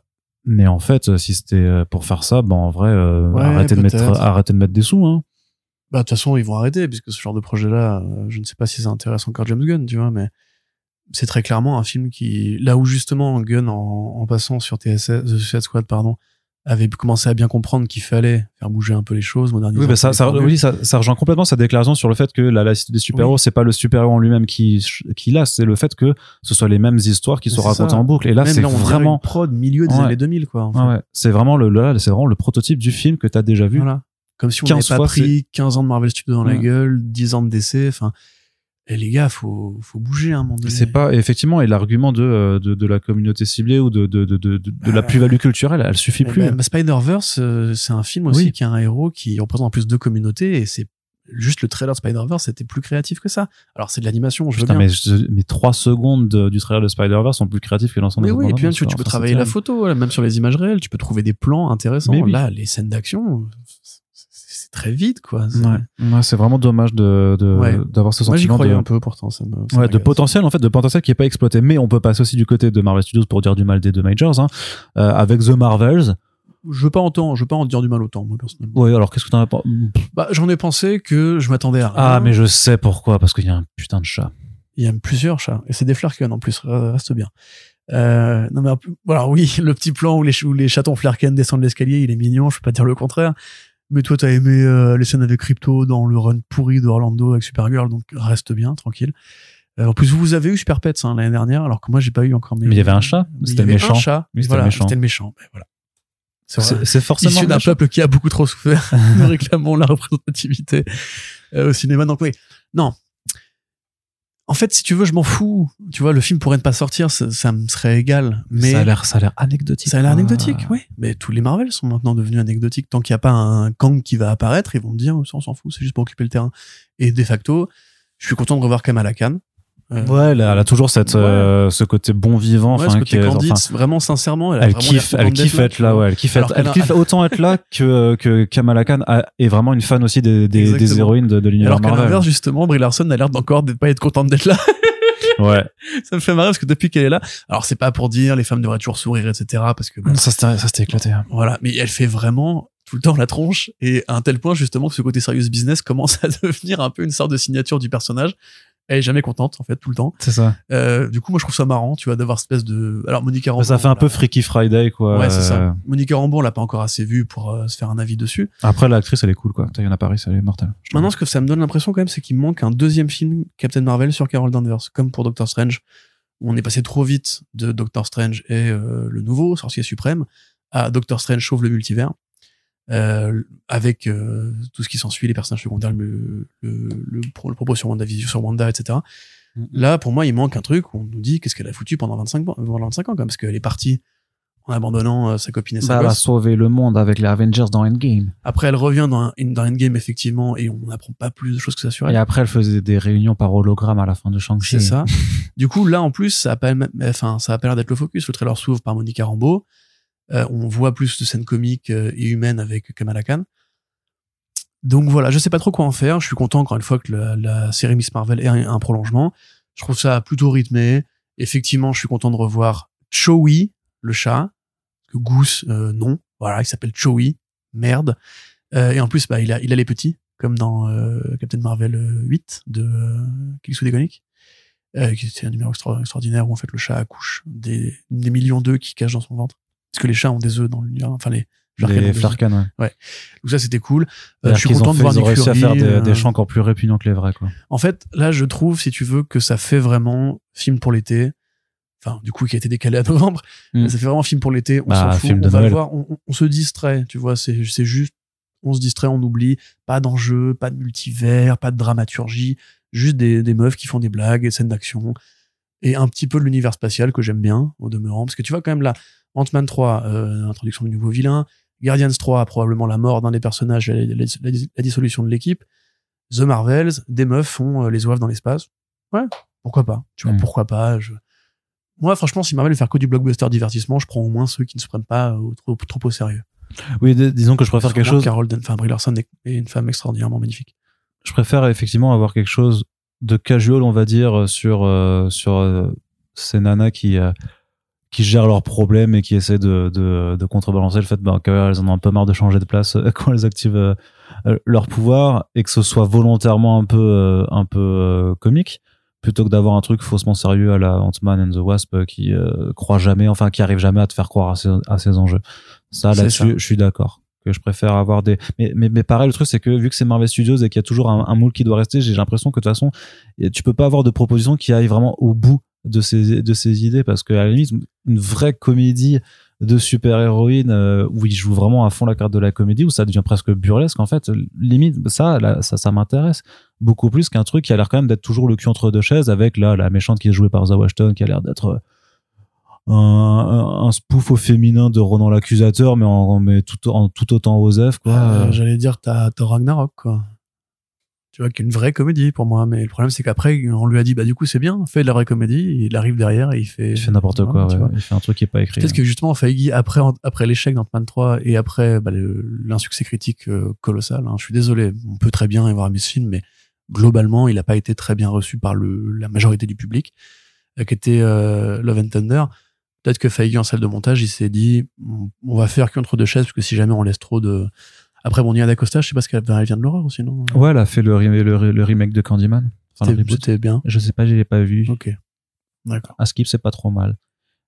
mais en fait, si c'était euh, pour faire ça, ben en vrai, euh, Ouais, arrêtez de mettre, arrêtez de mettre des sous. Hein. Bah, de toute façon, ils vont arrêter, puisque ce genre de projet-là, euh, je ne sais pas si ça intéresse encore James Gunn, tu vois, mais c'est très clairement un film qui, là où justement Gunn, en, en passant sur TSS, The Suicide Squad, pardon, avait commencé à bien comprendre qu'il fallait faire bouger un peu les choses, moderniser. Oui, bah ça, les ça, oui, ça, ça rejoint complètement sa déclaration sur le fait que la, la cité des super-héros, c'est pas le super-héros en lui-même qui, qui l'a, c'est le fait que ce soit les mêmes histoires qui sont racontées en boucle. Et là, c'est vraiment, une prod milieu des Ouais. années 2000, quoi. en fait. ouais, ouais. c'est vraiment le, là, c'est vraiment le prototype du film que t'as déjà vu. Voilà. Comme si on 15 n'avait pas fois, pris 15 ans de Marvel Studios dans la gueule, 10 ans de DC, enfin. Et les gars, faut, faut bouger à un moment donné. C'est pas, effectivement, et l'argument de, euh, de, de la communauté ciblée ou de, de, de, de, de, la Euh, plus-value culturelle, elle suffit Eh plus. ben, Spider-Verse, euh, c'est un film aussi Oui. qui a un héros qui représente en plus deux communautés et c'est juste le trailer de Spider-Verse c'était plus créatif que ça. Alors c'est de l'animation, je veux Putain, bien. mais, je- mais trois secondes de- du trailer de Spider-Verse sont plus créatifs que l'ensemble Mais des oui, et puis même, tu, tu peux travailler la photo, même sur les images réelles, tu peux trouver des plans intéressants. Mais oui. Là, les scènes d'action, c'est- très vite, quoi. C'est- Ouais, Ouais, c'est vraiment dommage de, de, Ouais. d'avoir ce Moi, j'y sentiment croyais de, un peu, pourtant. Ça me, ça ouais, de potentiel en fait de potentiel qui est pas exploité mais on peut passer aussi du côté de Marvel Studios pour dire du mal des deux majors hein, euh, avec The Marvels Je veux pas en temps- je veux pas en dire du mal autant, moi, personnellement. ouais alors qu'est-ce que t'en as pas Bah, j'en ai pensé que je m'attendais à rien. ah mais je sais pourquoi parce qu'il y a un putain de chat Il y a plusieurs chats. Et c'est des Flerken en plus, re- reste bien. Euh, non mais voilà, oui, <laughs> le petit plan où les, où les chatons Flerken descendent l'escalier, il est mignon, je peux pas dire le contraire. Mais toi, t'as aimé euh, les scènes avec Crypto dans le run pourri de Orlando avec Supergirl, donc reste bien, tranquille. Euh, en plus, vous avez eu Super Pets hein, l'année dernière, alors que moi, j'ai pas eu encore. mes- Mais il y avait un chat, Mais c'était le méchant. C'était voilà, le méchant. C'était le méchant. Ben, voilà. C'est forcément Issu d'un peuple qui a beaucoup trop souffert. <laughs> Nous réclamons la représentativité euh, au cinéma. Donc oui, non. En fait, si tu veux, je m'en fous. Tu vois, le film pourrait ne pas sortir, ça, ça me serait égal. Mais ça a l'air ça a l'air anecdotique ça a l'air quoi. anecdotique, oui. Mais tous les Marvel sont maintenant devenus anecdotiques. Tant qu'il n'y a pas un Kang qui va apparaître, ils vont me dire, oh, ça, on s'en fout, c'est juste pour occuper le terrain. Et de facto, je suis content de revoir Kamala Khan. Euh, ouais elle a, elle a toujours cette Ouais. euh, ce côté bon vivant ouais, ce côté est- candide, enfin, vraiment sincèrement, elle, a elle vraiment kiffe elle kiffe être là ouais elle kiffe être, elle a- kiffe <laughs> autant être là que que Kamala Khan a- est vraiment une fan aussi des des, des héroïnes de, de l'univers Alors qu'à l'inverse, justement, Brie Larson a l'air d'encore de pas être contente d'être là. <laughs> ouais ça me fait marrer parce que depuis qu'elle est là, alors c'est pas pour dire les femmes devraient toujours sourire, etc. Parce que bon, ça c'était ça c'était éclaté hein. voilà, mais elle fait vraiment tout le temps la tronche et à un tel point justement que ce côté serious business commence <laughs> à devenir un peu une sorte de signature du personnage. Elle est jamais contente en fait tout le temps. c'est ça Euh, du coup, moi je trouve ça marrant, tu vois, d'avoir cette espèce de. Alors Monica Rambeau. ça fait un peu Freaky Friday quoi Ouais, c'est Euh, ça. Monica Rambeau, on l'a pas encore assez vu pour euh, se faire un avis dessus. Après, l'actrice, elle est cool, quoi. Tayana Paris, elle est mortelle. Maintenant, ce que ça me donne l'impression quand même, c'est qu'il manque un deuxième film Captain Marvel sur Carol Danvers, comme pour Doctor Strange, où on est passé trop vite de Doctor Strange et euh, le nouveau sorcier suprême à Doctor Strange sauve le multivers, euh, avec euh, tout ce qui s'ensuit, les personnages secondaires, le, le, le, le propos sur WandaVision, sur Wanda, etc. Mhm. Là, pour moi, il manque un truc où on nous dit qu'est-ce qu'elle a foutu pendant 25, ans- pendant 25 ans, quand même, parce qu'elle est partie en abandonnant euh, sa copine et sa Bah, elle a sauvé le monde avec les Avengers dans Endgame. Après, elle revient dans, dans Endgame, effectivement, et on n'apprend pas plus de choses que ça sur elle. Et après, elle faisait des réunions par hologramme à la fin de Shang-Chi. C'est ça. du coup, là, en plus, ça a pas, enfin, ça a pas l'air d'être le focus. Le trailer s'ouvre par Monica Rambeau. Euh, on voit plus de scènes comiques euh, et humaines avec Kamala Khan. Donc voilà, je sais pas trop quoi en faire. Je suis content encore une fois que la, la série Miss Marvel ait un, prolongement. Je trouve ça plutôt rythmé. Effectivement, je suis content de revoir Chowi, le chat. Que Goose, euh, non. Voilà, il s'appelle Chowi. Merde. Euh, et en plus, bah, il a, il a les petits, comme dans euh, Captain Marvel euh, 8 de euh, Kingswood Iconic. Euh, qui c'est un numéro extra- extraordinaire où en fait le chat accouche des, des millions d'œufs qui cachent dans son ventre. Parce que les chats ont des œufs dans l'univers, enfin les Flarken Les œufs. Flarkan, ouais. Donc ça c'était cool. Euh, je suis content ont de voir Nick réussi à faire Fury, des, euh, des chants encore plus répugnants que les vrais, quoi. En fait, là je trouve, si tu veux, que ça fait vraiment film pour l'été. Enfin, du coup, qui a été décalé à novembre. Mm. Ça fait vraiment film pour l'été. On Bah, s'en fout. on va voir. On se distrait. Tu vois, c'est c'est juste. On se distrait, on oublie. Pas d'enjeu, pas de multivers, pas de dramaturgie. Juste des, des meufs qui font des blagues, des scènes d'action. Et un petit peu de l'univers spatial que j'aime bien, au demeurant. Parce que tu vois, quand même, là, Ant-Man 3, euh, introduction du nouveau vilain. Guardians 3, probablement la mort d'un des personnages, la, la- la- la dissolution de l'équipe. The Marvels, des meufs font euh, les oeuvres dans l'espace. Ouais, pourquoi pas Tu vois, Mm. pourquoi pas je... Moi, franchement, si Marvel veut faire que du blockbuster divertissement, je prends au moins ceux qui ne se prennent pas euh, trop, trop au sérieux. Oui, disons que je préfère quelque chose. Carol enfin, Brie Larson est est une femme extraordinairement magnifique. Je préfère effectivement avoir quelque chose de casual, on va dire, sur, euh, sur euh, ces nanas qui, euh, qui gèrent leurs problèmes et qui essaient de, de, de contrebalancer le fait bah, qu'elles en ont un peu marre de changer de place euh, <laughs> quand elles activent euh, euh, leur pouvoir et que ce soit volontairement un peu un peu comique plutôt que d'avoir un truc faussement sérieux à la Ant-Man and the Wasp qui euh, croit jamais enfin qui arrive jamais à te faire croire à ses, à ses enjeux. Ça là-dessus je suis d'accord que je préfère avoir des mais, mais mais pareil le truc c'est que vu que c'est Marvel Studios et qu'il y a toujours un, un moule qui doit rester j'ai l'impression que de toute façon tu peux pas avoir de proposition qui aille vraiment au bout de ces de idées parce que à la limite une vraie comédie de super-héroïne euh, où ils jouent vraiment à fond la carte de la comédie où ça devient presque burlesque en fait limite ça ça ça m'intéresse beaucoup plus qu'un truc qui a l'air quand même d'être toujours le cul entre deux chaises avec là la méchante qui est jouée par Zoe Washington qui a l'air d'être euh, un, un, spoof au féminin de Ronan l'accusateur mais en mais tout en tout autant osef quoi Euh, J'allais dire, t'as Ragnarok, quoi. Tu vois, qui est une vraie comédie pour moi. Mais le problème, c'est qu'après, on lui a dit, bah, du coup, c'est bien, fais de la vraie comédie. Il arrive derrière et il fait. il fait n'importe quoi ouais. il fait un truc qui est pas écrit Peut-être que justement, Feige, après, après l'échec d'Ant-Man 3 et après bah, l'insuccès critique euh, colossal, hein, je suis désolé, on peut très bien y voir mes films, mais globalement, il n'a pas été très bien reçu par le, la majorité du public, euh, qui était euh, Love and Thunder. Peut-être que Feige, en salle de montage, il s'est dit, on- on va faire qu'entre deux chaises, parce que si jamais on laisse trop de... Après, bon, Nia d'Acosta, je sais pas ce qu'elle elle vient de l'horreur aussi, non? Ouais elle a fait le, re- le, le remake de Candyman. Enfin, C'était bien. je sais pas je l'ai pas vu. Ok. D'accord. à skip c'est pas trop mal.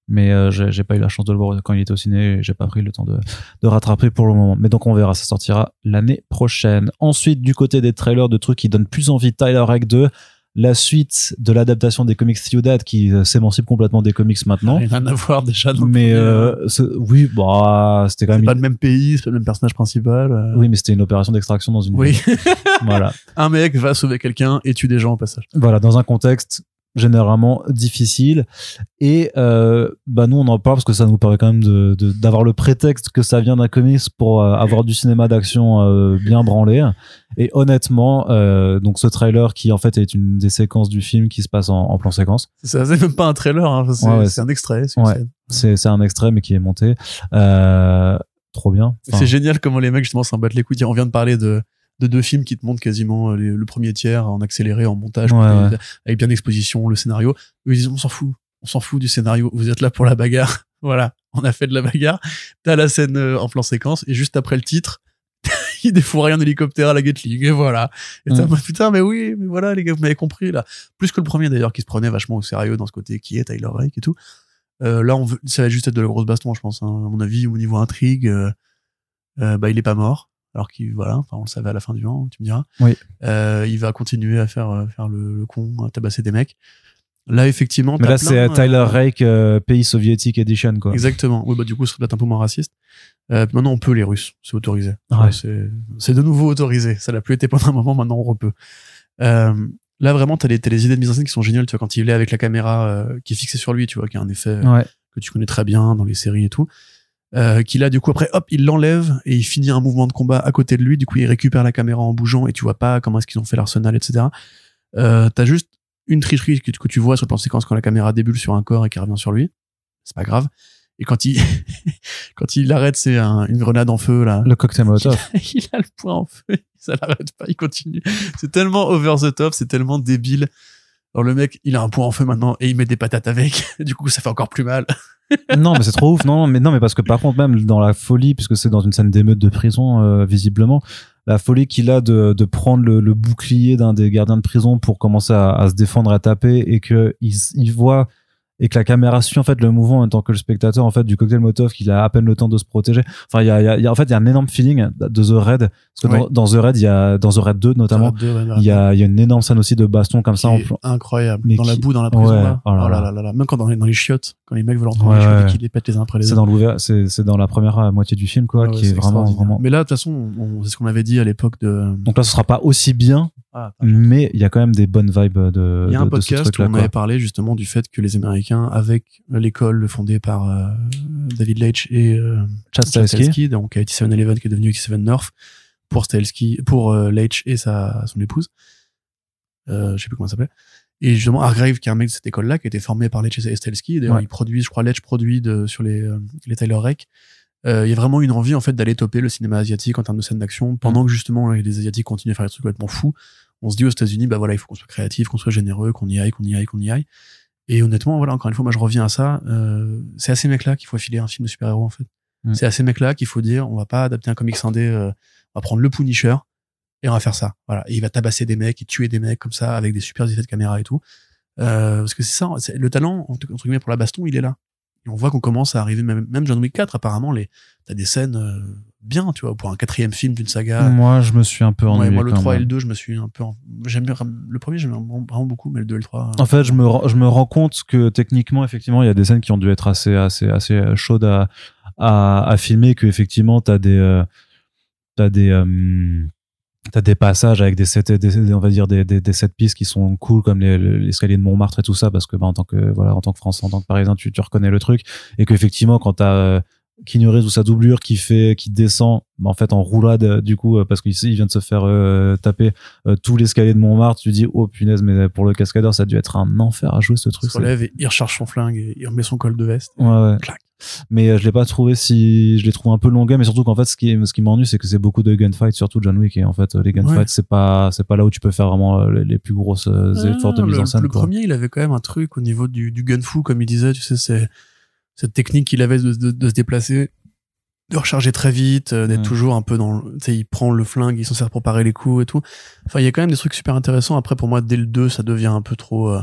Mais euh, j'ai pas eu la chance de le voir quand il était au ciné et j'ai pas pris le temps de, de rattraper pour le moment. Mais donc on verra ça sortira l'année prochaine. Ensuite du côté des trailers de trucs qui donnent plus envie Tyler Rake 2 la suite de l'adaptation des comics Ciudad qui euh, s'émancipe complètement des comics maintenant Rien à voir déjà. mais euh, c'est- oui bah c'était quand c'est même pas le même pays, c'est pas le même personnage principal. euh. oui mais c'était une opération d'extraction dans une Oui. voilà <laughs> un mec va sauver quelqu'un et tue des gens au passage. voilà dans un contexte généralement difficile et euh, bah nous on en parle parce que ça nous permet quand même de de- d'avoir le prétexte que ça vient d'un comics pour euh, avoir du cinéma d'action euh, bien branlé et honnêtement euh, donc ce trailer qui en fait est une des séquences du film qui se passe en, en plan séquence C'est même pas un trailer, hein, c'est Ouais, ouais, c'est un extrait. c'est Ouais. un extrait mais qui est monté euh, trop bien Enfin, C'est génial comment les mecs justement s'en battent les couilles. On vient de parler de, de deux films qui te montrent quasiment euh, les- le premier tiers en accéléré, en montage, Ouais, coupé, ouais. avec bien d'exposition, le scénario. Eux, ils disent on s'en fout, on s'en fout du scénario. Vous êtes là pour la bagarre. <laughs> voilà, on a fait de la bagarre. T'as la scène euh, en plan séquence et juste après le titre. <laughs> il défouraille un hélicoptère à la Gatling et voilà. Et en Mm. putain, mais oui, mais voilà, les gars, vous m'avez compris là. Plus que le premier d'ailleurs, qui se prenait vachement au sérieux dans ce côté qui est Tyler Rake et tout. Euh, là, on veut, ça va juste être de la grosse baston, je pense. hein. À mon avis, au niveau intrigue, euh, bah, il est pas mort. Alors qu'il, voilà, enfin, on le savait à la fin du an, tu me diras. Oui. Euh, il va continuer à faire, euh, faire le, le con, à tabasser des mecs. Là, effectivement, mais là c'est Tyler euh, Rake euh, pays soviétique edition quoi Exactement. Oui, bah, du coup, ce serait peut-être un peu moins raciste. Euh, maintenant, on peut les Russes. C'est autorisé. Ouais. C'est, c'est de nouveau autorisé. Ça l'a plus été pendant un moment. Maintenant, on peut. Euh, là, vraiment, t'as les, t'as les idées de mise en scène qui sont géniales. Tu vois, quand il est avec la caméra euh, qui est fixée sur lui, tu vois, qui a un effet ouais que tu connais très bien dans les séries et tout. Euh, qu'il a du coup après hop il l'enlève et il finit un mouvement de combat à côté de lui. Du coup il récupère la caméra en bougeant et tu vois pas comment est-ce qu'ils ont fait l'arsenal etc euh, t'as juste une tricherie que, que tu vois sur le plan séquence quand la caméra débule sur un corps et qui revient sur lui. C'est pas grave. Et quand il <laughs> quand il arrête c'est un- une grenade en feu là. Le cocktail molotov. Il a le point en feu. <laughs> Ça l'arrête pas il continue. C'est tellement over the top c'est tellement débile. Alors le mec il a un point en feu maintenant et il met des patates avec. <laughs> Du coup ça fait encore plus mal non mais c'est trop ouf. Non mais non mais parce que par contre même dans la folie puisque c'est dans une scène d'émeute de prison euh, visiblement la folie qu'il a de, de prendre le, le bouclier d'un des gardiens de prison pour commencer à, à se défendre à taper et que il, il voit et que la caméra suit en fait le mouvement en tant que le spectateur en fait du cocktail Molotov qu'il a à peine le temps de se protéger. Enfin il y a, y a- en fait il y a un énorme feeling de The Red parce que dans, Oui. dans The Red il y a dans The Red 2 notamment ouais, il y y a une énorme scène aussi de baston comme ça en incroyable Mais dans la boue dans la prison Ouais, là. oh là Oh là là. même quand dans les, dans les chiottes quand les mecs veulent dans Ouais, les chiottes et qu'ils les pètent les uns après les c'est autres dans l'ouvert c'est c'est dans la première euh, moitié du film quoi ouais, qui est c'est vraiment vraiment mais là de toute façon on- c'est ce qu'on avait dit à l'époque de donc là ce sera pas aussi bien Ah, mais il y a quand même des bonnes vibes de il y a un de- de ce podcast où on avait parlé justement du fait que les Américains avec l'école fondée par euh, David Leitch et euh, Chad Stahelski. Donc 8711 qui est devenu 87 North pour Stahelski pour euh, Leitch et sa son épouse. Euh, je sais plus comment ça s'appelait. Et justement Hargrave qui est un mec de cette école là qui a été formé par Leitch et Stahelski. D'ailleurs Ouais. il produit je crois Leitch produit de, sur les euh, les Tyler Rake. Euh, il y a vraiment une envie en fait d'aller toper le cinéma asiatique en termes de scènes d'action pendant que justement les asiatiques continuent à faire des trucs complètement fous. On se dit aux États-Unis bah voilà il faut qu'on soit créatif qu'on soit généreux qu'on y aille qu'on y aille qu'on y aille. Et honnêtement voilà encore une fois moi je reviens à ça. Euh, c'est à ces mecs là qu'il faut filer un film de super-héros en fait. Mm. c'est à ces mecs là qu'il faut dire on va pas adapter un comics indé euh, on va prendre le Punisher et on va faire ça. Voilà. Et il va tabasser des mecs et tuer des mecs comme ça avec des super effets de caméra et tout. Euh, parce que c'est ça, le talent entre guillemets pour la baston, il est là. Et on voit qu'on commence à arriver même, même John Wick 4 apparemment les t'as des scènes euh, bien, tu vois, pour un quatrième film d'une saga. Moi, je me suis un peu Ouais, ennuyé. moi le quand 3 et le 2, je me suis un peu en- j'aime bien le premier, j'aime vraiment beaucoup mais le 2 et le 3 En fait, je me, rends- je me rends compte que techniquement, effectivement, il y a des scènes qui ont dû être assez, assez, assez euh, chaudes à, à, à filmer, que effectivement, t'as des, euh, t'as des, euh, t'as des passages avec des set, des, on va dire des, des, des pistes qui sont cool comme les- les- l'escalier de Montmartre et tout ça, parce que bah, en tant que voilà, en tant que Français, en tant que Parisien, tu, tu reconnais le truc, et qu'effectivement, quand t'as Reeves ou sa doublure qui fait, qui descend, bah, en fait en roulade euh, du coup, euh, parce qu'il il vient de se faire euh, taper euh, tout l'escalier de Montmartre, tu dis oh punaise, mais pour le cascadeur, ça a dû être un enfer à jouer ce il truc. se relève et il recharge son flingue et il remet son col de veste. Ouais, ouais. Clac. Mais je l'ai pas trouvé si je l'ai trouvé un peu longuet mais surtout qu'en fait ce qui est- ce qui m'ennuie c'est que c'est beaucoup de gunfights surtout John Wick et en fait les gunfights Ouais. c'est pas c'est pas là où tu peux faire vraiment les, les plus grosses Ah, efforts de mise en scène le quoi. premier, il avait quand même un truc au niveau du, du gun fu, comme il disait, tu sais, c'est cette technique qu'il avait de, de, de se déplacer, de recharger très vite, euh, d'être toujours un peu dans, le- tu sais, il prend le flingue, il s'en sert pour parer les coups et tout. Enfin, il y a quand même des trucs super intéressants. Après, pour moi, dès le 2, ça devient un peu trop. euh,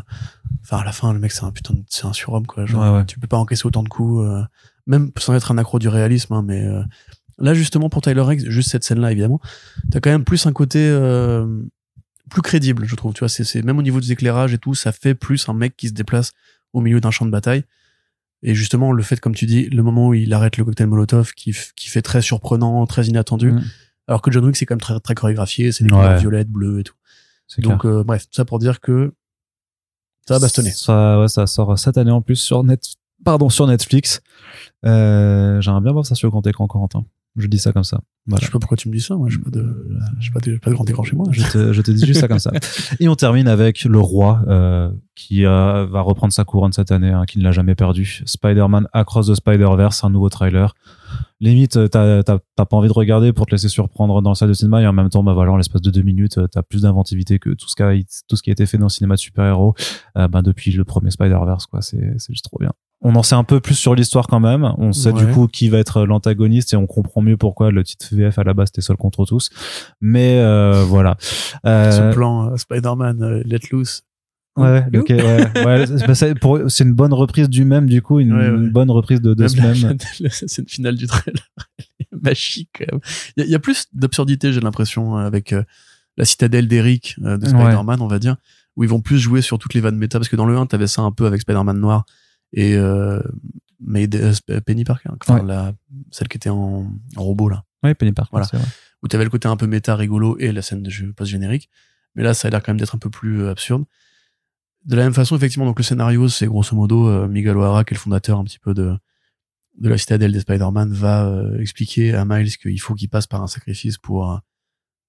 Enfin, à la fin, le mec, c'est un putain, c'est un surhomme quoi. Genre, Ouais, ouais. tu peux pas encaisser autant de coups, euh, même sans être un accro du réalisme, hein, mais euh, là, justement, pour Tyler Rex, juste cette scène-là, évidemment, t'as quand même plus un côté. euh, plus crédible, je trouve. Tu vois, c'est, c'est même au niveau des éclairages et tout, ça fait plus un mec qui se déplace au milieu d'un champ de bataille. Et justement, le fait, comme tu dis, le moment où il arrête le cocktail Molotov, qui, qui fait très surprenant, très inattendu, Mm. alors que John Wick, c'est quand même très, très chorégraphié, c'est des Ouais. couleurs violettes, bleues et tout. Donc, euh, bref, ça pour dire que ça va bastonner. Ça, ouais, ça sort cette année en plus sur net, pardon, sur Netflix. Euh, J'aimerais bien voir ça sur grand écran, Corentin. Je dis ça comme ça. Voilà. Je sais pas pourquoi tu me dis ça, moi, j'ai pas de, j'ai pas de, j'ai pas de grand écran chez moi. Je te, je te dis juste ça comme ça. <laughs> Et on termine avec le roi euh, qui euh, va reprendre sa couronne cette année, hein, qui ne l'a jamais perdu. Spider-Man Across the Spider-Verse, un nouveau trailer. Limite, euh, t'as pas envie de regarder pour te laisser surprendre dans la salle de cinéma et en même temps, bah voilà, en l'espace de deux minutes, euh, t'as plus d'inventivité que tout ce, qui a, tout ce qui a été fait dans le cinéma de super-héros euh, bah, depuis le premier Spider-Verse, quoi. C'est juste trop bien. On en sait un peu plus sur l'histoire quand même. On sait Ouais. du coup qui va être l'antagoniste et on comprend mieux pourquoi le titre VF à la base était seul contre tous. Mais euh, voilà. Euh, Ce plan euh, Spider-Man euh, Let Loose. Ouais, ouais, le- ok, ouais, ouais, c'est- bah, c'est pour- c'est une bonne reprise du même, du coup, une, Ouais, ouais. une bonne reprise de, de Même ce la, même. <laughs> la scène finale du trailer, elle est magique quand même. Il y, y a plus d'absurdité, j'ai l'impression, avec euh, la citadelle d'Eric euh, de Ouais. Spider-Man, on va dire, où ils vont plus jouer sur toutes les vannes méta, parce que dans le 1, t'avais ça un peu avec Spider-Man noir et euh, mais euh, Penny Parker, enfin Ouais. la, celle qui était en, en robot là, Ouais, Penny Parker, Voilà. vrai. où t'avais le côté un peu méta rigolo et la scène de jeu post-générique. Mais là, ça a l'air quand même d'être un peu plus euh, absurde. De la même façon, effectivement, donc le scénario, c'est grosso modo Miguel O'Hara, qui est le fondateur un petit peu de, de la citadelle des Spider-Man, va expliquer à Miles qu'il faut qu'il passe par un sacrifice pour,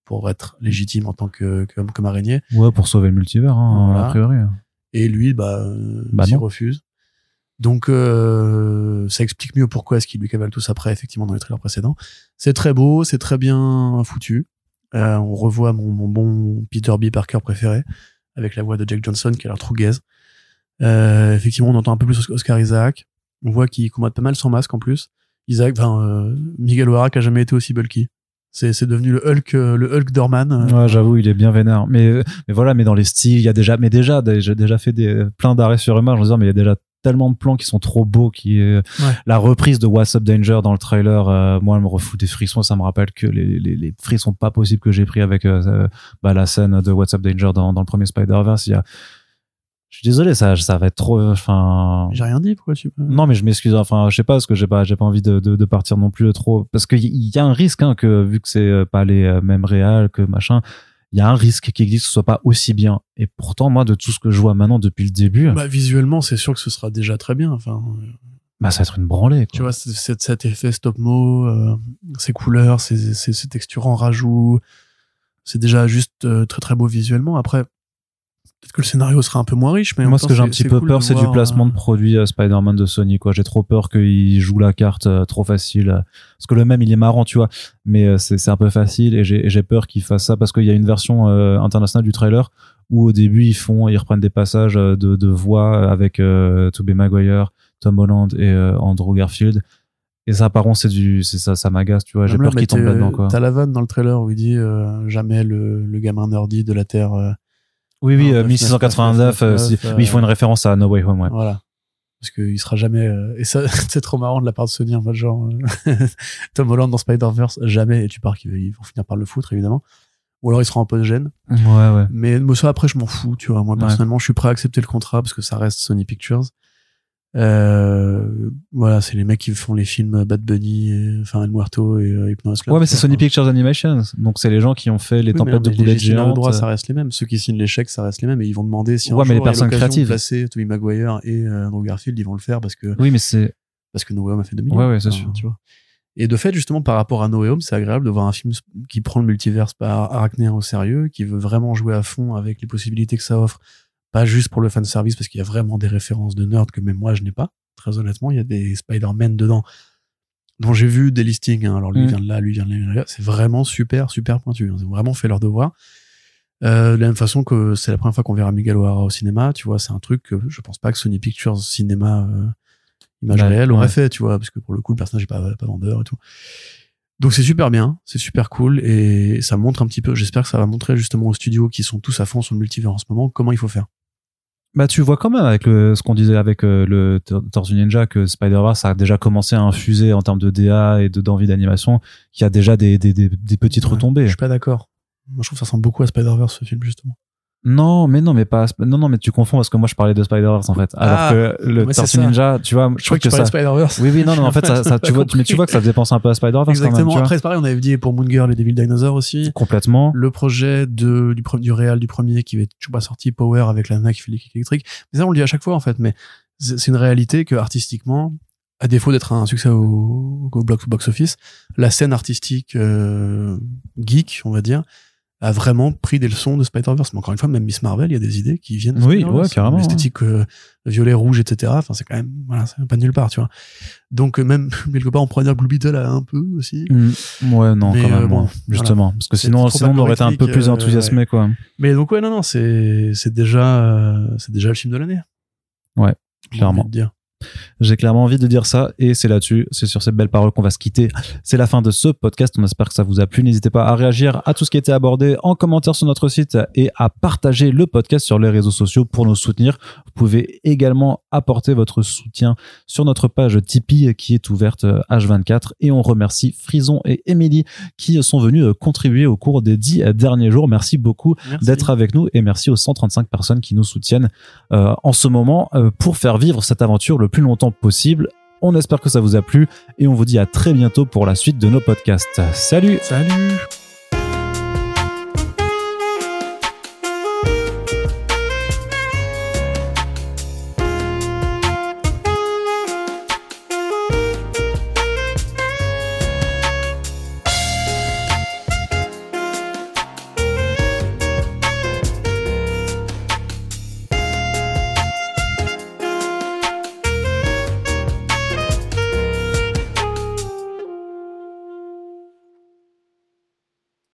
pour être légitime en tant que, comme araignée. Ouais, pour sauver le multivers, hein, Voilà. a priori. Et lui, bah, Bah s'y non. refuse. Donc, euh, ça explique mieux pourquoi est-ce qu'il lui cavale tous après, effectivement, dans les trailers précédents. C'est très beau, c'est très bien foutu. Euh, on revoit mon, mon bon Peter B. Parker préféré, avec la voix de Jack Johnson, qui a l'air trop gaze. Euh, effectivement, on entend un peu plus Oscar Isaac. On voit qu'il combat pas mal sans masque, en plus. Isaac, enfin, euh, Miguel O'Hara, qui a jamais été aussi bulky. C'est, devenu le Hulk, euh, le Hulk Dorman. euh, Ouais, j'avoue, il est bien vénère. Mais, mais voilà, mais dans les styles, il y a déjà, mais déjà, j'ai déjà fait des, plein d'arrêts sur image en disant, mais il y a déjà tellement de plans qui sont trop beaux, qui Ouais. la reprise de What's Up Danger dans le trailer, euh, moi, elle me refout des frissons, ça me rappelle que les, les, les frissons pas possibles que j'ai pris avec, euh, euh, bah, la scène de What's Up Danger dans, dans le premier Spider-Verse, il y a, je suis désolé, ça, ça va être trop, enfin, J'ai rien dit, pourquoi tu. non, mais je m'excuse. Enfin, je sais pas parce que j'ai pas, j'ai pas envie de, de, de partir non plus trop, parce qu'il y, y a un risque hein, que vu que c'est euh, pas les euh, mêmes réals que machin, il y a un risque qui existe que ce soit pas aussi bien. Et pourtant, moi, de tout ce que je vois maintenant depuis le début, Bah, visuellement, c'est sûr que ce sera déjà très bien. Enfin, euh, bah ça va être une branlée. Quoi. tu vois, cet effet stop-mo, euh, ces couleurs, ces, ces, ces textures en rajout, c'est déjà juste euh, très très beau visuellement. Après, peut-être que le scénario sera un peu moins riche, mais Moi, ce que j'ai un petit peu cool peur, c'est du placement euh, de produits euh, Spider-Man de Sony. Quoi, j'ai trop peur qu'il joue la carte euh, trop facile. euh, Parce que le même, il est marrant, tu vois, mais euh, c'est c'est un peu facile et j'ai peur qu'il fasse ça parce qu'il y a une version euh, internationale du trailer où au début ils font, ils reprennent des passages euh, de, de voix avec euh, Tobey Maguire, Tom Holland et euh, Andrew Garfield. Et ça, par contre, c'est du, c'est ça, ça m'agace, tu vois. J'ai peur qu'il tombe là-dedans, quoi. T'as la vanne dans le trailer où il dit euh, jamais le, le gamin nerdy de la Terre. Oui, oui, Non, euh, 9, 1689, euh, 9, si- euh, oui, ils font une référence à No Way Home, ouais. Voilà. Parce qu'il sera jamais. euh, et ça, <laughs> c'est trop marrant de la part de Sony en mode genre. euh, <laughs> Tom Holland dans Spider-Verse, jamais. Et tu pars qu'ils ils vont finir par le foutre, évidemment. Ou alors il sera en post-gène. Ouais, ouais. Mais moi, ça, après, je m'en fous, tu vois. Moi, Ouais. personnellement, je suis prêt à accepter le contrat parce que ça reste Sony Pictures. Euh, voilà, c'est les mecs qui font les films Bad Bunny, et, enfin El Muerto et euh, Hypnosis Club. Ouais, mais c'est. Sony Pictures Animations. Donc, c'est les gens qui ont fait les Oui, mais tempêtes non, de mais les boulettes de géantes. droit, ça reste les mêmes. Ceux qui signent les chèques, ça reste les mêmes. Et ils vont demander si un Ouais, mais jour les personnes de créatives. placer Tobey Maguire et euh, Andrew Garfield, ils vont le faire parce que Oui, mais c'est, parce que No Way Home a fait 2 millions. Ouais, ouais, c'est sûr. Tu vois. Et de fait, justement, par rapport à No Way Home, c'est agréable de voir un film qui prend le multiverse par arachnéen au sérieux, qui veut vraiment jouer à fond avec les possibilités que ça offre, pas juste pour le fan service, parce qu'il y a vraiment des références de nerd que même moi je n'ai pas. Très honnêtement, il y a des Spider-Man dedans dont j'ai vu des listings. hein. Alors lui Mm. vient de là, lui vient de là. C'est vraiment super, super pointu. hein. Ils ont vraiment fait leur devoir. Euh, de la même façon que c'est la première fois qu'on verra Miguel O'Hara au cinéma, tu vois, c'est un truc que je pense pas que Sony Pictures Cinéma euh, Image Ouais, réelle aurait ouais. fait, tu vois, parce que pour le coup, le personnage est pas, pas vendeur et tout. Donc c'est super bien, c'est super cool et ça montre un petit peu, j'espère que ça va montrer justement aux studios qui sont tous à fond sur le multivers en ce moment comment il faut faire. Bah, tu vois quand même avec le, ce qu'on disait avec euh, le Tor- Tortue Ninja que Spider-Verse a déjà commencé à infuser en termes de DA et de d'envie d'animation, qu'il y a déjà des, des, des, des petites Ouais, retombées. Je suis pas d'accord. Moi je trouve que ça ressemble beaucoup à Spider-Verse ce film justement. Non, mais non, mais pas, non, non, mais tu confonds parce que moi je parlais de Spider-Verse en fait. Alors Ah, que le Tortue. Ninja, tu vois, je, Je crois que tu parlais ça. de Spider-Verse. Oui, oui, non, non, en fait, ça, ça, tu <laughs> vois, pas mais tu vois que ça faisait penser un peu à Spider-Verse quand même, Exactement. tu vois. Après c'est pareil, on avait dit pour Moon Girl et Devil Dinosaur aussi. Complètement. Le projet de, du, du réal du premier qui va être toujours pas sorti, Power avec la nana qui fait les kicks électriques. Mais ça, on le dit à chaque fois, en fait. Mais c'est une réalité que, artistiquement, à défaut d'être un succès au, au box, box office, la scène artistique euh, geek, on va dire, a vraiment pris des leçons de Spider-Verse. Mais encore une fois, même Miss Marvel, il y a des idées qui viennent de Oui, ouais, carrément, L'esthétique euh, violet, rouge, etc. Enfin, c'est quand même, voilà, c'est pas de nulle part, tu vois. Donc, euh, même, <laughs> quelque part, on pourrait dire Blue Beetle a un peu aussi. Mm, ouais, non, Mais, quand même, euh, bon, moins, justement. Parce que sinon, sinon, on aurait été un peu plus euh, enthousiasmé, quoi. Mais donc ouais non non c'est c'est déjà c'est déjà le film de l'année. Ouais, clairement. dire. J'ai clairement envie de dire ça et c'est là-dessus, c'est sur ces belles paroles qu'on va se quitter. C'est la fin de ce podcast. On espère que ça vous a plu. N'hésitez pas à réagir à tout ce qui a été abordé en commentaire sur notre site et à partager le podcast sur les réseaux sociaux pour nous soutenir. Vous pouvez également apporter votre soutien sur notre page Tipeee qui est ouverte H24 et on remercie Frison et Émilie qui sont venus euh, contribuer au cours des dix derniers jours. Merci beaucoup d'être avec nous et merci aux 135 personnes qui nous soutiennent euh, en ce moment euh, pour faire vivre cette aventure plus longtemps possible. On espère que ça vous a plu et on vous dit à très bientôt pour la suite de nos podcasts. Salut Salut.